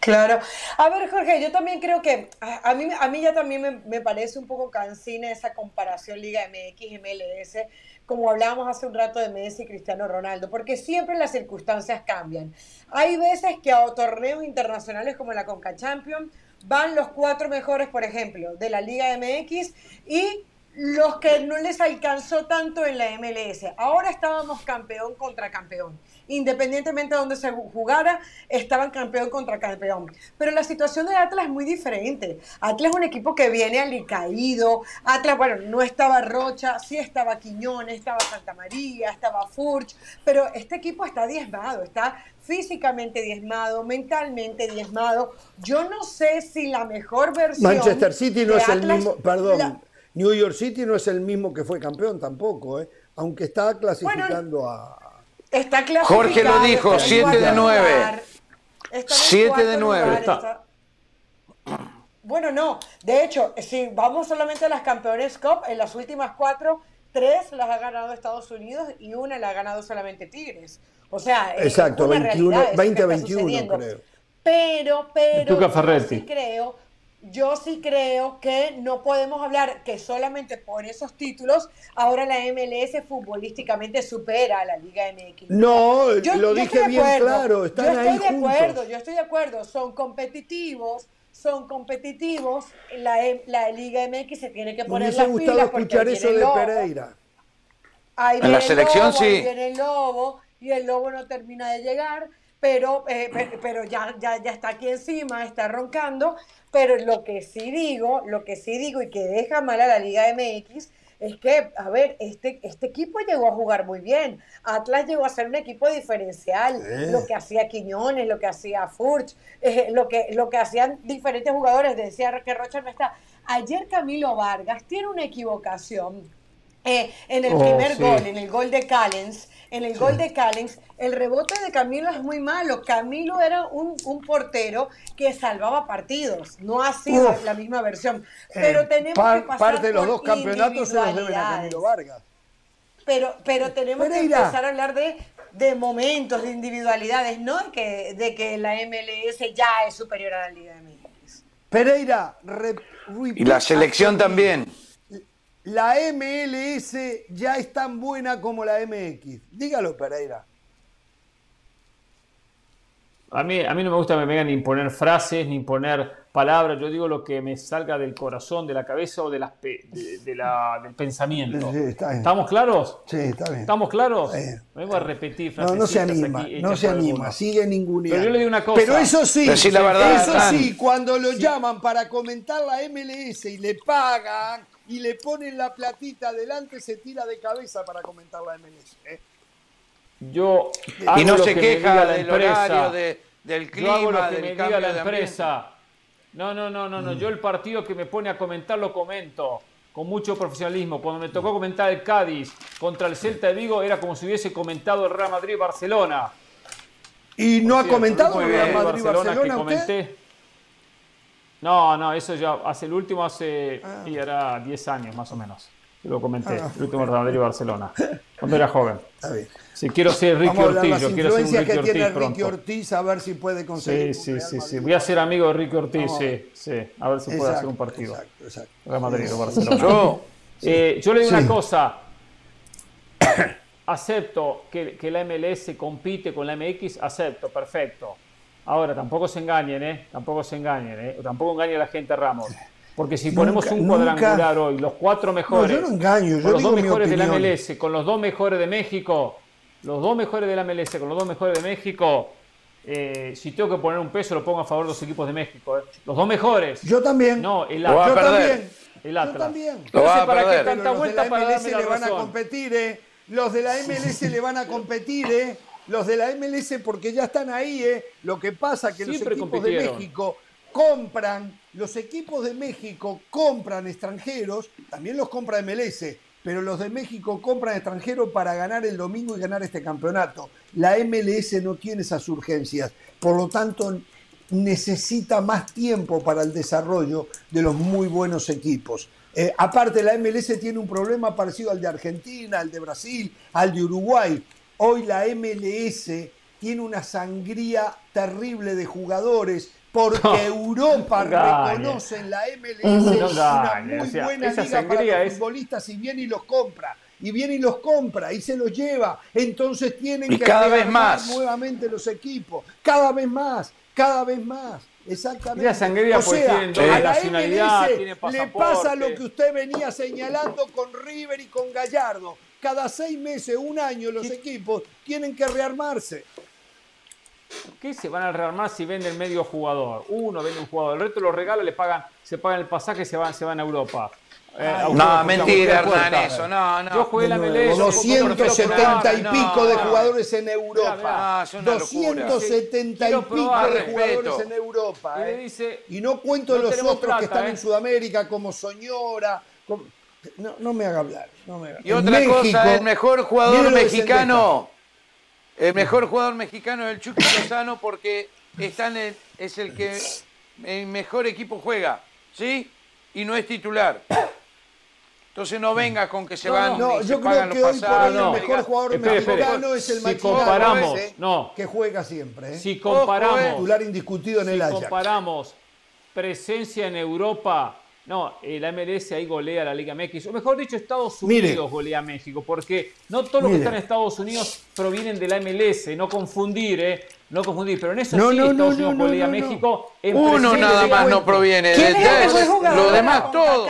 Claro. A ver, Jorge, yo también creo que a, a mí, a mí ya también me, me parece un poco cansina esa comparación Liga MX, MLS, como hablábamos hace un rato de Messi y Cristiano Ronaldo, porque siempre las circunstancias cambian. Hay veces que a torneos internacionales como la Conca Champions van los cuatro mejores, por ejemplo, de la Liga MX y los que no les alcanzó tanto en la MLS. Ahora estábamos campeón contra campeón. Independientemente de donde se jugara, estaban campeón contra campeón. Pero la situación de Atlas es muy diferente. Atlas es un equipo que viene alicaído. Atlas, bueno, no estaba Rocha, sí estaba Quiñones, estaba Santa María, estaba Furch, pero este equipo está diezmado, está físicamente diezmado, mentalmente diezmado. Yo no sé si la mejor versión. Manchester City no es el mismo, perdón, la- New York City no es el mismo que fue campeón tampoco, ¿eh? aunque está clasificando a... Está clasificado. Jorge lo dijo, está en siete cuarto de nueve. lugar, está en Siete cuarto de nueve. lugar, Está. está- Bueno, no. De hecho, si vamos solamente a las campeones Cup, en las últimas cuatro, tres las ha ganado Estados Unidos y una la ha ganado solamente Tigres. O sea, Exacto, una 21, realidad eso que 20 a está 21 sucediendo. creo. Pero, pero, yo sí creo, yo sí creo que no podemos hablar que solamente por esos títulos ahora la MLS futbolísticamente supera a la Liga MX. No, Yo- lo yo dije estoy de bien acuerdo. claro, están yo estoy ahí de acuerdo, yo estoy de acuerdo, son competitivos, son competitivos, la, M- la Liga MX se tiene que poner las gustado pilas porque escuchar eso de Lobo, Pereira. ahí En viene la el selección, Lobo, ahí sí. viene el Lobo y el Lobo no termina de llegar, pero, eh, pe- pero ya, ya, ya está aquí encima, está roncando, pero lo que sí digo, lo que sí digo y que deja mal a la Liga MX es que, a ver, este, este equipo llegó a jugar muy bien. Atlas llegó a ser un equipo diferencial. Lo que hacía Quiñones, lo que hacía Furch, eh, lo, que, lo que hacían diferentes jugadores. Decía que Rocha no está. Ayer Camilo Vargas tiene una equivocación eh, en el Oh, primer sí. gol, en el gol de Callens. En el gol de Callens, el rebote de Camilo es muy malo. Camilo era un, un portero que salvaba partidos. No ha sido Uf. la misma versión. Pero Eh, tenemos par- que pasar parte de los dos campeonatos se los deben a. Camilo Vargas. Pero, pero tenemos que empezar a hablar de, de momentos, de individualidades, no de que, de que la MLS ya es superior a la Liga MX. Pereira, re- Y la selección también. La MLS ya es tan buena como la MX. Dígalo, Pereira. A mí, a mí no me gusta que me vengan ni imponer frases, ni imponer palabras. Yo digo lo que me salga del corazón, de la cabeza o de las pe- de, de la- del pensamiento. Sí, está bien. ¿Estamos claros? Sí, está bien. ¿Estamos claros? Me voy a repetir No, no se anima, aquí no se anima, algunos. sigue ninguneando. Pero yo le digo una cosa. Pero eso sí, la verdad, eso sí, cuando lo llaman para comentar la MLS y le pagan y le ponen la platita adelante, se tira de cabeza para comentar la MLS. ¿eh? Yo Y no se que queja la del empresa. horario, de- del Yo hago lo clima, que del me cambio diga la de empresa. No, no, no, no, no. Yo el partido que me pone a comentar lo comento con mucho profesionalismo. Cuando me tocó comentar el Cádiz contra el Celta de Vigo era como si hubiese comentado el Real Madrid-Barcelona. ¿Y no ha Cierto, comentado el Real Madrid-Barcelona que usted? comenté. No, no, eso ya hace el último hace Ah. y era 10 años más o menos. que Lo comenté, el último Real Madrid-Barcelona, cuando era joven. Está bien. Si quiero ser Ricky Vamos Ortiz, las yo quiero ser un Ricky que tiene Ortiz Ricky pronto. Ortiz a ver si puede Sí, conseguir. un sí, Real sí, sí. Madrid. Voy a ser amigo de Ricky Ortiz, Vamos. sí, sí. A ver si puede Exacto, hacer un partido. Exacto, exacto. Real Madrid o Barcelona. Yo, Eh, yo le digo Sí. una cosa. <coughs> acepto que, que la MLS compite con la MX, acepto, perfecto. Ahora, tampoco se engañen, ¿eh? Tampoco se engañen, ¿eh? Tampoco engañe a la gente Ramos. Porque si ponemos un nunca- cuadrangular hoy, los cuatro mejores, yo no engaño, yo con los digo dos mi mejores de la. MLS, con los dos mejores de México, los dos mejores de la MLS, con los dos mejores de México, eh, si tengo que poner un peso, lo pongo a favor de los equipos de México. ¿eh? Los dos mejores. Yo también. No, el yo Atlas. perder. también. El Yo Atlas. también. Lo va No sé a para perder. qué Pero tanta los de vuelta la MLS le van a competir, ¿eh? Los de la MLS le van a competir, ¿eh? Los de la MLS porque ya están ahí, ¿eh? Lo que pasa que Siempre los equipos de. México compran, los equipos de México compran extranjeros, también los compra MLS, pero los de México compran extranjeros para ganar el domingo y ganar este campeonato. La MLS no tiene esas urgencias, por lo tanto necesita más tiempo para el desarrollo de los muy buenos equipos. Eh, aparte, la MLS tiene un problema parecido al de Argentina, al de Brasil, al de Uruguay. Hoy la MLS tiene una sangría terrible de jugadores porque Europa No reconoce en la MLS No una muy o sea, buena liga para los es- futbolistas y viene y los compra. Y viene y los compra y se los lleva. Entonces tienen Y que cada vez más. nuevamente los equipos. Cada vez más, cada vez más. Exactamente. La sangría, o sea, doble a la nacionalidad, MLS le pasa lo que usted venía señalando con River y con Gallardo. Cada seis meses, un año, los equipos tienen que rearmarse. ¿Qué se van a rearmar si venden medio jugador? Uno vende un jugador, el resto lo regala, le pagan, se pagan el pasaje, se van, se van a Europa. Eh, no, mentira, Hernán, eso, no, no. Yo jugué la MLS. yo jugué por 270 y no, pico de no. jugadores en Europa. mirá, es una locura. 270 y Quiero pico probar de respeto. jugadores en Europa. Y le ¿eh? dice, Y no cuento no los otros plata, que están ¿eh? en Sudamérica, como Soñora. como- No, no me haga hablar. No Y otra México, cosa, el mejor jugador mexicano, el mejor jugador mexicano es el Chucky Lozano porque está en el- es el que el mejor equipo juega, ¿sí? Y no es titular. Entonces no venga con que se No, van No, y se yo creo pagan que los hoy por pasajes. hoy no. el mejor jugador Espere, espere. mexicano es el Si Machín comparamos, ¿eh? no. que juega siempre. ¿eh? si comparamos, Titular indiscutido en si el Ajax. comparamos presencia en Europa, no, eh, la MLS ahí golea a la Liga MX, o mejor dicho, Estados Mire. Unidos golea a México, porque no todos los que están en Estados Unidos provienen de la MLS, no confundir, ¿eh? No confundir, pero en eso No, sí no, Estados no, Unidos no, golea a. México. En Uno nada más no proviene. ¿Quién de- es el de- mejor jugador lo demás todo.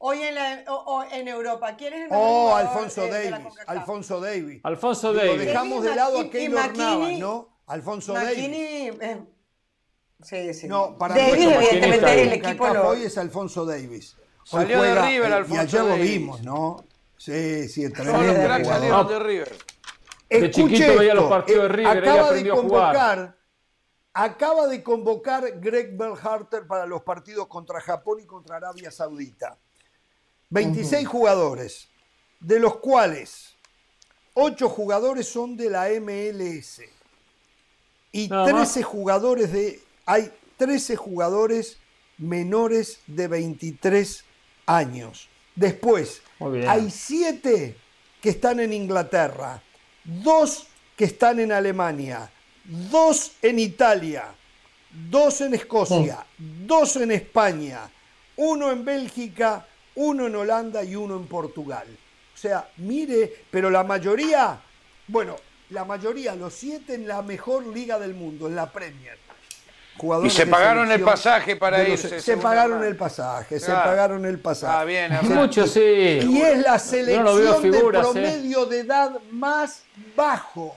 Hoy en, la, o- o en Europa, ¿quién es el mejor Oh, Alfonso de Davis. Alfonso Davis. Alfonso Davis. dejamos de lado a Keylor Navas, ¿no? Alfonso Davis. Eh, sí, sí. No, para Davis, nuestro evidentemente, el equipo lo... hoy es Alfonso Davis. Hoy Salió de River, Alfonso Y ayer lo Davis. vimos, ¿no? Sí, sí, tremendo. los salieron de River. De Escuche chiquito veía esto, los partidos de River, acaba de aprendió a jugar. convocar, acaba de convocar Greg Berhalter para los partidos contra Japón y contra Arabia Saudita. 26 jugadores, de los cuales 8 jugadores son de la MLS y Nada más. 13 jugadores de hay 13 jugadores menores de 23 años. Después, hay 7 que están en Inglaterra, 2 que están en Alemania, 2 en Italia, 2 en Escocia, 2 en España, 1 en Bélgica, 1 en Holanda y 1 en Portugal. O sea, mire, pero la mayoría, bueno, la mayoría, los 7 en la mejor liga del mundo, en la Premier. Y se de pagaron el pasaje para los- irse. Se pagaron el pasaje, se pagaron el pasaje. Ah, bien, Hernán. muchos sí. Y es la Yo no veo selección figuras, de ¿eh? promedio de edad más bajo,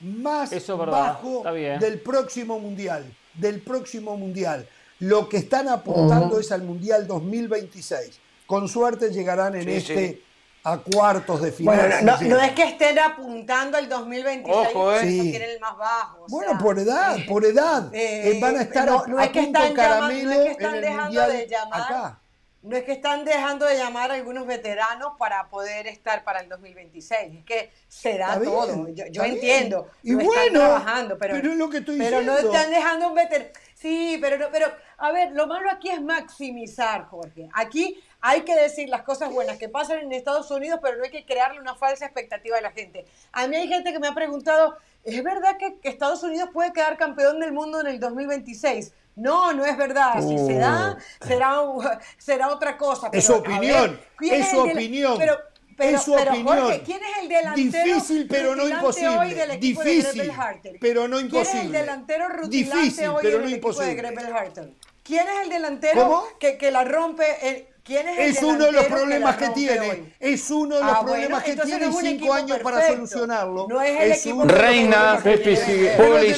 más Eso bajo del próximo mundial, del próximo mundial. Lo que están apuntando es al mundial 2026. Con suerte llegarán en Sí, este sí. A cuartos de final. Bueno, no, no es que estén apuntando al 2026 Ojo, y eh. Sí. el más bajo. o Bueno, sea, por edad, por edad. eh, Eh, van a estar no- a, no a es que punto están llama- caramelo no es que están en el dejando mundial de llamar. acá. No es que están dejando de llamar a algunos veteranos para poder estar para el 2026. Es que se da bien, todo. Yo, entiendo. Y están bueno, trabajando, pero, pero es lo que estoy pero no están dejando un veterano. Sí, pero, no- pero a ver, lo malo aquí es maximizar, Jorge. Aquí hay que decir las cosas buenas que pasan en Estados Unidos, pero no hay que crearle una falsa expectativa a la gente. A mí hay gente que me ha preguntado, ¿es verdad que, que Estados Unidos puede quedar campeón del mundo en el 2026? No, no es verdad. Si se da, será, un- <laughs> será otra cosa. Es pero, su a ver, opinión, ¿quién es su opinión, Pero, pero, es su pero, opinión. Jorge, ¿quién es el delantero Difícil, pero no imposible. hoy del de Difícil, Harter? pero no ¿Quién es el imposible. delantero rutilante Difícil, hoy pero en no el de imposible. Grevel Harter? ¿Quién es el delantero ¿Cómo? que, que la rompe? el- ¿Quién es el Es uno de los problemas que rompe tiene. hoy? Es uno de los Ah, bueno, problemas que entonces tiene es y un cinco equipo años para perfecto. solucionarlo. No es el equipo uno de los Reina, que es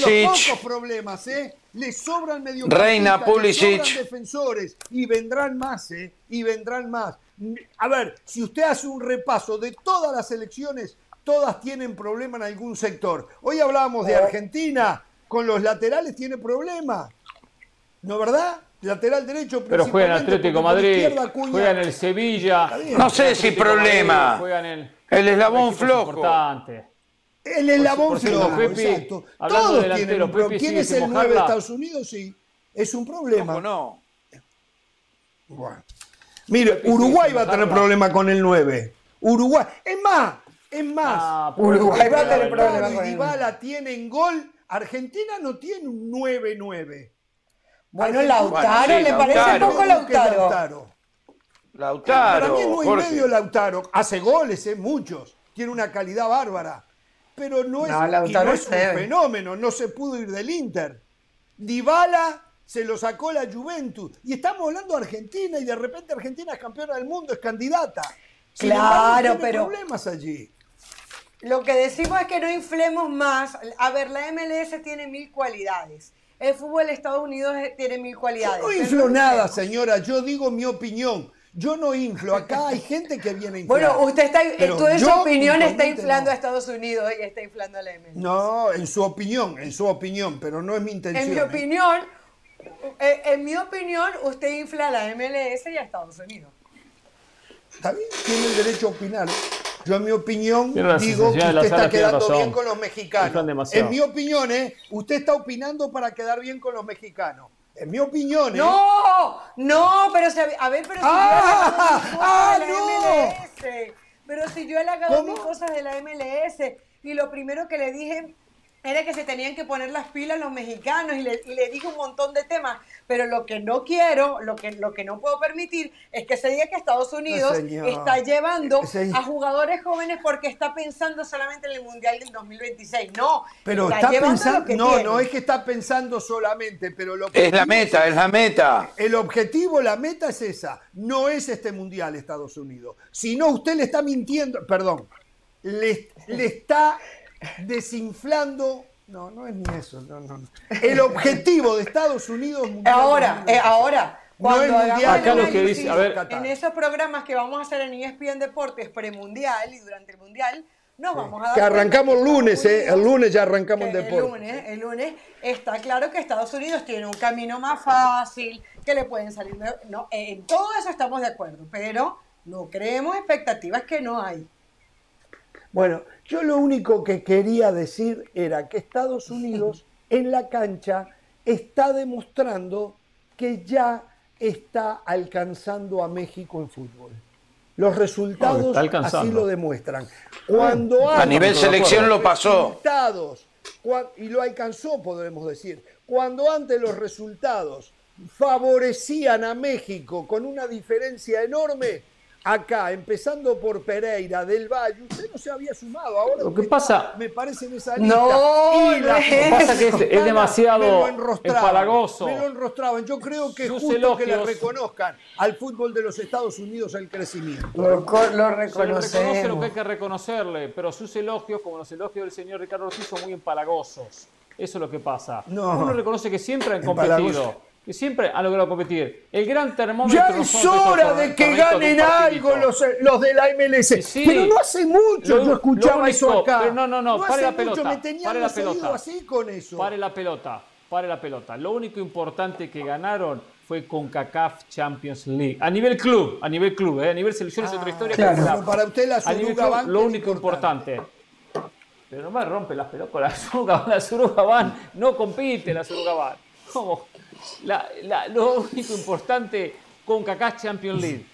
Pulisic. problemas, ¿eh? Le sobran medio Reina, Pulisic. defensores y vendrán más, ¿eh? Y vendrán más. A ver, si usted hace un repaso de todas las elecciones, todas tienen problema en algún sector. Hoy hablábamos de Argentina, con los laterales tiene problema. ¿No verdad? Lateral derecho Pero juega en Atlético Madrid, juega en el Sevilla. No sé si problema. Juega en el, El eslabón flojo. El eslabón flojo, Pepe, exacto. Todos de tienen un problema. ¿Quién es el 9 de. Estados Unidos? Sí, es un problema. No. Bueno. Mire, Uruguay va a tener problema con el 9. Uruguay. Es más, es más. Ah, Uruguay va a tener problema Dybala tienen gol. Argentina no tiene un 9-9. Bueno, Lautaro, Bueno, sí, ¿le parece Lautaro. poco ¿Cómo que Lautaro? Lautaro? Lautaro. Para mí es muy Jorge. medio Lautaro. Hace goles, ¿eh? muchos. Tiene una calidad bárbara. Pero no es, No, y Lautaro no es un fenómeno. No se pudo ir del Inter. Dybala se lo sacó la Juventus. Y estamos hablando de Argentina y de repente Argentina es campeona del mundo, es candidata. Sin Claro, embargo, tiene pero- problemas allí. Lo que decimos es que no inflemos más. A ver, la MLS tiene mil cualidades. El fútbol de Estados Unidos tiene mil cualidades. Yo no inflo nada, señora. Yo digo mi opinión. Yo no inflo. Acá hay gente que viene a inflar. Bueno, usted está, en su yo opinión está inflando no. a Estados Unidos y está inflando a la MLS. No, en su opinión, en su opinión, pero no es mi intención. En mi ¿eh? opinión, eh, en mi opinión, usted infla a la MLS y a Estados Unidos. Está bien, tiene el derecho a opinar. Yo en mi opinión digo que usted está quedando razón. bien con los mexicanos. En mi opinión, ¿eh? Usted está opinando para quedar bien con los mexicanos. En mi opinión, ¿eh? No, no, pero si, a ver, pero si Ah, yo he ah, no. de la MLS, pero si yo he halagado ¿Cómo? mil cosas de la MLS y lo primero que le dije era que se tenían que poner las pilas los mexicanos y le, y le dije un montón de temas, pero lo que no quiero, lo que, lo que no puedo permitir es que se diga que Estados Unidos está llevando Señor. a jugadores jóvenes porque está pensando solamente en el Mundial del 2026. No, Pero está, pensando. lo que No, tiene. no es que está pensando solamente, pero lo Es la meta, es la meta. El objetivo, la meta es esa. No es este mundial Estados Unidos. Si no, usted le está mintiendo. Perdón. Le, le está desinflando. No, no es ni eso. No, no, no. <laughs> El objetivo de Estados Unidos es Ahora, 2026. eh, ahora, No cuando es mundial. Acá el lo que análisis dice- a ver. Qatar. en esos programas que vamos a hacer en ESPN Deportes premundial y durante el mundial, nos vamos a dar Que arrancamos el lunes, ¿eh? El lunes ya arrancamos en el deporte. lunes, el lunes está claro que Estados Unidos tiene un camino más fácil, que le pueden salir. No, en todo eso estamos de acuerdo, pero no creemos expectativas que no hay. Bueno, yo lo único que quería decir era que Estados Unidos en la cancha está demostrando que ya está alcanzando a México en fútbol. Los resultados así lo demuestran. Cuando A nivel selección lo pasó. y lo alcanzó, podemos decir, cuando antes los resultados favorecían a México con una diferencia enorme, acá, empezando por Pereira, del Valle, usted no se había sumado. Ahora Lo que usted pasa- me parece en esa lista. No, y no la es. Lo que pasa que es- es demasiado me lo enrostraban, empalagoso. Me lo enrostraban. Yo creo que es Sus justo que le reconozcan al fútbol de los Estados Unidos el crecimiento. Lo, lo reconoce lo que hay que reconocerle, pero sus elogios, como los elogios del señor Ricardo Ortiz, son muy empalagosos. Eso es lo que pasa. No. Uno reconoce que siempre han Empalagoso. Que siempre han logrado competir. El gran termómetro. Ya es hora de que ganen algo los, los de la MLS. Sí. Pero no hace mucho Lo- yo escuchaba eso acá. pero no, no, no, pare hace la mucho pelota, me tenían pare la pelota. así con eso. Pare la pelota, pare la pelota. Lo único importante que ganaron fue con CACAF Champions League. A nivel club, a nivel club, ¿eh? a nivel selección es otra historia. que claro. Pero para usted la Suruga Bank lo único importante. importante. Pero no me rompe las pelotas con la Suruga, la Suruga no compite la Suruga Ban. ¿Cómo? La- la- lo único importante con CACAF Champions League,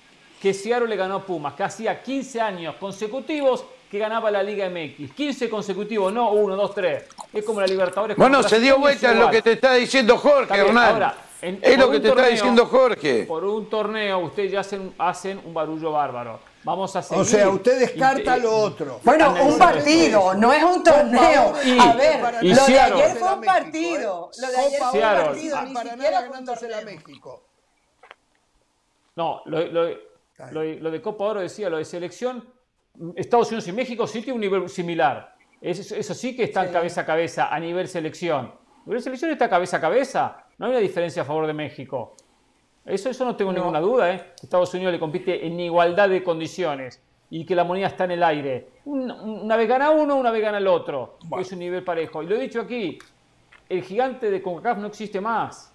que Seattle le ganó a Pumas, que hacía 15 años consecutivos que ganaba la Liga MX. 15 consecutivos, no 1, 2, 3. Es como la Libertadores. Bueno, se dio vuelta en lo que te está diciendo Jorge, Hernán. es lo que te está diciendo Jorge. Por un torneo, ustedes ya hacen, hacen un barullo bárbaro. Vamos a seguir. O sea, usted descarta Y- lo otro. Bueno, un partido, no es un torneo. Y- A ver, y lo de ayer fue un partido. ¿eh? Lo de ayer Copa fue un partido, ni para siquiera nada fue un ganándosela a torneo. México. No, lo, lo- lo- lo de Copa Oro decía, lo de selección, Estados Unidos y México sí tiene un nivel similar. Eso, eso sí que están cabeza a cabeza a nivel selección. A nivel selección está cabeza a cabeza. No hay una diferencia a favor de México. Eso, eso no tengo ninguna duda. ¿eh? Estados Unidos le compite en igualdad de condiciones y que la moneda está en el aire. Un- una vez gana uno, una vez gana el otro. Es un nivel parejo. Y lo he dicho aquí, el gigante de CONCACAF no existe más.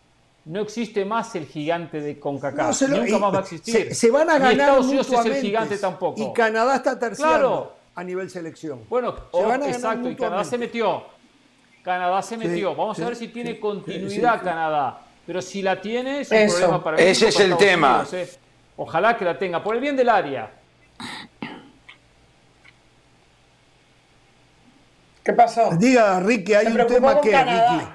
No existe más el gigante de CONCACAF. No, lo- Nunca más va a existir. Se, se van a Ni ganar Estados Unidos es el gigante tampoco. Y Canadá está terciando Claro. a nivel selección. Bueno, Se oh, van a exacto, y Canadá se metió. Canadá se metió. Vamos sí, a ver si tiene sí, continuidad sí, sí. Canadá. Pero si la tiene, es un Eso. problema para Ese México, es el Estados tema. Unidos, ¿eh? Ojalá que la tenga, por el bien del área. ¿Qué pasó? Diga, Ricky, hay un tema que. Ricky.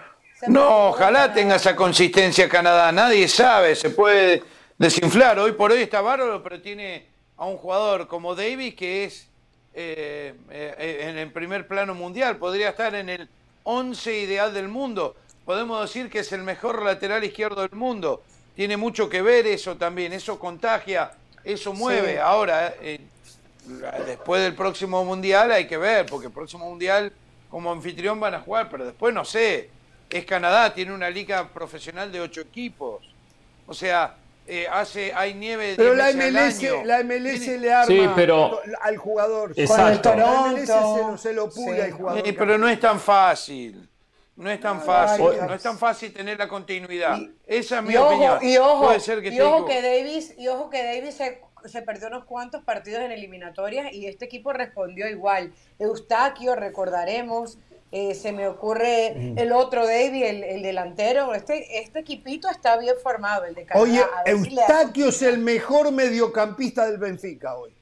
No, ojalá tenga esa consistencia Canadá. Nadie sabe, se puede desinflar. Hoy por hoy está bárbaro, pero tiene a un jugador como Davis que es eh, eh, en el primer plano mundial. Podría estar en el 11 ideal del mundo. Podemos decir que es el mejor lateral izquierdo del mundo. Tiene mucho que ver eso también. Eso contagia, eso mueve. Ahora, eh, después del próximo mundial hay que ver, porque el próximo mundial como anfitrión van a jugar, pero después no sé. Es Canadá, tiene una liga profesional de ocho equipos. O sea, eh, hace, hay nieve. Pero 10 la MLS, año. la MLS le arma Sí, pero- al jugador. Exacto. Con el La MLS se lo, se lo puya Sí. al jugador. Eh, pero no es tan fácil. No es tan fácil. No es tan fácil tener la continuidad. Y- Esa es mi y ojo, opinión. y ojo, Puede ser que y ojo que Davis, y ojo que Davis se, se perdió unos cuantos partidos en eliminatorias y este equipo respondió igual. Eustaquio, recordaremos, eh, se me ocurre el otro Davis, el, el delantero. Este, este equipito está bien formado, el de Canadá. Oye, si Eustaquio es el mejor mediocampista del Benfica hoy.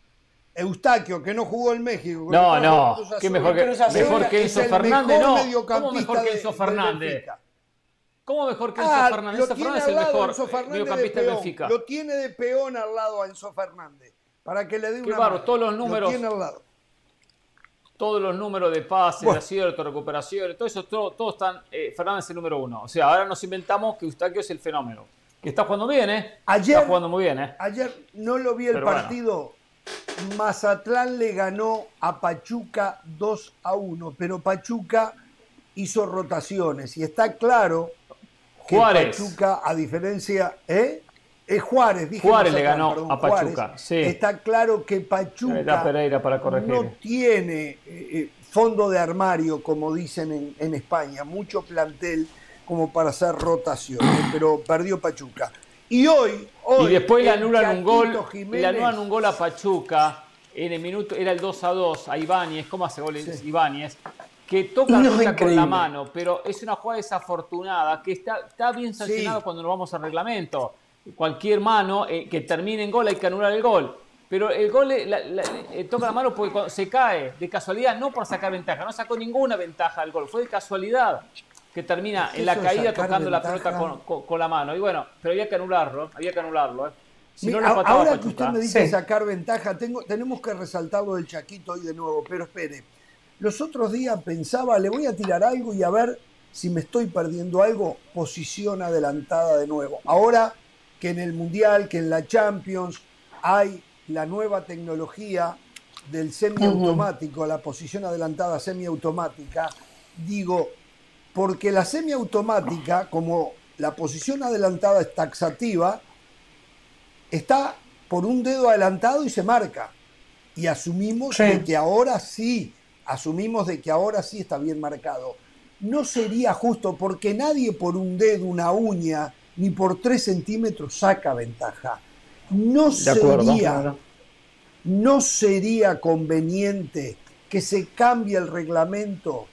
Eustaquio, que no jugó en México. No, no. ¿Qué mejor que, mejor que Enzo Fernández? No. ¿Cómo mejor que de- Enzo Fernández? ¿Cómo mejor que Enzo Ah, Fernández? lo Enzo tiene Fernández es el mejor Enzo Fernández de mediocampista peón. Benfica. Lo tiene de peón al lado a Enzo Fernández. Para que le dé Qué una mano. todos los Lo números. tiene al lado. Todos los números de pases, Bueno. de acierto, recuperaciones, todo eso, todo, todo están. eh, Fernández es el número uno. O sea, ahora nos inventamos que Eustaquio es el fenómeno. Que está jugando bien, ¿eh? Ayer- está jugando muy bien, ¿eh? Ayer no lo vi el Pero bueno. Mazatlán le ganó a Pachuca 2 a 1, pero Pachuca hizo rotaciones y está claro que Juárez. Pachuca, a diferencia, ¿eh? Es Juárez, dije Juárez le ganó perdón, a Pachuca, Juárez. sí. Está claro que Pachuca Pereira para corregir. no tiene eh, eh, fondo de armario, como dicen en, en España, mucho plantel como para hacer rotaciones, pero perdió Pachuca. Y hoy, hoy Y después le anulan un gol, Chaquito le Jiménez- anulan un gol a Pachuca en el minuto, era el 2 a 2 a Ibáñez, ¿cómo hace gol Ibáñez? Que toca No, la con la mano, pero es una jugada desafortunada que está, está bien sancionado Sí. cuando nos vamos al reglamento. Cualquier mano eh, que termine en gol hay que anular el gol. Pero el gol la- la- eh, toca la mano porque se cae de casualidad, no por sacar ventaja, no sacó ninguna ventaja al gol, fue de casualidad que termina en la caída tocando la pelota con, con- con la mano. Y bueno, pero había que anularlo, había que anularlo. ¿eh? Si Mi- no, lo a- empataba ahora que usted me dice Sí. sacar ventaja, tengo, tenemos que resaltar lo del Chaquito hoy de nuevo, pero espere. Los otros días pensaba, le voy a tirar algo y a ver si me estoy perdiendo algo, posición adelantada de nuevo. Ahora que en el Mundial, que en la Champions hay la nueva tecnología del semiautomático, la posición adelantada semiautomática, digo, porque la semiautomática, como la posición adelantada es taxativa, está por un dedo adelantado y se marca. Y asumimos Sí. de que ahora sí, asumimos de que ahora sí está bien marcado. No sería justo porque nadie por un dedo, una uña, ni por tres centímetros saca ventaja. No De acuerdo. sería, no sería conveniente que se cambie el reglamento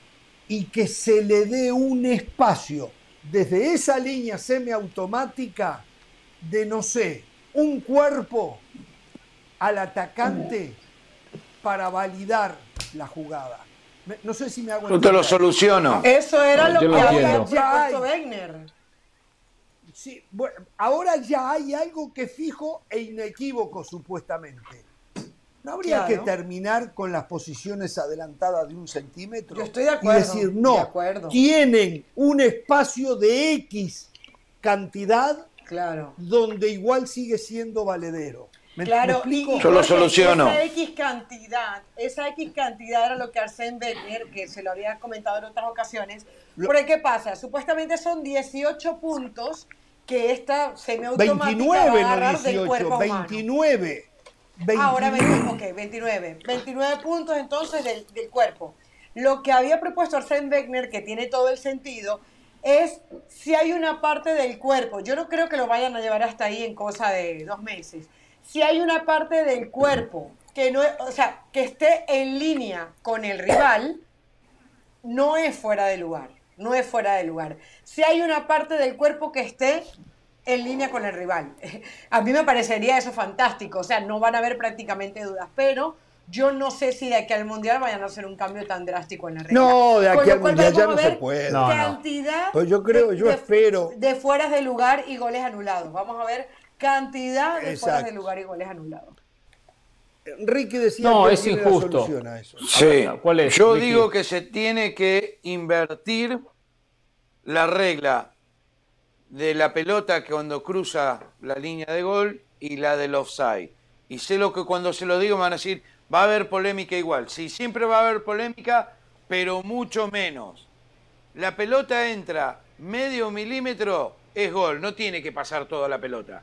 y que se le dé un espacio desde esa línea semiautomática de, no sé, un cuerpo al atacante para validar la jugada. No sé si me hago Yo te lo entender. soluciono. Eso era lo que había propuesto Wegner. Sí, bueno, ahora ya hay algo que fijo e inequívoco supuestamente. ¿No habría Claro. que terminar con las posiciones adelantadas de un centímetro? Yo estoy de acuerdo, Y decir, no, de acuerdo. tienen un espacio de X cantidad Claro. donde igual sigue siendo valedero. ¿Me, Claro, me y, explico? y Yo lo soluciono. Esa X cantidad, esa X cantidad era lo que Arsène Wenger, que se lo había comentado en otras ocasiones. Lo- Porque, ¿qué pasa? Supuestamente son 18 puntos que esta semiautomática 29, va a no agarrar del 18, cuerpo humano. 29. 29. Ahora 20, ok, 29. 29 puntos entonces del, del cuerpo. Lo que había propuesto Arsène Wenger, que tiene todo el sentido, es si hay una parte del cuerpo, yo no creo que lo vayan a llevar hasta ahí en cosa de dos meses, si hay una parte del cuerpo que no, o sea, que esté en línea con el rival, no es fuera de lugar, no es fuera de lugar. Si hay una parte del cuerpo que esté en línea con el rival. <laughs> A mí me parecería eso fantástico, o sea, no van a haber prácticamente dudas, pero yo no sé si de aquí al Mundial vayan a hacer un cambio tan drástico en la regla. No, de aquí al Mundial ya no se puede. No, no. Cantidad Pues yo creo, de- yo de- espero. de fueras de lugar y goles anulados. Vamos a ver cantidad de fueras de Exacto. lugar y goles anulados. Ricky decía No, que es la injusto. a eso. Sí, ver, ¿cuál es, yo digo que se tiene que invertir la regla de la pelota que cuando cruza la línea de gol y la del offside. Y sé lo que cuando se lo digo me van a decir, va a haber polémica igual. Sí, siempre va a haber polémica, pero mucho menos. La pelota entra medio milímetro, es gol, no tiene que pasar toda la pelota.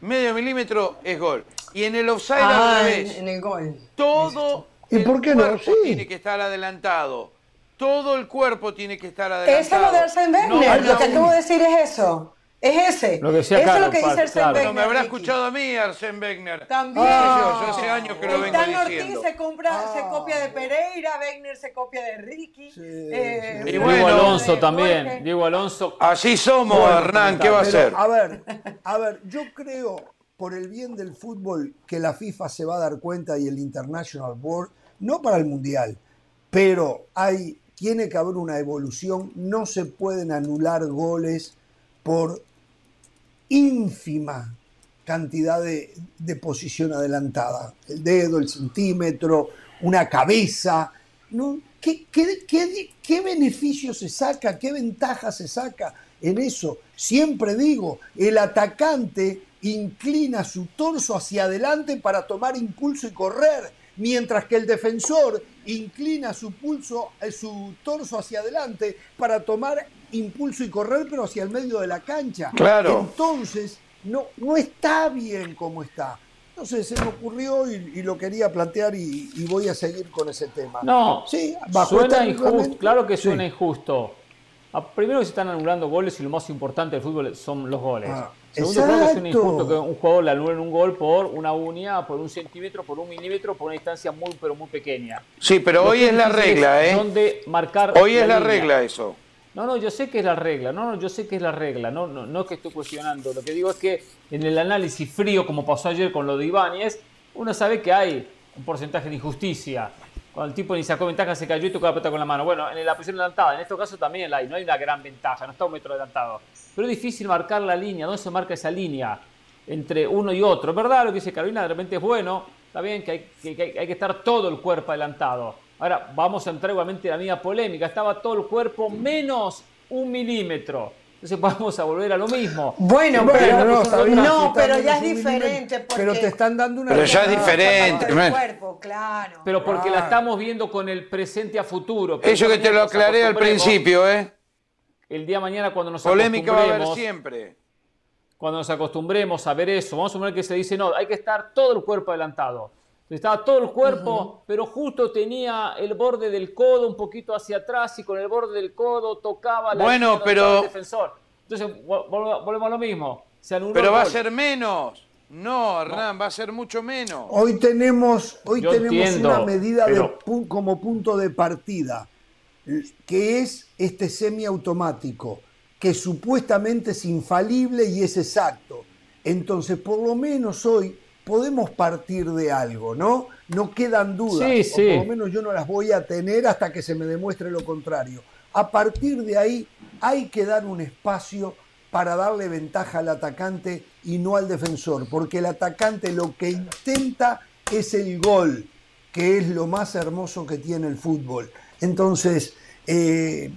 Medio milímetro es gol. Y en el offside Ah, en, revés. en el gol. Todo ¿Y el por qué no? Sí. tiene que estar adelantado. Todo el cuerpo tiene que estar adelantado. Eso es lo de Arsène Wenger. No, lo que acabo de decir es eso. Es ese. Lo que decía eso es lo que dice Arsène claro. Wenger. No me habrá Ricky. escuchado a mí Arsène Wenger. También. ¿Qué sé yo? Yo hace años que lo El vengo Tan Ortiz diciendo. se, compra, se Ah. copia de Pereira, Wegner se copia de Ricky. Sí, eh, sí. Y Diego bueno, Alonso de también. Jorge. Diego Alonso. Así somos, Bueno, Hernán. ¿Qué va a hacer? A ver, a ver, yo creo, por el bien del fútbol, que la FIFA se va a dar cuenta y el International Board, no para el Mundial, pero hay, tiene que haber una evolución, no se pueden anular goles por ínfima cantidad de, posición adelantada. El dedo, el centímetro, una cabeza. ¿no? ¿Qué, qué, qué, qué beneficio se saca? ¿Qué ventaja se saca en eso? Siempre digo, el atacante inclina su torso hacia adelante para tomar impulso y correr, mientras que el defensor inclina su, pulso, eh, su torso hacia adelante para tomar impulso y correr, pero hacia el medio de la cancha. Claro. Entonces, no, no está bien como está. No sé, se me ocurrió y, y lo quería plantear y, y voy a seguir con ese tema. No, sí, bajo suena injusto. Claro que sí. suena injusto. Primero que se están anulando goles y lo más importante del fútbol son los goles. Ah, Segundo, creo que suena exacto. injusto que un jugador le anulen un gol por una uña, por un centímetro, por un milímetro, por una distancia muy, pero muy pequeña. Sí, pero Lo hoy es la regla, es ¿eh? Dónde marcar Hoy es la línea. regla eso. No, no, yo sé que es la regla, no, no, yo sé que es la regla, no, no, no es que estoy cuestionando, lo que digo es que en el análisis frío, como pasó ayer con lo de Ibáñez, uno sabe que hay un porcentaje de injusticia. Cuando el tipo ni sacó ventaja, se cayó y tocó la pelota con la mano. Bueno, en la posición adelantada, en este caso también no hay una gran ventaja, no está un metro adelantado. Pero es difícil marcar la línea, ¿dónde se marca esa línea entre uno y otro? Verdad lo que dice Carolina, de repente es bueno, está bien que hay que, que hay- estar todo el cuerpo adelantado. Ahora, vamos a entrar igualmente en la misma polémica, estaba todo el cuerpo menos un milímetro. Entonces <laughs> vamos a volver a lo mismo. Bueno, pero, no, pero ya es diferente. Porque Pero te están dando una. Pero ya es diferente. del cuerpo, claro. Pero porque la estamos viendo con el presente a futuro. Eso que te lo aclaré al principio, ¿eh? el día de mañana cuando nos Polémica va a haber acostumbremos, siempre. cuando nos acostumbremos a ver eso, vamos a suponer que se dice, no, hay que estar todo el cuerpo adelantado. Estaba todo el cuerpo, pero justo tenía el borde del codo un poquito hacia atrás y con el borde del codo tocaba la Bueno, pero- del defensor. Entonces, vol- vol- volvemos a lo mismo. Se anuló Pero va a ser menos. No, Hernán, va a ser mucho menos. Hoy tenemos, hoy Yo tenemos entiendo, una medida pero- como punto de partida, que es este semiautomático, que supuestamente es infalible y es exacto. Entonces, por lo menos hoy podemos partir de algo, ¿no? No quedan dudas, Sí, o por lo menos yo no las voy a tener hasta que se me demuestre lo contrario. A partir de ahí hay que dar un espacio para darle ventaja al atacante y no al defensor, porque el atacante lo que intenta es el gol, que es lo más hermoso que tiene el fútbol. Entonces, eh,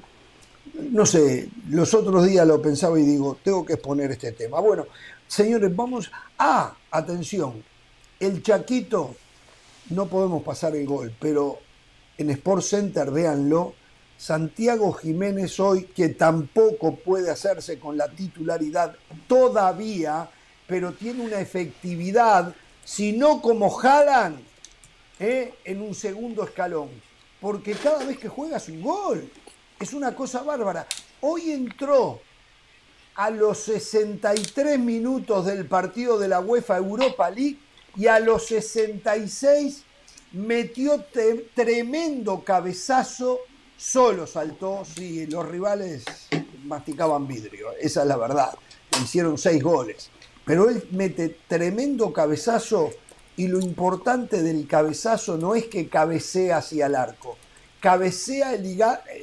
no sé, los otros días lo pensaba y digo, tengo que exponer este tema. Bueno, señores, vamos a, atención, el Chaquito, no podemos pasar el gol, pero en Sport Center, véanlo, Santiago Jiménez hoy, que tampoco puede hacerse con la titularidad todavía, pero tiene una efectividad, si no como Haaland, ¿eh? en un segundo escalón. Porque cada vez que juega es un gol. Es una cosa bárbara. Hoy entró a los 63 minutos del partido de la UEFA Europa League y a los 66 metió tremendo cabezazo, solo saltó, sí, los rivales masticaban vidrio, esa es la verdad, hicieron seis goles, pero él mete tremendo cabezazo y lo importante del cabezazo no es que cabecea hacia el arco, cabecea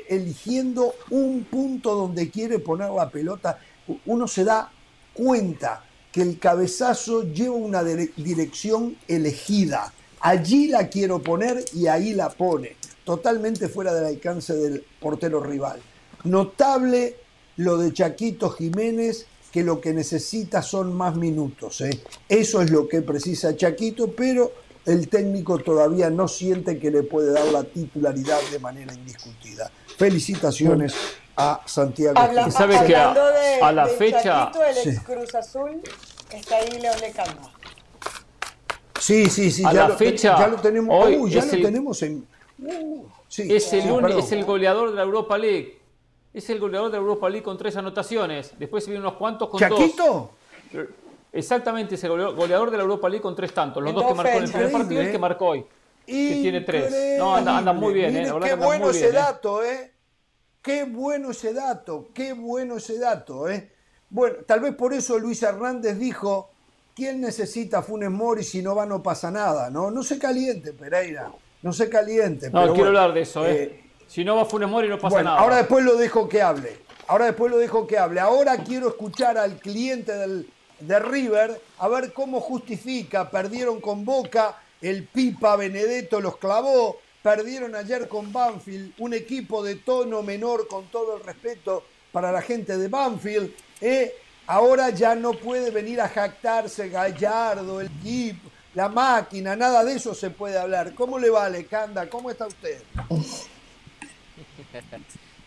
eligiendo un punto donde quiere poner la pelota, uno se da cuenta que el cabezazo lleva una dire- dirección elegida. Allí la quiero poner y ahí la pone, totalmente fuera del alcance del portero rival. Notable lo de Chaquito Jiménez, que lo que necesita son más minutos. ¿eh? Eso es lo que precisa Chaquito, pero el técnico todavía no siente que le puede dar la titularidad de manera indiscutida. Felicitaciones a Santiago Habla-. ¿Sabes que a- de, a la de fecha- Chaquito, el Sí. ex Cruz Azul, está ahí León Lecanda. Sí, sí, sí, A ya, la lo, fecha, ya lo tenemos. hoy uh, ya es lo el- tenemos en. uh, sí, Es el, sí, es el goleador de la Europa League. Es el goleador de la Europa League con tres anotaciones. Después se vienen unos cuantos con dos. ¿Chaquito? Exactamente, es el goleador de la Europa League con tres tantos. Los En dos que dos marcó en el primer partido y el que marcó hoy. Que tiene tres. No, anda, anda muy bien, ¿eh? La qué anda bueno muy ese bien, ¿eh? dato, ¿eh? Qué bueno ese dato, qué bueno ese dato, ¿eh? Bueno, tal vez por eso Luis Hernández dijo, ¿quién necesita Funes Mori si no va no pasa nada? No, no se caliente, Pereira, no se caliente. No, pero quiero bueno, hablar de eso, ¿eh? eh, si no va Funes Mori no pasa bueno, nada. ahora después lo dejo que hable. Ahora después lo dejo que hable. Ahora quiero escuchar al cliente del, de River a ver cómo justifica. Perdieron con Boca, el Pipa Benedetto los clavó. Perdieron ayer con Banfield, un equipo de tono menor con todo el respeto para la gente de Banfield. ¿eh? Ahora ya no puede venir a jactarse Gallardo, el equipo, la máquina, nada de eso se puede hablar. ¿Cómo le va, Lecanda? ¿Cómo está usted? <laughs>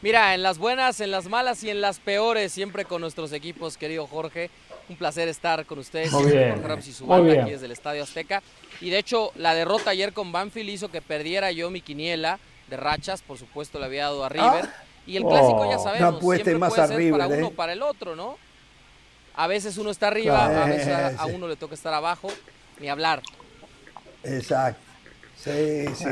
Mira, en las buenas, en las malas y en las peores, siempre con nuestros equipos, querido Jorge. Un placer estar con ustedes. Muy siempre bien, Jorge Ramos y su muy banda bien. aquí desde el Estadio Azteca. Y de hecho, la derrota ayer con Banfield hizo que perdiera yo mi quiniela de rachas. Por supuesto, le había dado a River. Ah. y el clásico, Oh, ya no sabemos, siempre más puede a ser River, para uno ¿eh? o para el otro, ¿no? A veces uno está arriba, a Claro, veces a, uno le toca estar abajo. Ni hablar. Exacto. Sí, sí,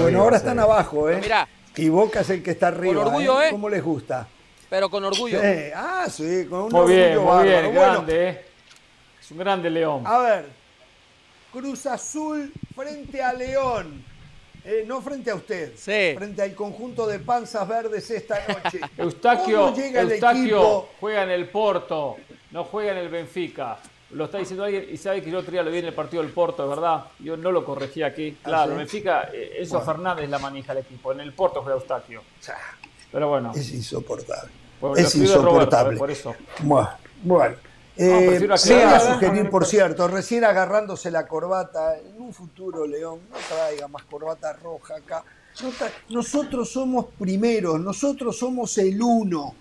Bueno, ahora sí. están abajo, ¿eh? Mira, Y Boca es el que está arriba. orgullo, ¿eh? ¿Cómo les gusta? pero con orgullo. Sí, Ah, sí, con un Muy bien, orgullo muy bien, bárbaro. Bueno, grande, ¿eh? Es un grande León. a ver, Cruz Azul frente a León. Eh, no frente a usted, Sí. frente al conjunto de panzas verdes esta noche. <laughs> Eustaquio, ¿Cómo llega el Eustaquio juega en el Porto, no juega en el Benfica. Lo está diciendo alguien y sabe que el otro día lo vi en el partido del Porto, ¿verdad? Yo no lo corregí aquí. Claro, ¿sí? el Benfica, eh, Enzo Fernández la maneja el equipo. En el Porto juega Eustaquio. Pero bueno, Es insoportable. Lo es Roberto, insoportable. por eso. Bueno, No, Eh, sí, voy a sugerir, por cierto, recién agarrándose la corbata, en un futuro, León, no traiga más corbata roja acá. No nosotros somos primeros, nosotros somos el uno.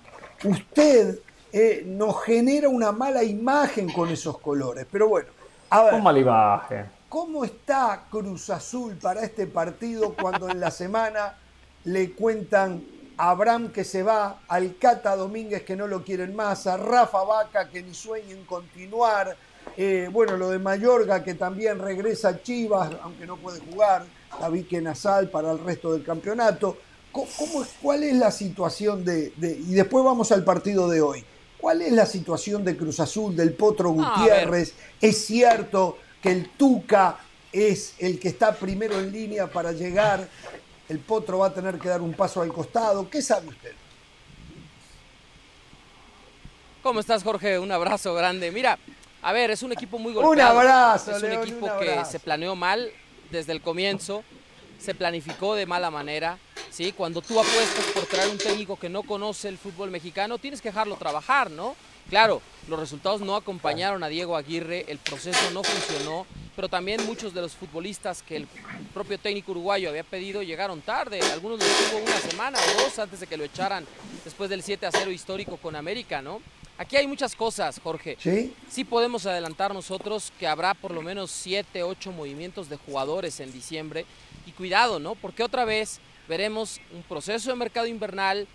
usted eh, nos genera una mala imagen con esos colores. Pero bueno, a ver. Un mala imagen. ¿Cómo está Cruz Azul para este partido cuando en la semana le cuentan a Abraham que se va, al Cata Domínguez que no lo quieren más, a Rafa Vaca que ni sueñen continuar, eh, bueno, lo de Mayorga que también regresa a Chivas, aunque no puede jugar, David Nasal para el resto del campeonato. ¿Cómo, ¿Cuál es la situación de, Y después vamos al partido de hoy. ¿Cuál es la situación de Cruz Azul, del Potro Gutiérrez? ¿Es cierto que el Tuca es el que está primero en línea para llegar? ¿El Potro va a tener que dar un paso al costado? ¿Qué sabe usted? ¿Cómo estás, Jorge? Un abrazo grande. Mira, a ver, es un equipo muy golpeado. Un abrazo, Es un equipo que se planeó mal desde el comienzo, se planificó de mala manera. ¿sí? Cuando tú apuestas por traer un técnico que no conoce el fútbol mexicano, tienes que dejarlo trabajar, ¿no? Claro, los resultados no acompañaron a Diego Aguirre, el proceso no funcionó, pero también muchos de los futbolistas que el propio técnico uruguayo había pedido llegaron tarde. Algunos los tuvo una semana o dos antes de que lo echaran después del 7 a 0 histórico con América, ¿no? Aquí hay muchas cosas, Jorge. Sí. Sí podemos adelantar nosotros que habrá por lo menos 7, 8 movimientos de jugadores en diciembre. Y cuidado, ¿no? Porque otra vez veremos un proceso de mercado invernal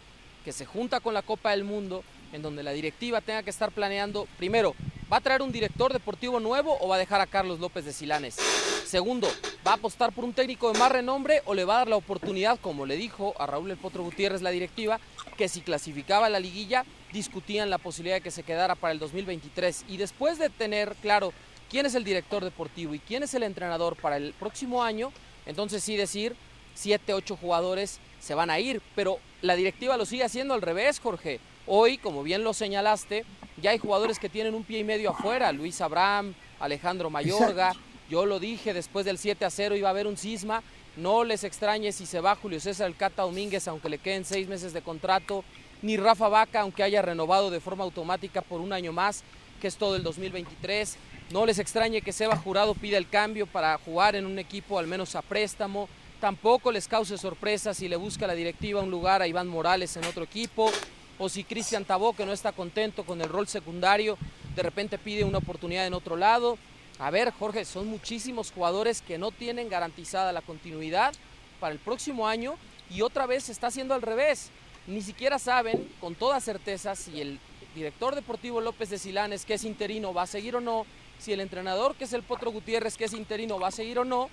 que se junta con la Copa del Mundo en donde la directiva tenga que estar planeando, primero, ¿va a traer un director deportivo nuevo o va a dejar a Carlos López de Silanes? Segundo, ¿va a apostar por un técnico de más renombre o le va a dar la oportunidad, como le dijo a Raúl El Potro Gutiérrez la directiva, que si clasificaba la liguilla discutían la posibilidad de que se quedara para el 2023? Y después de tener claro quién es el director deportivo y quién es el entrenador para el próximo año, entonces sí decir, siete, ocho jugadores se van a ir, pero la directiva lo sigue haciendo al revés, Jorge. Hoy, como bien lo señalaste, ya hay jugadores que tienen un pie y medio afuera, Luis Abraham, Alejandro Mayorga, yo lo dije, después del 7 a 0 iba a haber un cisma, no les extrañe si se va Julio César El Cata Domínguez, aunque le queden seis meses de contrato, ni Rafa Vaca, aunque haya renovado de forma automática por un año más, que es todo el 2023. No les extrañe que Seba Jurado pida el cambio para jugar en un equipo al menos a préstamo. Tampoco les cause sorpresa si le busca la directiva un lugar a Iván Morales en otro equipo o si Cristian Tabó, que no está contento con el rol secundario, de repente pide una oportunidad en otro lado. A ver, Jorge, son muchísimos jugadores que no tienen garantizada la continuidad para el próximo año y otra vez se está haciendo al revés. Ni siquiera saben con toda certeza si el director deportivo López de Silanes, que es interino, va a seguir o no, si el entrenador, que es el Potro Gutiérrez, que es interino, va a seguir o no,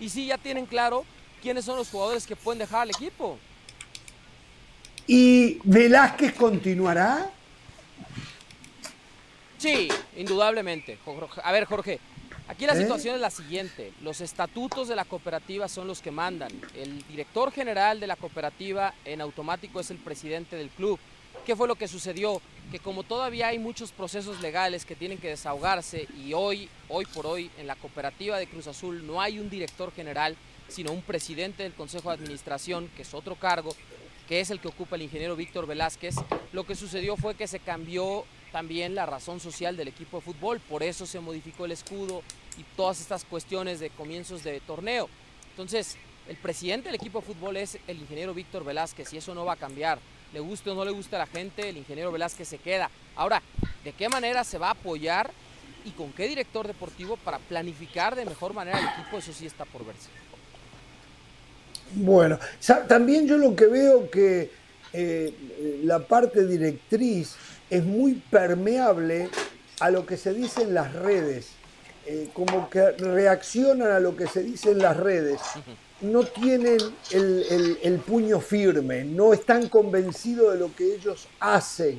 y si ya tienen claro quiénes son los jugadores que pueden dejar al equipo. ¿Y Velázquez continuará? Sí, indudablemente. A ver, Jorge, aquí la ¿Eh? situación es la siguiente. Los estatutos de la cooperativa son los que mandan. El director general de la cooperativa en automático es el presidente del club. ¿Qué fue lo que sucedió? Que como todavía hay muchos procesos legales que tienen que desahogarse y hoy, hoy por hoy, en la cooperativa de Cruz Azul no hay un director general, sino un presidente del Consejo de Administración, que es otro cargo, que es el que ocupa el ingeniero Víctor Velázquez, lo que sucedió fue que se cambió también la razón social del equipo de fútbol, por eso se modificó el escudo y todas estas cuestiones de comienzos de torneo. Entonces, el presidente del equipo de fútbol es el ingeniero Víctor Velázquez y eso no va a cambiar. Le guste o no le guste a la gente, el ingeniero Velázquez se queda. Ahora, ¿de qué manera se va a apoyar y con qué director deportivo para planificar de mejor manera el equipo? Eso sí está por verse. Bueno, también yo lo que veo que eh, la parte directriz es muy permeable a lo que se dice en las redes, eh, como que reaccionan a lo que se dice en las redes, no tienen el, puño firme, no están convencidos de lo que ellos hacen.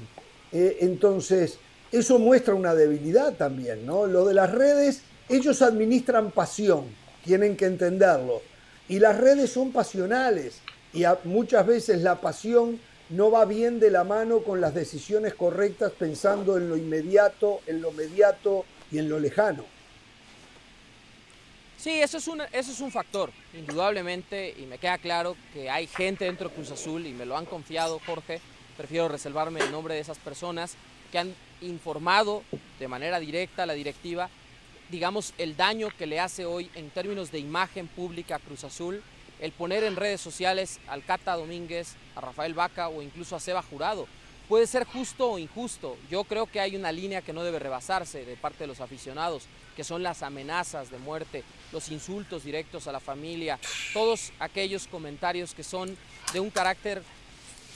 Eh, entonces, eso muestra una debilidad también, ¿no? Lo de las redes, ellos administran pasión, tienen que entenderlo y las redes son pasionales y muchas veces la pasión no va bien de la mano con las decisiones correctas pensando en lo inmediato, en lo mediato y en lo lejano. Sí, eso es, un, eso es un factor, indudablemente, y me queda claro que hay gente dentro de Cruz Azul, y me lo han confiado, Jorge, prefiero reservarme el nombre de esas personas, que han informado de manera directa a la directiva digamos, el daño que le hace hoy en términos de imagen pública a Cruz Azul, el poner en redes sociales al Cata Domínguez, a Rafael Vaca o incluso a Seba Jurado. puede ser justo o injusto. Yo creo que hay una línea que no debe rebasarse de parte de los aficionados, que son las amenazas de muerte, los insultos directos a la familia, todos aquellos comentarios que son de un carácter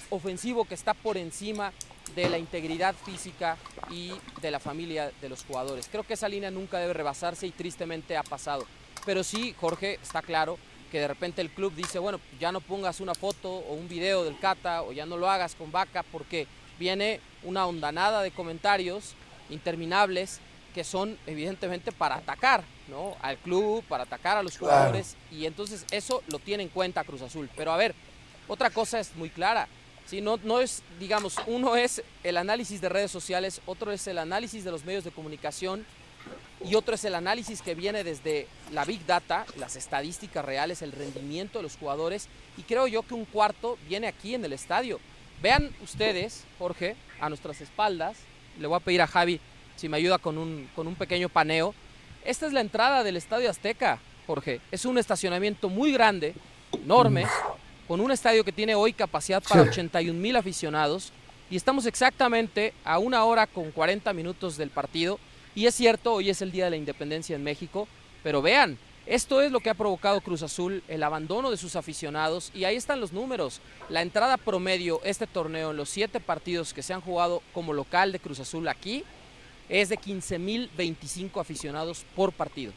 ofensivo que está por encima de la integridad física y de la familia de los jugadores. Creo que esa línea nunca debe rebasarse y tristemente ha pasado. Pero sí, Jorge, está claro que de repente el club dice, bueno, ya no pongas una foto o un video del Cata o ya no lo hagas con Vaca porque viene una ondanada de comentarios interminables que son evidentemente para atacar ¿no? al club, para atacar a los jugadores y entonces eso lo tiene en cuenta Cruz Azul. Pero a ver, otra cosa es muy clara, ¿sí? no, no es, digamos, uno es el análisis de redes sociales, otro es el análisis de los medios de comunicación y otro es el análisis que viene desde la Big Data, las estadísticas reales, el rendimiento de los jugadores y creo yo que un cuarto viene aquí en el estadio. Vean ustedes, Jorge, a nuestras espaldas, le voy a pedir a Javi si me ayuda con un, con un pequeño paneo. Esta es la entrada del Estadio Azteca, Jorge. Es un estacionamiento muy grande, enorme, con un estadio que tiene hoy capacidad para 81 mil aficionados y estamos exactamente a una hora con 40 minutos del partido. Y es cierto, hoy es el Día de la Independencia en México, pero vean, esto es lo que ha provocado Cruz Azul, el abandono de sus aficionados y ahí están los números. La entrada promedio este torneo en los siete partidos que se han jugado como local de Cruz Azul aquí es de 15.025 aficionados por partido.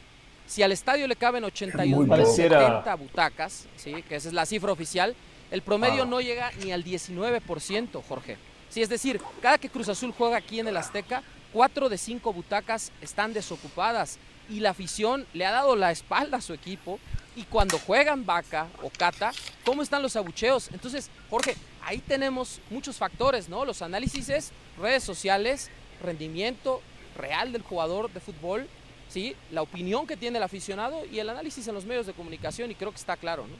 Si al estadio le caben 81.070 butacas, ¿sí? que esa es la cifra oficial, el promedio Ah. no llega ni al 19%, Jorge. Sí, es decir, cada que Cruz Azul juega aquí en el Azteca, cuatro de cinco butacas están desocupadas y la afición le ha dado la espalda a su equipo. Y cuando juegan Vaca o Cata, ¿cómo están los abucheos? Entonces, Jorge, ahí tenemos muchos factores, ¿no? Los análisis es redes sociales, rendimiento real del jugador de fútbol, ¿sí? La opinión que tiene el aficionado y el análisis en los medios de comunicación, y creo que está claro, ¿no?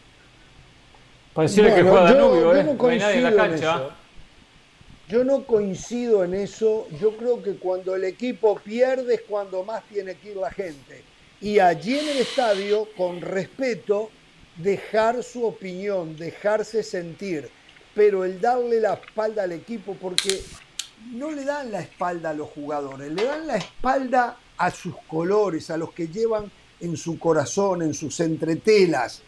Pareciera que juega yo- Danubio, yo ¿eh? no No hay nadie en la coincido en cancha. eso. Yo no coincido en eso. Yo creo que cuando el equipo pierde es cuando más tiene que ir la gente. Y allí en el estadio, con respeto, dejar su opinión, dejarse sentir. Pero el darle la espalda al equipo, porque no le dan la espalda a los jugadores, le dan la espalda a sus colores, a los que llevan en su corazón, en sus entretelas.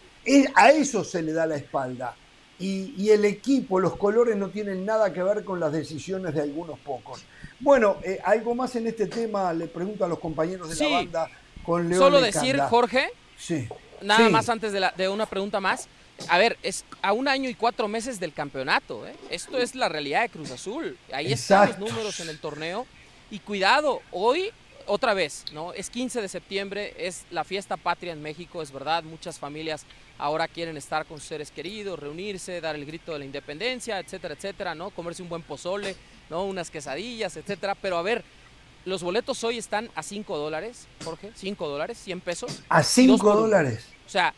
A eso se le da la espalda. Y, y el equipo, los colores no tienen nada que ver con las decisiones de algunos pocos. Bueno, eh, algo más en este tema, le pregunto a los compañeros de Sí. la banda con León Solo decir, Jorge, Sí. Nada Sí. más antes de, la- de una pregunta más. A ver, es a un año y cuatro meses del campeonato. ¿eh? Esto es la realidad de Cruz Azul. Ahí están los números en el torneo. Y cuidado, hoy, otra vez, ¿no? Es 15 de septiembre, es la fiesta patria en México, es verdad. Muchas familias ahora quieren estar con sus seres queridos, reunirse, dar el grito de la independencia, etcétera, etcétera, ¿no? Comerse un buen pozole, ¿no? Unas quesadillas, etcétera. Pero a ver, los boletos hoy están a 5 dólares, Jorge, 5 dólares, 100 pesos. A Dos 5 por uno. dólares. O sea,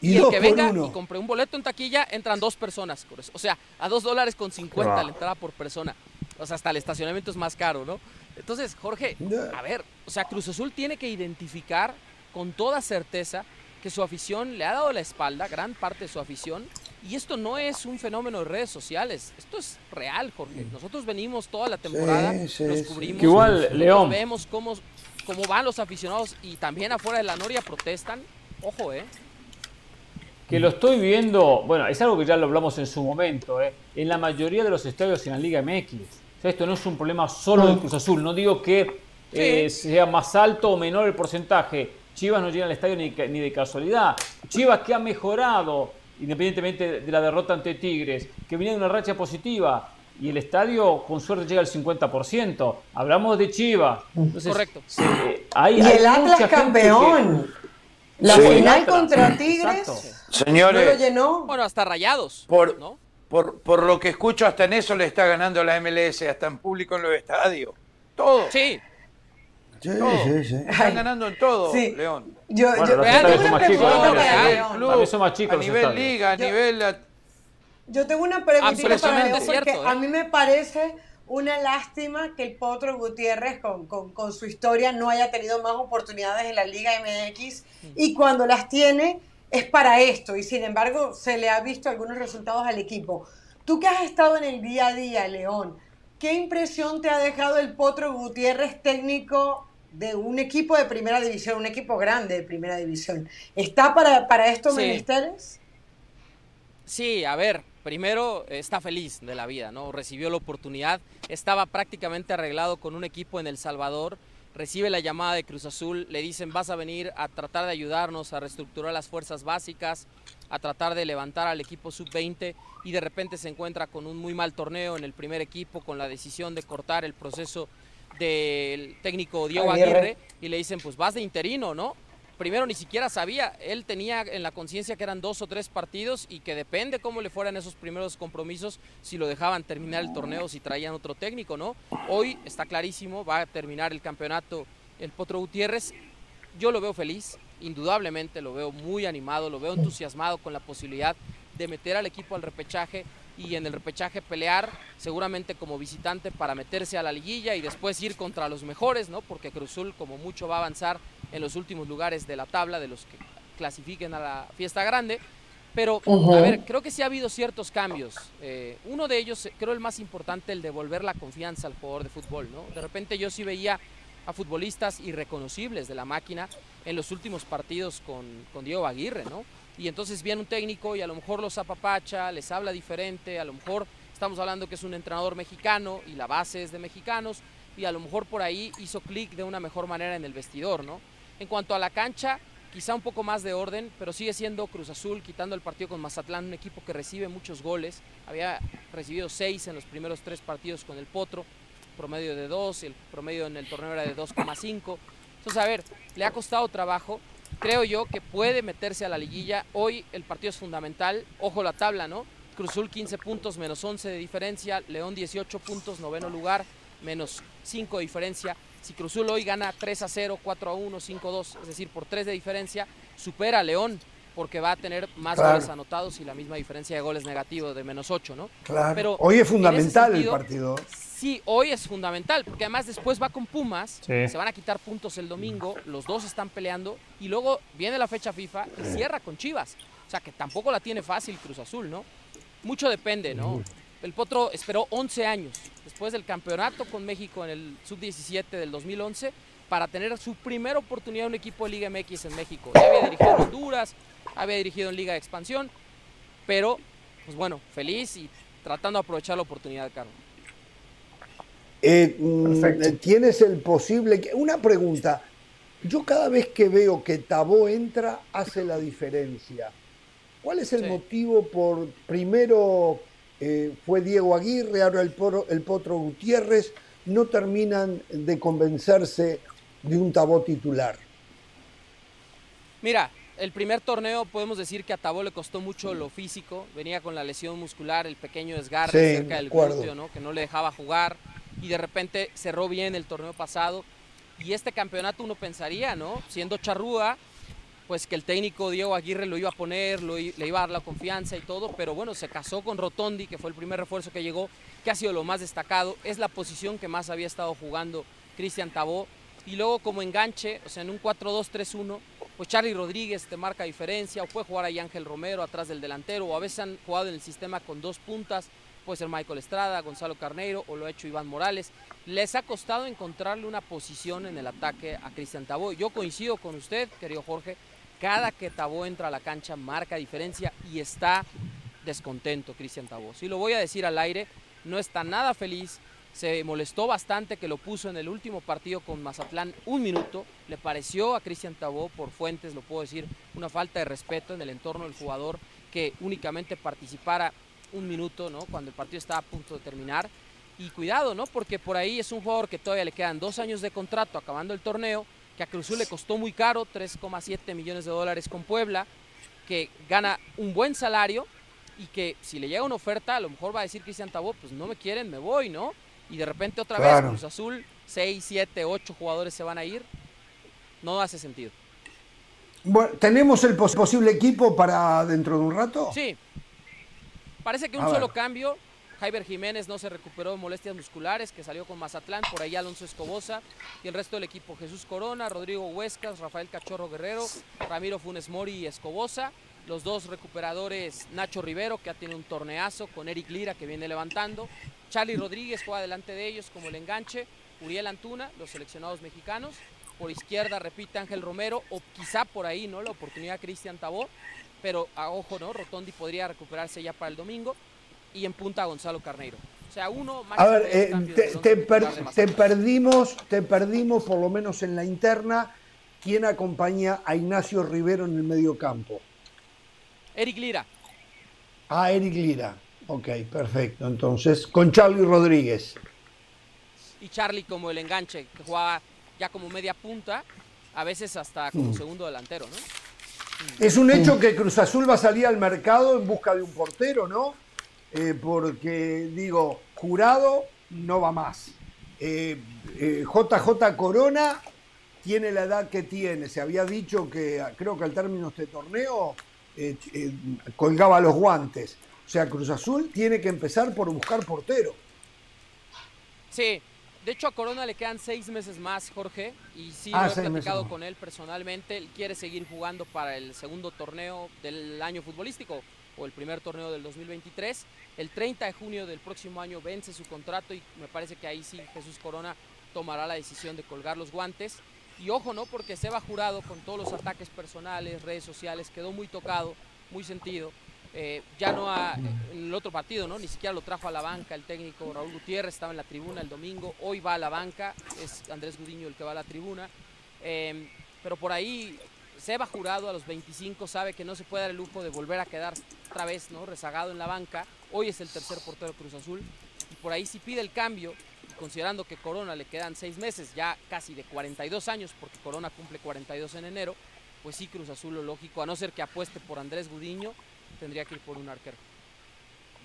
Y y, el que venga uno. y compre un boleto en taquilla, entran dos personas. O sea, a dos dólares con 50 Wow. la entrada por persona. O sea, hasta el estacionamiento es más caro, ¿no? Entonces, Jorge, a ver, o sea, Cruz Azul tiene que identificar con toda certeza que su afición le ha dado la espalda, gran parte de su afición, y esto no es un fenómeno de redes sociales, esto es real, Jorge. Nosotros venimos toda la temporada, Sí, sí. cubrimos, Que igual, nosotros León. vemos cómo, cómo van los aficionados y también afuera de la Noria protestan. Ojo, ¿eh? Que lo estoy viendo, bueno, es algo que ya lo hablamos en su momento, ¿eh? en la mayoría de los estadios en la Liga MX. Sea, esto no es un problema solo de Cruz Azul. No digo que eh, sea más alto o menor el porcentaje. Chivas no llega al estadio ni, de casualidad. Chivas que ha mejorado, independientemente de la derrota ante Tigres, que venía de una racha positiva. Y el estadio con suerte llega al 50%. Hablamos de Chivas. Entonces, Correcto. se- hay- Y hay el Atlas que- campeón. La Sí. final contra Tigres exacto. no lo Señores, llenó. Bueno, hasta rayados, por, ¿no? Por, por lo que escucho, hasta en eso le está ganando la MLS, hasta en público en los estadios. Todo. Sí, Sí, todo. sí, sí. Están ganando en todo, Sí. León. Yo, Bueno, yo- los estadios son más chicos, pregunta a nivel estadios. liga, a Yo- nivel... la- Yo tengo una preguntita para León porque cierto, ¿eh? a mí me parece una lástima que el Potro Gutiérrez con, con- con su historia no haya tenido más oportunidades en la Liga MX y cuando las tiene es para esto y sin embargo se le ha visto algunos resultados al equipo. Tú que has estado en el día a día, León, ¿qué impresión te ha dejado el Potro Gutiérrez técnico de un equipo de primera división, un equipo grande de primera división? ¿Está para, para estos Sí. menesteres? Sí, a ver, primero está feliz de la vida, ¿no? Recibió la oportunidad, estaba prácticamente arreglado con un equipo en El Salvador, recibe la llamada de Cruz Azul, le dicen vas a venir a tratar de ayudarnos a reestructurar las fuerzas básicas, a tratar de levantar al equipo sub-20 y de repente se encuentra con un muy mal torneo en el primer equipo, con la decisión de cortar el proceso del técnico Diego Aguirre. Aguirre y le dicen pues vas de interino, ¿no? Primero ni siquiera sabía, él tenía en la conciencia que eran dos o tres partidos y que depende cómo le fueran esos primeros compromisos, si lo dejaban terminar el torneo, si traían otro técnico, ¿no? Hoy está clarísimo, va a terminar el campeonato el Potro Gutiérrez. Yo lo veo feliz, indudablemente lo veo muy animado, lo veo entusiasmado con la posibilidad de meter al equipo al repechaje y en el repechaje pelear seguramente como visitante para meterse a la liguilla y después ir contra los mejores, ¿no? Porque Cruzul como mucho va a avanzar en los últimos lugares de la tabla de los que clasifiquen a la fiesta grande. Pero, a ver, creo que sí ha habido ciertos cambios. Eh, uno de ellos, creo el más importante, el devolver la confianza al jugador de fútbol, ¿no? De repente yo sí veía a futbolistas irreconocibles de la máquina en los últimos partidos con, con Diego Aguirre, ¿no? Y entonces viene un técnico y a lo mejor los apapacha, les habla diferente, a lo mejor estamos hablando que es un entrenador mexicano y la base es de mexicanos y a lo mejor por ahí hizo clic de una mejor manera en el vestidor, ¿no? En cuanto a la cancha, quizá un poco más de orden, pero sigue siendo Cruz Azul, quitando el partido con Mazatlán, un equipo que recibe muchos goles. Había recibido seis en los primeros tres partidos con el Potro, promedio de dos, el promedio en el torneo era de 2,5. Entonces, a ver, le ha costado trabajo. Creo yo que puede meterse a la liguilla. Hoy el partido es fundamental. Ojo la tabla, ¿no? Cruzul 15 puntos, menos 11 de diferencia. León 18 puntos, noveno lugar, menos 5 de diferencia. Si Cruzul hoy gana 3 a 0, 4 a 1, 5 a 2, es decir, por 3 de diferencia, supera a León porque va a tener más Claro. goles anotados y la misma diferencia de goles negativo de menos 8, ¿no? Claro. Pero Hoy es fundamental el partido. Sí, hoy es fundamental, porque además después va con Pumas, Sí. se van a quitar puntos el domingo, los dos están peleando, y luego viene la fecha FIFA y cierra con Chivas. O sea que tampoco la tiene fácil Cruz Azul, ¿no? Mucho depende, ¿no? El Potro esperó 11 años después del campeonato con México en el sub-17 del 2011 para tener su primera oportunidad en un equipo de Liga MX en México. Ya había dirigido en Honduras, había dirigido en Liga de Expansión, pero, pues bueno, feliz y tratando de aprovechar la oportunidad, Carlos. Eh, mm, Tienes el posible. que- Una pregunta. Yo cada vez que veo que Tabó entra, hace la diferencia. ¿Cuál es el Sí. motivo por primero eh, fue Diego Aguirre, ahora el, Poro- el Potro Gutiérrez, no terminan de convencerse de un Tabó titular? Mira, el primer torneo podemos decir que a Tabó le costó mucho lo físico, venía con la lesión muscular, el pequeño desgarre Sí, cerca de del glúteo, ¿no? que no le dejaba jugar y de repente cerró bien el torneo pasado. Y este campeonato uno pensaría, ¿no? Siendo charrúa, pues que el técnico Diego Aguirre lo iba a poner, lo le iba a dar la confianza y todo, pero bueno, se casó con Rotondi, que fue el primer refuerzo que llegó, que ha sido lo más destacado, es la posición que más había estado jugando Cristian Tabó, y luego como enganche, o sea, en un 4-2-3-1, pues Charlie Rodríguez te marca diferencia, o puede jugar ahí Ángel Romero atrás del delantero, o a veces han jugado en el sistema con dos puntas, puede ser Michael Estrada, Gonzalo Carneiro, o lo ha hecho Iván Morales. Les ha costado encontrarle una posición en el ataque a Cristian Tabó. Yo coincido con usted, querido Jorge, cada que Tabó entra a la cancha marca diferencia y está descontento Cristian Tabó. Si lo voy a decir al aire, no está nada feliz. Se molestó bastante que lo puso en el último partido con Mazatlán un minuto. Le pareció a Cristian Tabó, por fuentes, lo puedo decir, una falta de respeto en el entorno del jugador que únicamente participara un minuto, ¿no? Cuando el partido estaba a punto de terminar. Y cuidado, ¿no? Porque por ahí es un jugador que todavía le quedan dos años de contrato acabando el torneo, que a Cruzul le costó muy caro, 3,7 millones de dólares con Puebla, que gana un buen salario y que si le llega una oferta, a lo mejor va a decir Cristian Tabó, pues no me quieren, me voy, ¿no? Y de repente otra Claro. vez Cruz Azul, 6, 7, 8 jugadores se van a ir. No hace sentido. Bueno, ¿tenemos el pos- posible equipo para dentro de un rato? Sí. Parece que un A solo ver. cambio. Jaiber Jiménez no se recuperó de molestias musculares, que salió con Mazatlán, por ahí Alonso Escobosa y el resto del equipo Jesús Corona, Rodrigo Huescas, Rafael Cachorro Guerrero, Ramiro Funes Mori y Escobosa. los dos recuperadores Nacho Rivero, que ya tiene un torneazo, con Eric Lira, que viene levantando. Charlie Rodríguez juega delante de ellos como el enganche. Uriel Antuna, los seleccionados mexicanos. Por izquierda repite Ángel Romero, o quizá por ahí, ¿no? La oportunidad Cristian Tabor. Pero a ojo, ¿no? Rotondi podría recuperarse ya para el domingo. Y en punta Gonzalo Carneiro. O sea, uno más. A ver, eh, te, te, per, te perdimos, te perdimos, por lo menos en la interna. ¿Quién acompaña a Ignacio Rivero en el medio campo? Eric Lira. Ah, Eric Lira. Ok, perfecto. Entonces, con Charlie Rodríguez. Y Charlie como el enganche, que jugaba ya como media punta, a veces hasta como mm. segundo delantero, ¿no? Es un hecho que Cruz Azul va a salir al mercado en busca de un portero, ¿no? Eh, porque, digo, jurado no va más. Eh, eh, JJ Corona tiene la edad que tiene. Se había dicho que, creo que al término de este torneo, eh, eh, colgaba los guantes. O sea, Cruz Azul tiene que empezar por buscar portero. Sí, de hecho a Corona le quedan seis meses más, Jorge, y sí ah, lo he platicado con él personalmente. Él quiere seguir jugando para el segundo torneo del año futbolístico o el primer torneo del 2023. El 30 de junio del próximo año vence su contrato y me parece que ahí sí Jesús Corona tomará la decisión de colgar los guantes. Y ojo, ¿no? Porque Seba Jurado, con todos los ataques personales, redes sociales, quedó muy tocado, muy sentido. Eh, ya no ha, en el otro partido, ¿no? Ni siquiera lo trajo a la banca el técnico Raúl Gutiérrez, estaba en la tribuna el domingo, hoy va a la banca, es Andrés Gudiño el que va a la tribuna. Em, pero por ahí Seba Jurado a los 25 sabe que no se puede dar el lujo de volver a quedar otra vez, ¿no? Rezagado en la banca. Hoy es el tercer portero Cruz Azul. Y por ahí si pide el cambio, considerando que Corona le quedan seis meses, ya casi de 42 años, porque Corona cumple 42 en enero, pues sí Cruz Azul lo lógico, a no ser que apueste por Andrés Gudiño, tendría que ir por un arquero.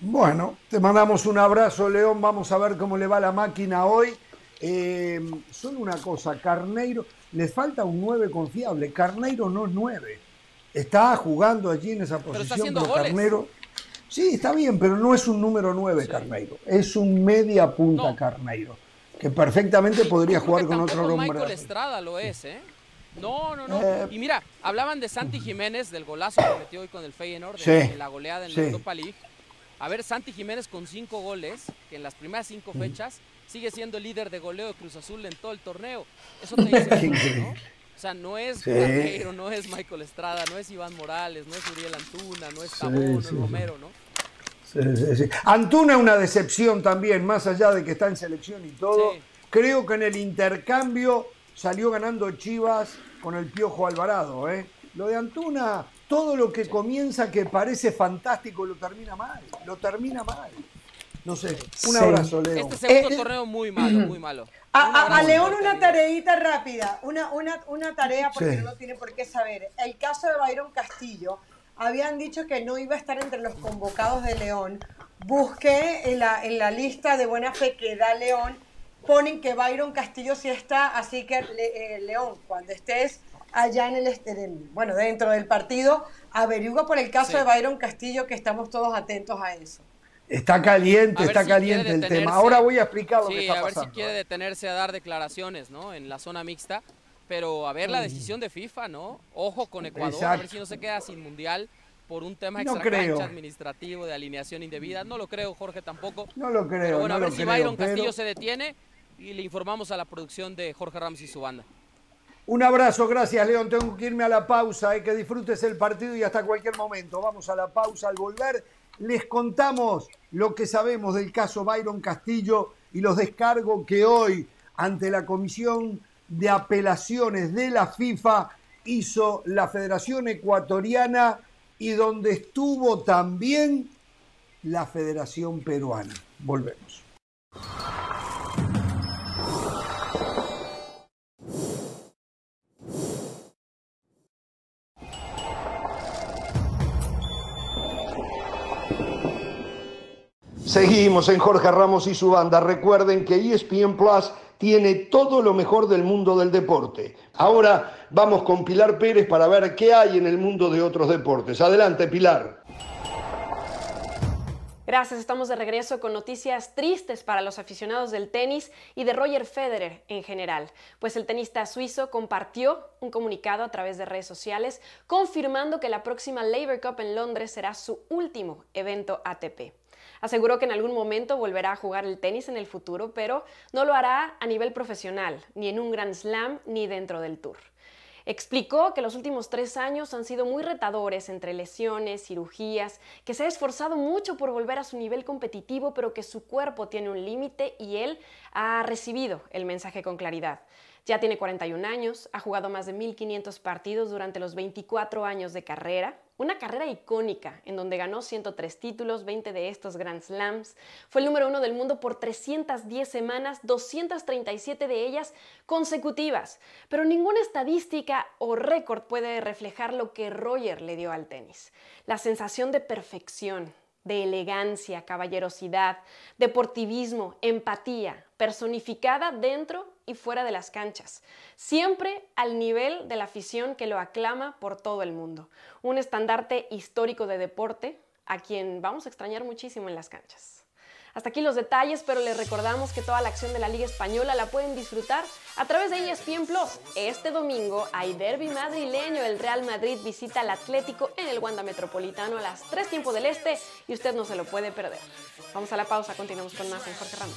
Bueno, te mandamos un abrazo, León. Vamos a ver cómo le va la máquina hoy. Eh, solo una cosa, Carneiro, le falta un 9 confiable. Carneiro no es 9. Está jugando allí en esa posición, pero, Carneiro. Sí, está bien, pero no es un número 9 Carneiro, es un media punta Carneiro, que perfectamente podría jugar con otro nombre. Michael Estrada lo es, ¿eh? No, no, no. Eh, y mira, hablaban de Santi Jiménez, del golazo que metió hoy con el Feyenoord, de, la goleada en la Europa League. A ver, Santi Jiménez con cinco goles, que en las primeras cinco fechas sigue siendo el líder de goleo de Cruz Azul en todo el torneo. Eso <laughs> te dice ¿no? O sea, no es sí. no es Michael Estrada, no es Iván Morales, no es Uriel Antuna, no es Tabón, sí, Romero, ¿no? Antuna es una decepción también, más allá de que está en selección y todo. Creo que en el intercambio salió ganando Chivas con el Piojo Alvarado. ¿eh? Lo de Antuna, todo lo que comienza que parece fantástico lo termina mal. Lo termina mal. No sé, un abrazo, Leo. Este segundo eh, torneo muy malo, muy malo. A, a, León una tareita rápida, una, una, una tarea porque no lo tiene por qué saber. El caso de Byron Castillo, habían dicho que no iba a estar entre los convocados de León. Busqué en la, en la lista de buena fe que da León, ponen que Byron Castillo sí está, así que eh, León, cuando estés allá en el, bueno, dentro del partido, averigua por el caso de Byron Castillo, que estamos todos atentos a eso. Está caliente, está caliente el tema. Ahora voy a explicar lo que está a ver si quiere detenerse a dar declaraciones, ¿no? En la zona mixta. Pero a ver la decisión de FIFA, ¿no? Ojo con Ecuador, Exacto. a ver si no se queda sin mundial por un tema no administrativo de alineación indebida. No lo creo, Jorge, tampoco. No lo creo. Pero bueno, no a ver si creo, Byron pero... Castillo se detiene y le informamos a la producción de Jorge Ramos y su banda. Un abrazo, gracias León. Tengo que irme a la pausa, eh, que disfrutes el partido y hasta cualquier momento. Vamos a la pausa al volver les contamos lo que sabemos del caso Byron Castillo y los descargos que hoy ante la Comisión de Apelaciones de la FIFA hizo la Federación Ecuatoriana y donde estuvo también la Federación Peruana. Volvemos. Seguimos en Jorge Ramos y su banda. Recuerden que ESPN Plus tiene todo lo mejor del mundo del deporte. Ahora vamos con Pilar Pérez para ver qué hay en el mundo de otros deportes. Adelante, Pilar. Gracias, estamos de regreso con noticias tristes para los aficionados del tenis y de Roger Federer en general, pues el tenista suizo compartió un comunicado a través de redes sociales confirmando que la próxima Labour Cup en Londres será su último evento ATP. Aseguró que en algún momento volverá a jugar el tenis en el futuro, pero no lo hará a nivel profesional, ni en un Grand Slam, ni dentro del Tour. Explicó que los últimos tres años han sido muy retadores entre lesiones, cirugías, que se ha esforzado mucho por volver a su nivel competitivo, pero que su cuerpo tiene un límite y él ha recibido el mensaje con claridad. Ya tiene 41 años, ha jugado más de 1.500 partidos durante los 24 años de carrera, una carrera icónica en donde ganó 103 títulos, 20 de estos Grand Slams. Fue el número uno del mundo por 310 semanas, 237 de ellas consecutivas. Pero ninguna estadística o récord puede reflejar lo que Roger le dio al tenis. La sensación de perfección, de elegancia, caballerosidad, deportivismo, empatía, personificada dentro y fuera de las canchas, siempre al nivel de la afición que lo aclama por todo el mundo. Un estandarte histórico de deporte a quien vamos a extrañar muchísimo en las canchas. Hasta aquí los detalles, pero les recordamos que toda la acción de la Liga Española la pueden disfrutar a través de ESPN Plus. Este domingo hay derby madrileño. El Real Madrid visita al Atlético en el Wanda Metropolitano a las 3 tiempo del Este y usted no se lo puede perder. Vamos a la pausa, continuamos con más en Jorge Ramos.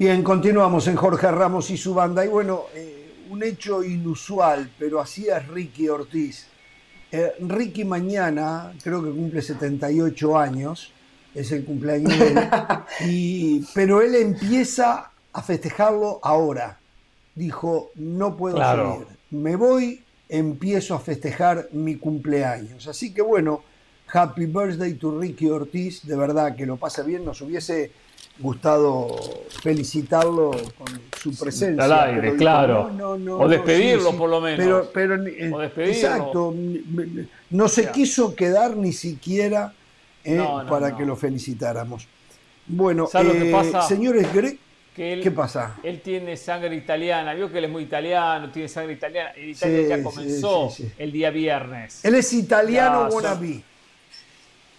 Bien, continuamos en Jorge Ramos y su banda. Y bueno, eh, un hecho inusual, pero así es Ricky Ortiz. Eh, Ricky mañana, creo que cumple 78 años, es el cumpleaños de él, <laughs> y, pero él empieza a festejarlo ahora. Dijo, no puedo salir, me voy, empiezo a festejar mi cumpleaños. Así que bueno, happy birthday to Ricky Ortiz, de verdad que lo pasa bien, nos hubiese gustado felicitarlo con su presencia. Al aire, claro. o despedirlo por lo menos. Pero, eh, Exacto. No se quiso quedar ni siquiera eh, para que lo felicitáramos. Bueno, eh, pasa? señores Greg, ¿qué pasa? Él tiene sangre italiana, vio que él es muy italiano, tiene sangre italiana. En Italia ya comenzó el día viernes. Él es italiano wannabe.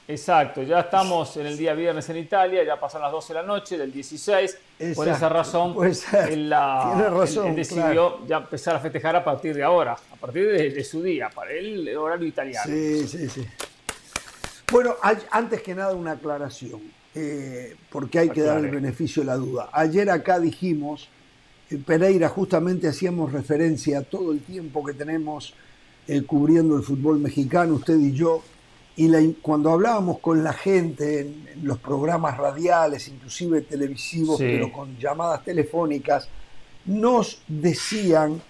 Exacto, ya estamos en el día viernes en Italia, ya pasan las 12 de la noche del 16. por esa <laughs> razón, él, decidió ya empezar a festejar a partir de ahora, a partir de, su día, para él el horario italiano. Sí, sí, sí. Bueno, antes que nada una aclaración, eh, porque hay que dar el beneficio de la duda. Ayer acá dijimos, en Pereira justamente hacíamos referencia a todo el tiempo que tenemos eh, cubriendo el fútbol mexicano, usted y yo, y cuando hablábamos con la gente en, los programas radiales, inclusive televisivos, pero con llamadas telefónicas, nos decían,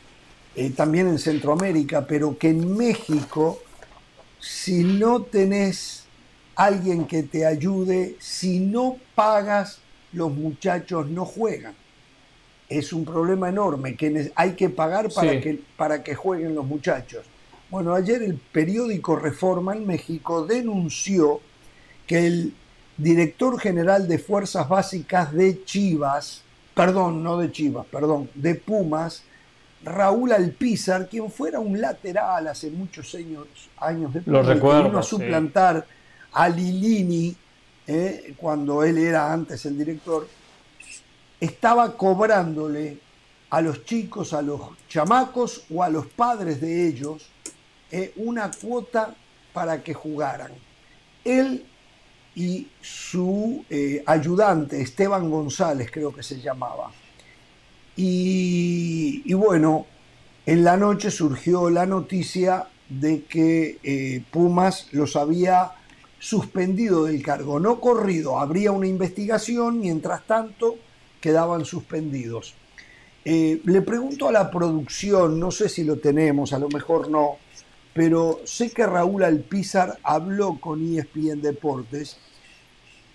eh, también en Centroamérica, pero que en México, si no tenés alguien que te ayude, si no pagas, los muchachos no juegan. Es un problema enorme, que hay que pagar para, que, para que jueguen los muchachos. Bueno, ayer el periódico Reforma en México denunció que el director general de Fuerzas Básicas de Chivas, perdón, no de Chivas, perdón, de Pumas, Raúl Alpizar, quien fuera un lateral hace muchos años, años de Lo recuerdo, vino a suplantar a Lilini eh, cuando él era antes el director, estaba cobrándole a los chicos, a los chamacos o a los padres de ellos una cuota para que jugaran. Él y su eh, ayudante, Esteban González creo que se llamaba. Y, bueno, en la noche surgió la noticia de que eh, Pumas los había suspendido del cargo, no corrido. Habría una investigación, mientras tanto quedaban suspendidos. Eh, le pregunto a la producción, no sé si lo tenemos, a lo mejor no, pero sé que Raúl Alpizar habló con ESPN Deportes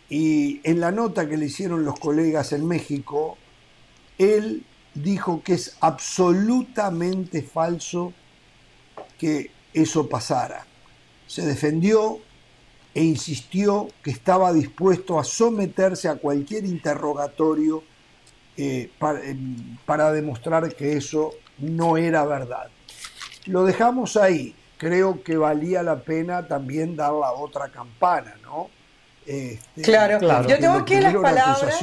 y en la nota que le hicieron los colegas en México, él dijo que es absolutamente falso que eso pasara. Se defendió e insistió que estaba dispuesto a someterse a cualquier interrogatorio eh, eh, para, demostrar que eso no era verdad. Lo dejamos ahí. Creo que valía la pena también dar la otra campana, ¿no? Este, claro, claro. Yo tengo aquí las palabras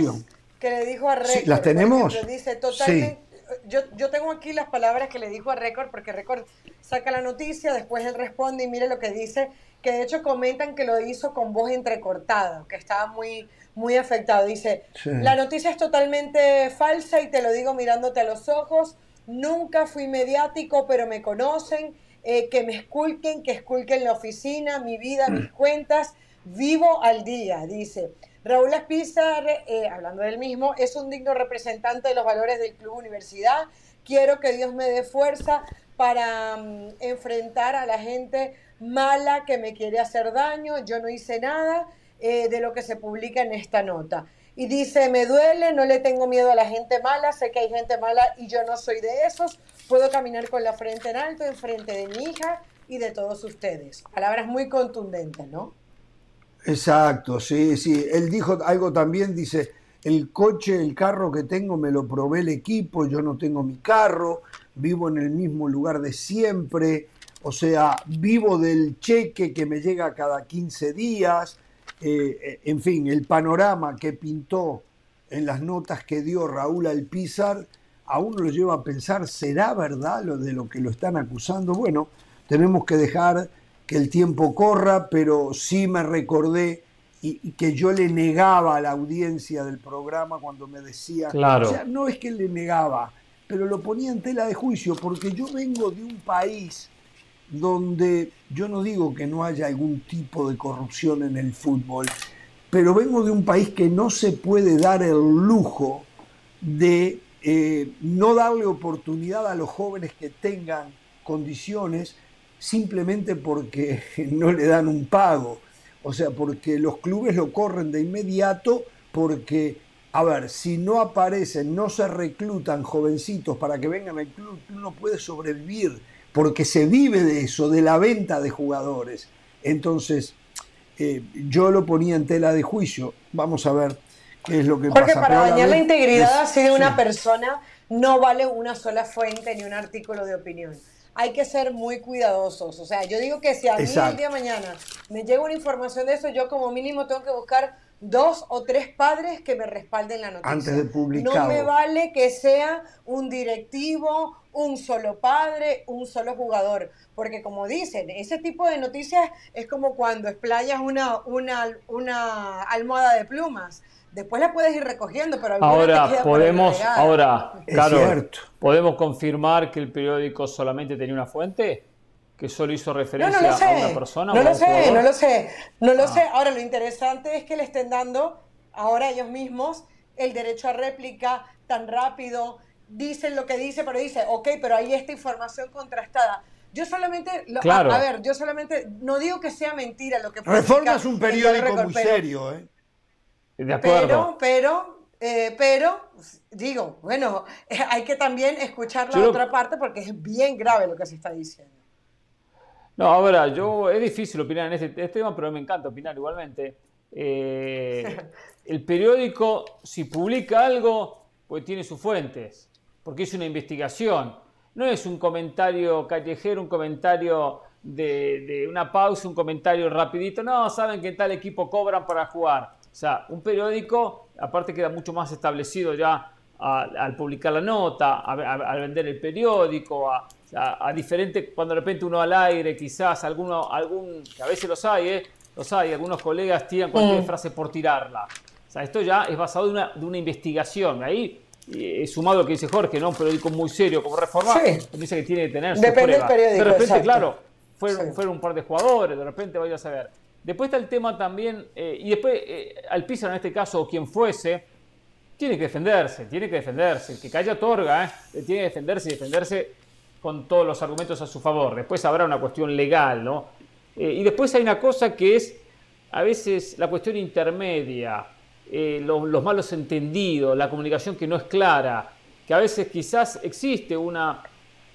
que le dijo a Record. ¿Las tenemos? dice totalmente. Yo, yo, tengo aquí las palabras que le dijo a Record, porque Record saca la noticia, después él responde y mire lo que dice, que de hecho comentan que lo hizo con voz entrecortada, que estaba muy, muy afectado. Dice, la noticia es totalmente falsa y te lo digo mirándote a los ojos. Nunca fui mediático, pero me conocen. Eh, que me esculquen, que esculquen la oficina, mi vida, mis <clears throat> cuentas. Vivo al día, dice. Raúl Espizar, eh, hablando del mismo, es un digno representante de los valores del Club Universidad. Quiero que Dios me dé fuerza para mm, enfrentar a la gente mala que me quiere hacer daño. Yo no hice nada eh, de lo que se publica en esta nota. Y dice, me duele, no le tengo miedo a la gente mala, sé que hay gente mala y yo no soy de esos, puedo caminar con la frente en alto en frente de mi hija y de todos ustedes. Palabras muy contundentes, ¿no? Exacto, sí, sí. Él dijo algo también, dice, el coche, el carro que tengo me lo probé el equipo, yo no tengo mi carro, vivo en el mismo lugar de siempre, o sea, vivo del cheque que me llega cada 15 días, eh, en fin, el panorama que pintó en las notas que dio Raúl Alpizar, a uno lo lleva a pensar, ¿será verdad lo de lo que lo están acusando? Bueno, tenemos que dejar que el tiempo corra, pero sí me recordé y, que yo le negaba a la audiencia del programa cuando me decía, claro. o sea, no es que le negaba, pero lo ponía en tela de juicio, porque yo vengo de un país donde yo no digo que no haya algún tipo de corrupción en el fútbol, pero vengo de un país que no se puede dar el lujo de eh, no darle oportunidad a los jóvenes que tengan condiciones simplemente porque <laughs> no le dan un pago. O sea, porque los clubes lo corren de inmediato porque, a ver, si no aparecen, no se reclutan jovencitos para que vengan al club, no puede sobrevivir porque se vive de eso, de la venta de jugadores. Entonces, eh, yo lo ponía en tela de juicio. Vamos a ver qué es lo que Porque pasa. para dañar la integridad así de una persona no vale una sola fuente ni un artículo de opinión. Hay que ser muy cuidadosos. O sea, yo digo que si a mí el día de mañana me llega una información de eso, yo como mínimo tengo que buscar dos o tres padres que me respalden la noticia. Antes de publicar. No me vale que sea un directivo, un solo padre, un solo jugador. Porque como dicen, ese tipo de noticias es como cuando explayas una, una, una almohada de plumas. Después la puedes ir recogiendo, pero ahora podemos, ahora, claro, podemos confirmar que el periódico solamente tenía una fuente que solo hizo referencia a una persona. No lo sé, no lo sé, no lo sé. Ahora lo interesante es que le estén dando ahora ellos mismos el derecho a réplica tan rápido, dicen lo que dice, pero dice, ok, pero hay esta información contrastada. Yo solamente, claro. a, ver, yo solamente, no digo que sea mentira lo que Reforma es un periódico muy serio, ¿eh? De acuerdo. Pero, pero, eh, pero, digo, bueno, <laughs> hay que también escuchar la otra parte porque es bien grave lo que se está diciendo. No, ahora, yo, es difícil opinar en este, este tema, pero me encanta opinar igualmente. Eh, <laughs> el periódico, si publica algo, pues tiene sus fuentes porque es una investigación. No es un comentario callejero, un comentario de, una pausa, un comentario rapidito. No, saben que tal equipo cobran para jugar. O sea, un periódico, aparte queda mucho más establecido ya al publicar la nota, al vender el periódico, a, a, diferente, cuando de repente uno al aire, quizás alguno, algún, que a veces los hay, ¿eh? los hay, algunos colegas tiran cualquier mm. frase por tirarla. O sea, esto ya es basado en una, de una investigación. Ahí y sumado a lo que dice Jorge, ¿no? Un periódico muy serio como Reforma, dice que tiene que tener Depende del periódico. De repente, claro, fueron, fueron, un par de jugadores, de repente vaya a saber. Después está el tema también, eh, y después eh, Alpizar en este caso, o quien fuese, tiene que defenderse, tiene que defenderse. El que calla otorga, ¿eh? tiene que defenderse y defenderse con todos los argumentos a su favor. Después habrá una cuestión legal, ¿no? y después hay una cosa que es a veces la cuestión intermedia, los, los malos entendidos, la comunicación que no es clara, que a veces quizás existe una,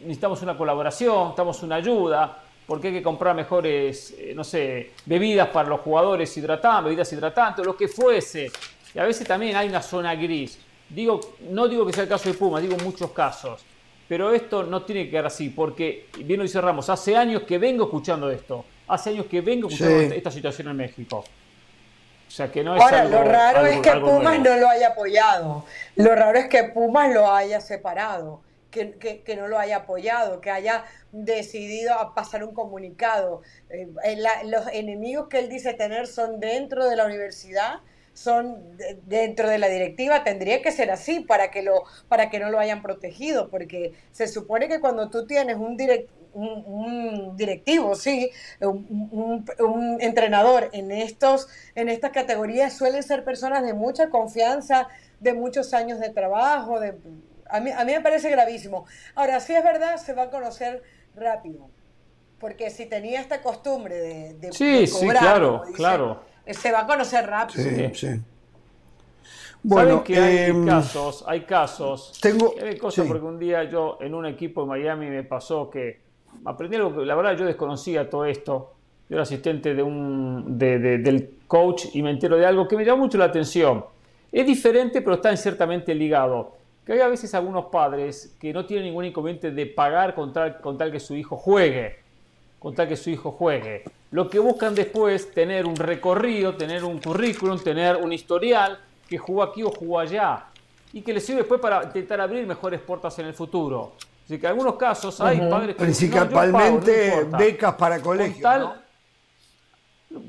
necesitamos una colaboración, necesitamos una ayuda, porque hay que comprar mejores, eh, no sé, bebidas para los jugadores hidratantes, bebidas hidratantes, lo que fuese. Y a veces también hay una zona gris. Digo, no digo que sea el caso de Puma, digo muchos casos. Pero esto no tiene que quedar así, porque, bien lo dice Ramos, hace años que vengo escuchando esto. Hace años que vengo escuchando esta situación en México. O sea que no es Ahora, lo raro es que Pumas no lo haya apoyado. Lo raro es que Pumas lo haya separado que, no lo haya apoyado, que haya decidido pasar un comunicado. Eh, los enemigos que él dice tener son dentro de la universidad, son dentro de la directiva, tendría que ser así para que, lo, para que no lo hayan protegido, porque se supone que cuando tú tienes un, un, directivo, sí, un, un, entrenador en, estos, en estas categorías suelen ser personas de mucha confianza, de muchos años de trabajo, de, a mí, a mí me parece gravísimo. Ahora, si es verdad, se va a conocer rápido. Porque si tenía esta costumbre de, de, sí, sí, claro, claro. Se va a conocer rápido. Sí, sí. Bueno, que hay em, casos, hay casos. Tengo, hay cosas porque un día yo en un equipo de Miami me pasó que aprendí algo que la verdad yo desconocía todo esto. Yo era asistente de un, de, del coach y me entero de algo que me llamó mucho la atención. Es diferente, pero está ciertamente ligado que hay a veces algunos padres que no tienen ningún inconveniente de pagar con tal, con tal que su hijo juegue, con tal que su hijo juegue. Lo que buscan después tener un recorrido, tener un currículum, tener un historial que jugó aquí o jugó allá y que les sirve después para intentar abrir mejores puertas en el futuro. Así que en algunos casos hay padres que principalmente becas para colegios.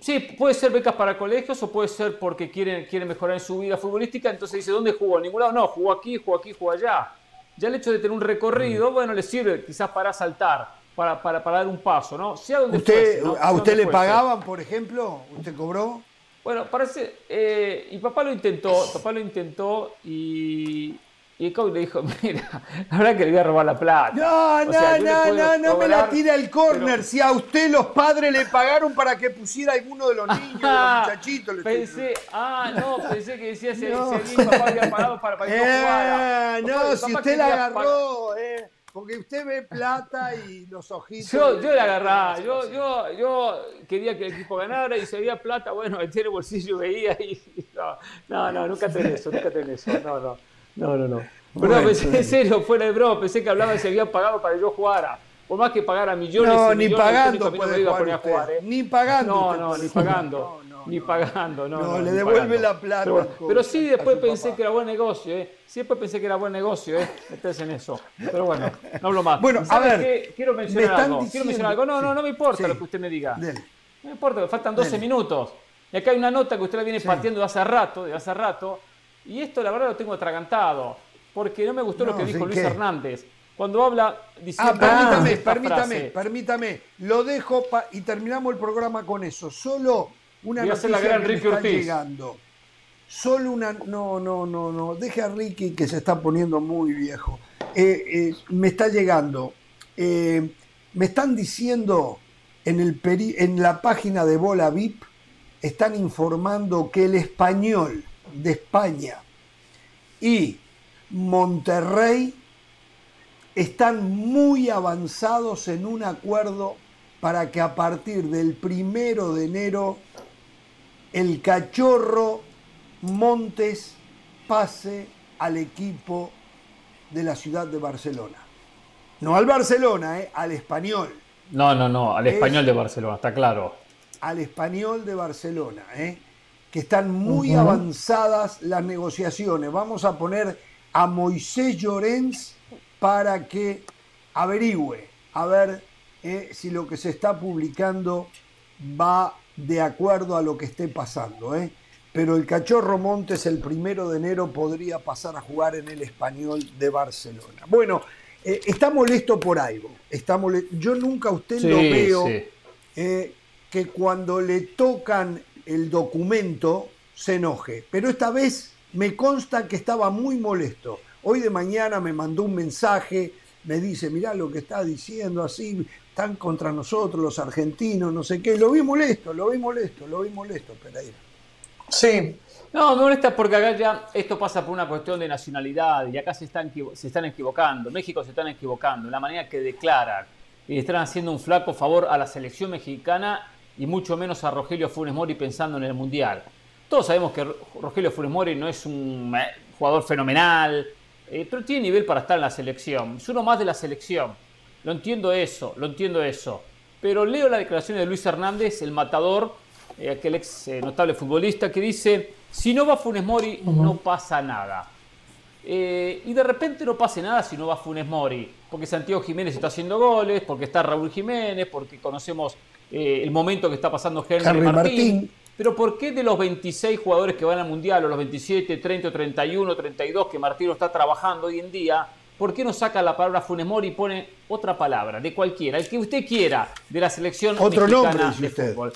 Sí, puede ser becas para colegios o puede ser porque quieren, quieren mejorar en su vida futbolística. Entonces dice, ¿dónde jugó? En ningún lado. No, jugó aquí, jugó aquí, jugó allá. Ya el hecho de tener un recorrido, mm. bueno, le sirve quizás para saltar, para, para, para dar un paso, ¿no? Sea donde usted, ¿A usted le pagaban, por ejemplo? ¿Usted cobró? Bueno, parece. Eh, y papá lo intentó, papá lo intentó y, y el coach le dijo, <laughs> mira, la verdad que le voy a robar la plata. No, no, no, no, no me la tire al córner. Si a usted los padres le pagaron para que pusiera alguno de los <laughs> niños, de los muchachitos. Le pensé, ah, no, pensé que decía si, no. si papá había pagado para, para que <laughs> eh, no No, si usted la agarró, eh, porque usted ve plata y los ojitos. Yo, yo la agarraba, yo, yo, yo quería que el equipo ganara y si había plata, bueno, metía el bolsillo veía y. No, no, no nunca tenés eso, nunca tenés eso. No, no. No, no, no. Pero no, pensé en serio, fuera de broma, pensé que hablaba de si habían pagado para que yo jugara. Por más que pagara millones no, y ni millones, pagando puede iba a poner a jugar, ¿eh? Ni pagando. No, no, ni pagando. ni pagando, no. No, le devuelve la plata. Pero, sí, después pensé que era buen negocio, ¿eh? Sí, después pensé que era buen negocio, ¿eh? Meterse en eso. Pero bueno, no hablo más. Bueno, a ver. Qué? Quiero mencionar algo. Quiero mencionar algo. No, no, no me importa lo que usted me diga. No me importa, faltan 12 minutos. Y acá hay una nota que usted la viene partiendo de hace rato, de hace rato. Y esto, la verdad, lo tengo atragantado porque no me gustó lo que dijo Luis Hernández. Cuando habla diciendo. Ah, permítame, permítame, permítame. Lo dejo y terminamos el programa con eso. Solo una noticia la gran que me está llegando. Solo una. No, no, no, no. Deje a Ricky que se está poniendo muy viejo. Eh, eh, me está llegando. Eh, me están diciendo en, el en la página de Bola VIP, están informando que el español de España y Monterrey están muy avanzados en un acuerdo para que a partir del primero de enero el cachorro Montes pase al equipo de la ciudad de Barcelona. No al Barcelona, eh, al español. No, no, no, al español de Barcelona, está claro. Al español de Barcelona, eh, que están muy avanzadas las negociaciones. Vamos a poner a Moisés Llorens para que averigüe a ver eh, si lo que se está publicando va de acuerdo a lo que esté pasando. Eh. Pero el Cachorro Montes el primero de enero podría pasar a jugar en el español de Barcelona. Bueno, eh, está molesto por algo. Está Yo nunca a usted lo veo que cuando le tocan el documento se enoje. Pero esta vez me consta que estaba muy molesto. Hoy de mañana me mandó un mensaje, me dice, mirá lo que está diciendo así, están contra nosotros los argentinos, no sé qué. Lo vi molesto, lo vi molesto, lo vi molesto, Pereira. Sí. No, me molesta porque acá ya esto pasa por una cuestión de nacionalidad y acá se están, se están equivocando. México se están equivocando. La manera que declaran y están haciendo un flaco favor a la selección mexicana y mucho menos a Rogelio Funes Mori pensando en el Mundial. Todos sabemos que Rogelio Funes Mori no es un eh, jugador fenomenal, eh, pero tiene nivel para estar en la selección. Es uno más de la selección. Lo entiendo eso, lo entiendo eso. Pero leo la declaración de Luis Hernández, el matador, eh, aquel ex notable futbolista, que dice, si no va Funes Mori, no pasa nada. y de repente no pase nada si no va Funes Mori porque Santiago Jiménez está haciendo goles, porque está Raúl Jiménez, porque conocemos eh, el momento que está pasando Henry, Martín. Pero ¿por qué de los 26 jugadores que van al Mundial, o los 27, 30, 31, 32 que Martino está trabajando hoy en día, ¿por qué no saca la palabra Funes Mori y pone otra palabra, de cualquiera, el que usted quiera, de la selección otro nombre, de usted. fútbol?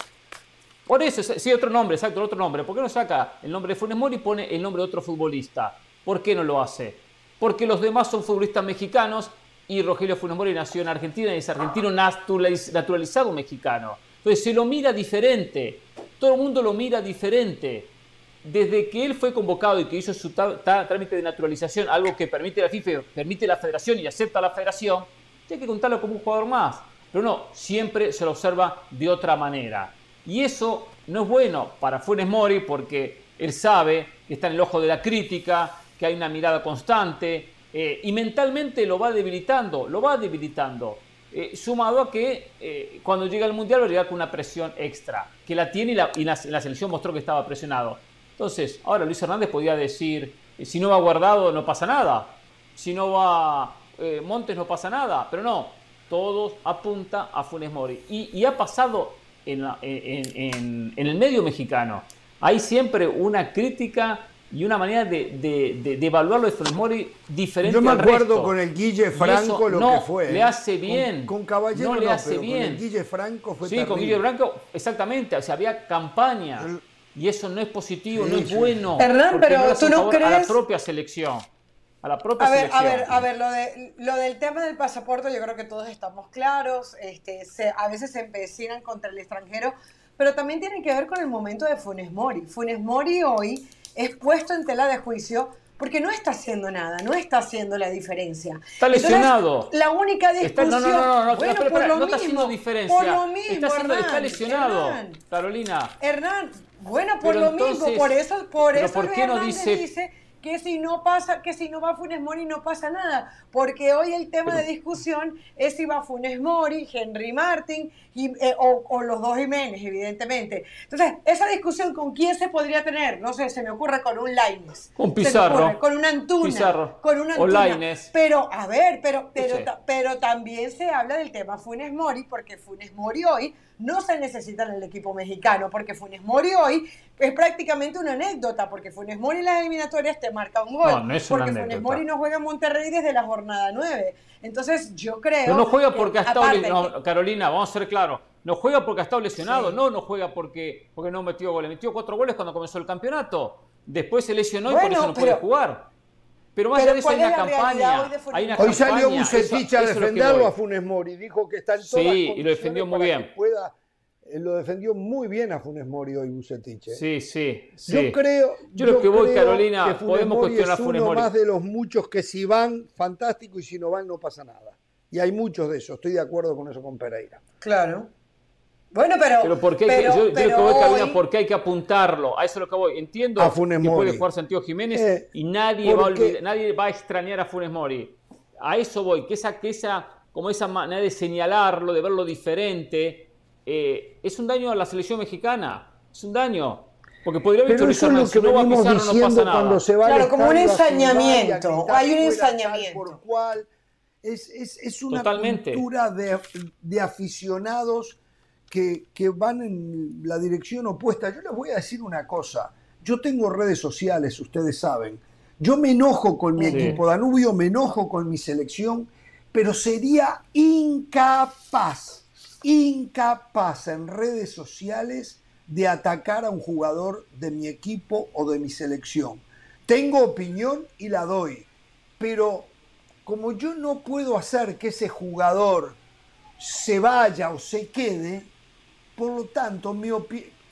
Por eso, sí, otro nombre, exacto, otro nombre. ¿Por qué no saca el nombre de Funes Mori y pone el nombre de otro futbolista? ¿Por qué no lo hace? Porque los demás son futbolistas mexicanos y Rogelio Funes Mori nació en Argentina y es argentino naturalizado mexicano. Entonces se lo mira diferente, todo el mundo lo mira diferente. Desde que él fue convocado y que hizo su trámite de naturalización, algo que permite la FIFA, permite la federación y acepta la federación, tiene que contarlo como un jugador más. Pero no, siempre se lo observa de otra manera. Y eso no es bueno para Funes Mori porque él sabe que está en el ojo de la crítica, que hay una mirada constante, eh, y mentalmente lo va debilitando, lo va debilitando. Eh, sumado a que eh, cuando llega al Mundial va a llegar con una presión extra, que la tiene y, la, la, selección mostró que estaba presionado. Entonces, ahora Luis Hernández podía decir, si no va guardado no pasa nada, si no va Montes no pasa nada, pero no, todos apunta a Funes Mori. Y, ha pasado en, en, en el medio mexicano. Hay siempre una crítica y una manera de, de, de, evaluarlo de Funes Mori diferente Yo me acuerdo con el Guille Franco lo que fue. Le hace bien. Con, Caballero no le hace bien. Con el Guille Franco fue Sí, con Guille Franco, exactamente. O sea, había campaña. Y eso no es positivo, no es bueno. Hernán, pero tú no crees. A la propia selección. A la propia a ver, selección. A ver, a ver, lo, de, lo del tema del pasaporte, yo creo que todos estamos claros. Este, se, a veces se empecinan contra el extranjero, pero también tiene que ver con el momento de Funes Mori. Funes Mori hoy es puesto en tela de juicio porque no está haciendo nada, no está haciendo la diferencia. Está lesionado. la única discusión. no, no, no, no, bueno, por lo no mismo, está haciendo diferencia. Por lo mismo, está, Hernán, está lesionado, Hernán, Carolina. Hernán, bueno, por Pero lo entonces, mismo, por eso, por pero eso ¿por Luis qué no Hernández dice- dice que si no pasa, que si no va Funes Mori no pasa nada, porque hoy el tema de discusión es si va Funes Mori, Henry Martin y, eh, o, o los dos Jiménez, evidentemente. Entonces, esa discusión con quién se podría tener, no sé, se me ocurre con un Laines, Con Pizarro. ocurre, con un Antuna, Pizarro. con un Antuna. Pero a ver, pero pero Sí. pero también se habla del tema Funes Mori, porque Funes Mori hoy no se necesita en el equipo mexicano, porque Funes Mori hoy es prácticamente una anécdota, porque Funes Mori en las eliminatorias te marca un gol, No, no es una porque Funes. Mori no juega en Monterrey desde la jornada 9. Entonces yo creo... Pero no juega que, porque ha estado que- Carolina, vamos a ser claros. No juega porque ha estado lesionado. Sí. No, no juega porque, porque no metió goles. Metió cuatro goles cuando comenzó el campeonato. Después se lesionó y por eso no pero- puede jugar. Pero más pero allá de eso hay ¿cuál una es campaña. hoy Hay una salió Bucetich a es defenderlo a Funes Mori. Dijo que está en todas Sí, y lo defendió muy bien. pueda- eh, lo defendió muy bien a Funes Mori hoy Bucetich. ¿eh? Sí, sí, sí. Yo creo, Yo lo que voy, creo Carolina, que Funes podemos Mori cuestionar es a Funes uno Mori. más de los muchos que si van, fantástico, y si no van, no pasa nada. Y hay muchos de esos, estoy de acuerdo con eso con Pereira. Claro. Bueno, pero... Pero ¿por qué hay que, pero- yo, que pero voy, Carolina, hoy- ¿por qué hay que apuntarlo? A eso es lo que voy. Entiendo A Funes que Mori. puede jugar Santiago Jiménez Eh, y nadie va, a nadie va a extrañar a Funes Mori. A eso voy, que esa, que esa, como esa manera de señalarlo, de verlo diferente, eh, es un daño a la selección mexicana. Es un daño. Porque podría haber Hernández, que si no va a Pizarro no diciendo pasa nada. cuando se va Claro, como un ensañamiento, hay un ensañamiento. por cual. Es, es- es una Totalmente. cultura de, de aficionados que, que van en la dirección opuesta. Yo les voy a decir una cosa. Yo tengo redes sociales, ustedes saben. Yo me enojo con mi Sí. equipo Danubio, me enojo con mi selección, pero sería incapaz incapaz en redes sociales de atacar a un jugador de mi equipo o de mi selección. Tengo opinión y la doy, pero como yo no puedo hacer que ese jugador se vaya o se quede, por lo tanto mi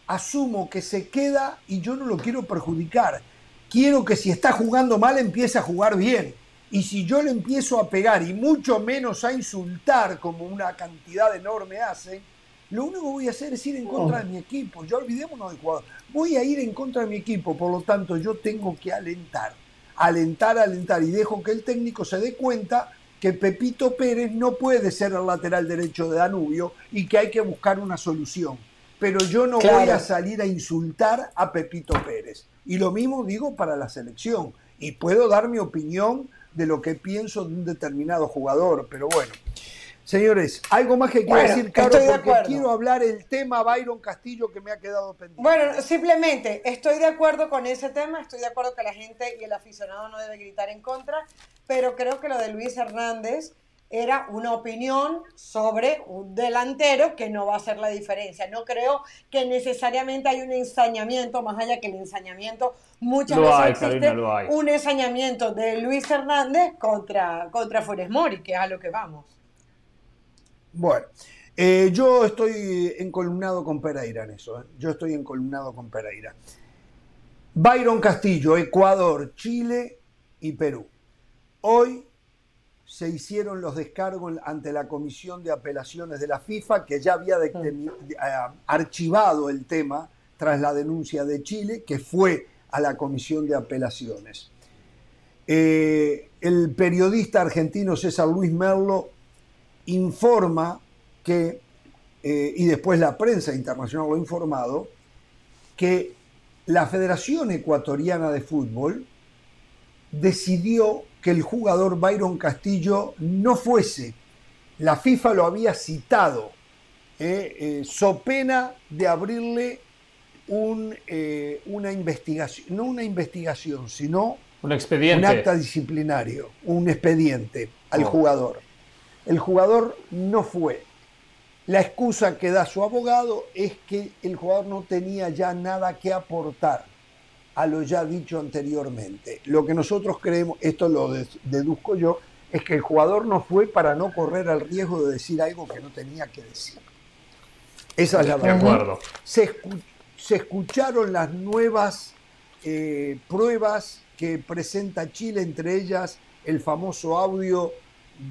asumo que se queda y yo no lo quiero perjudicar. Quiero que si está jugando mal empiece a jugar bien. Y si yo le empiezo a pegar y mucho menos a insultar como una cantidad enorme hace, lo único que voy a hacer es ir en contra de mi equipo. Yo olvidémonos del jugador. Voy a ir en contra de mi equipo, por lo tanto yo tengo que alentar, alentar, alentar y dejo que el técnico se dé cuenta que Pepito Pérez no puede ser el lateral derecho de Danubio y que hay que buscar una solución. Pero yo no voy a salir a insultar a Pepito Pérez. Y lo mismo digo para la selección. Y puedo dar mi opinión de lo que pienso de un determinado jugador, pero bueno. Señores, algo más que quiero decir, Carlos, porque quiero hablar el tema Byron Castillo que me ha quedado pendiente. Bueno, simplemente estoy de acuerdo con ese tema, estoy de acuerdo que la gente y el aficionado no debe gritar en contra, pero creo que lo de Luis Hernández era una opinión sobre un delantero que no va a hacer la diferencia. No creo que necesariamente hay un ensañamiento, más allá que el ensañamiento, muchas veces existe un ensañamiento de Luis Hernández contra, contra Funes Mori, que es a lo que vamos. Bueno, eh, yo estoy encolumnado con Pereira en eso. ¿eh? Yo estoy encolumnado con Pereira. Byron Castillo, Ecuador, Chile y Perú. Hoy se hicieron los descargos ante la Comisión de Apelaciones de la FIFA, que ya había eh, archivado el tema tras la denuncia de Chile, que fue a la Comisión de Apelaciones. Eh, el periodista argentino César Luis Merlo informa que, eh, y después la prensa internacional lo ha informado, que la Federación Ecuatoriana de Fútbol decidió que el jugador Byron Castillo no fuese. La FIFA lo había citado, eh, eh, so pena de abrirle un, eh, una investigación, no una investigación, sino un, expediente. un acta disciplinario, un expediente al oh. jugador. El jugador no fue. La excusa que da su abogado es que el jugador no tenía ya nada que aportar a lo ya dicho anteriormente. Lo que nosotros creemos, esto lo deduzco yo, es que el jugador no fue para no correr el riesgo de decir algo que no tenía que decir. Esa es la verdad. Se, se, escucharon las nuevas eh, pruebas que presenta Chile, entre ellas el famoso audio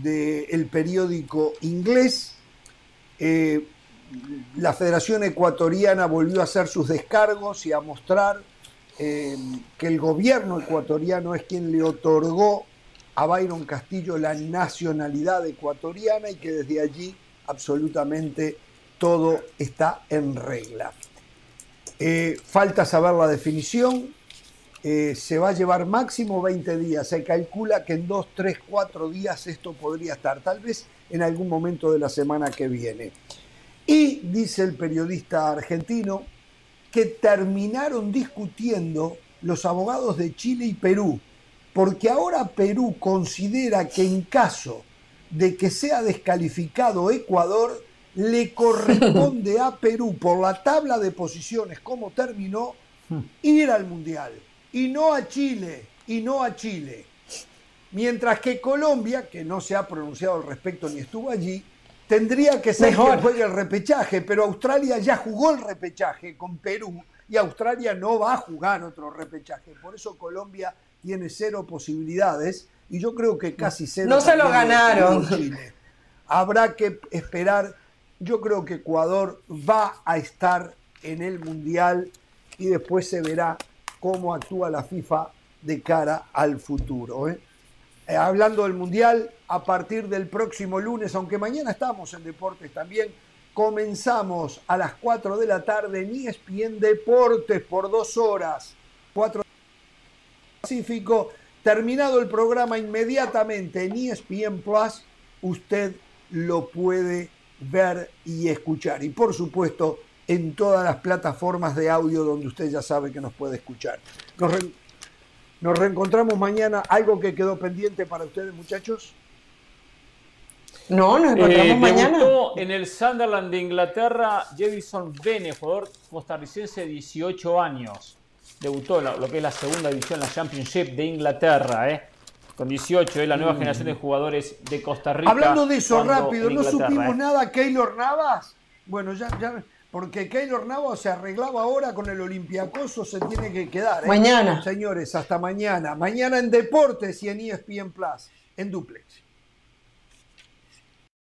del periódico inglés. Eh, la Federación Ecuatoriana volvió a hacer sus descargos y a mostrar eh, que el gobierno ecuatoriano es quien le otorgó a Byron Castillo la nacionalidad ecuatoriana y que desde allí absolutamente todo está en regla. Eh, falta saber la definición. Eh, se va a llevar máximo 20 días. Se calcula que en 2, 3, 4 días esto podría estar, tal vez en algún momento de la semana que viene. Y dice el periodista argentino, que terminaron discutiendo los abogados de Chile y Perú, porque ahora Perú considera que en caso de que sea descalificado Ecuador, le corresponde a Perú, por la tabla de posiciones como terminó, ir al Mundial, y no a Chile, y no a Chile. Mientras que Colombia, que no se ha pronunciado al respecto ni estuvo allí, Tendría que ser que juegue el repechaje, pero Australia ya jugó el repechaje con Perú y Australia no va a jugar otro repechaje. Por eso Colombia tiene cero posibilidades y yo creo que casi cero. No se lo ganaron. Habrá que esperar. Yo creo que Ecuador va a estar en el Mundial y después se verá cómo actúa la FIFA de cara al futuro. ¿eh? Eh, hablando del Mundial, a partir del próximo lunes, aunque mañana estamos en deportes también, comenzamos a las 4 de la tarde en ESPN Deportes por dos horas. 4 Pacífico. Terminado el programa inmediatamente en ESPN Plus, usted lo puede ver y escuchar. Y por supuesto, en todas las plataformas de audio donde usted ya sabe que nos puede escuchar. Nos nos reencontramos mañana. ¿Algo que quedó pendiente para ustedes, muchachos? No, nos Eh, encontramos mañana. debutó en el Sunderland de Inglaterra Jevison Bene, jugador costarricense de 18 años. Debutó en la- lo que es la segunda división, la Championship de Inglaterra, ¿eh? Con 18, es la nueva generación de jugadores de Costa Rica. Mm. Hablando de eso rápido, ¿no supimos ¿eh? nada Keylor Navas? Bueno, ya, ya, porque Keylor Navas se arreglaba ahora con el Olympiacoso, se tiene que quedar. ¿eh? Mañana. Señores, hasta mañana. Mañana en Deportes y en ESPN Plus, en Duplex.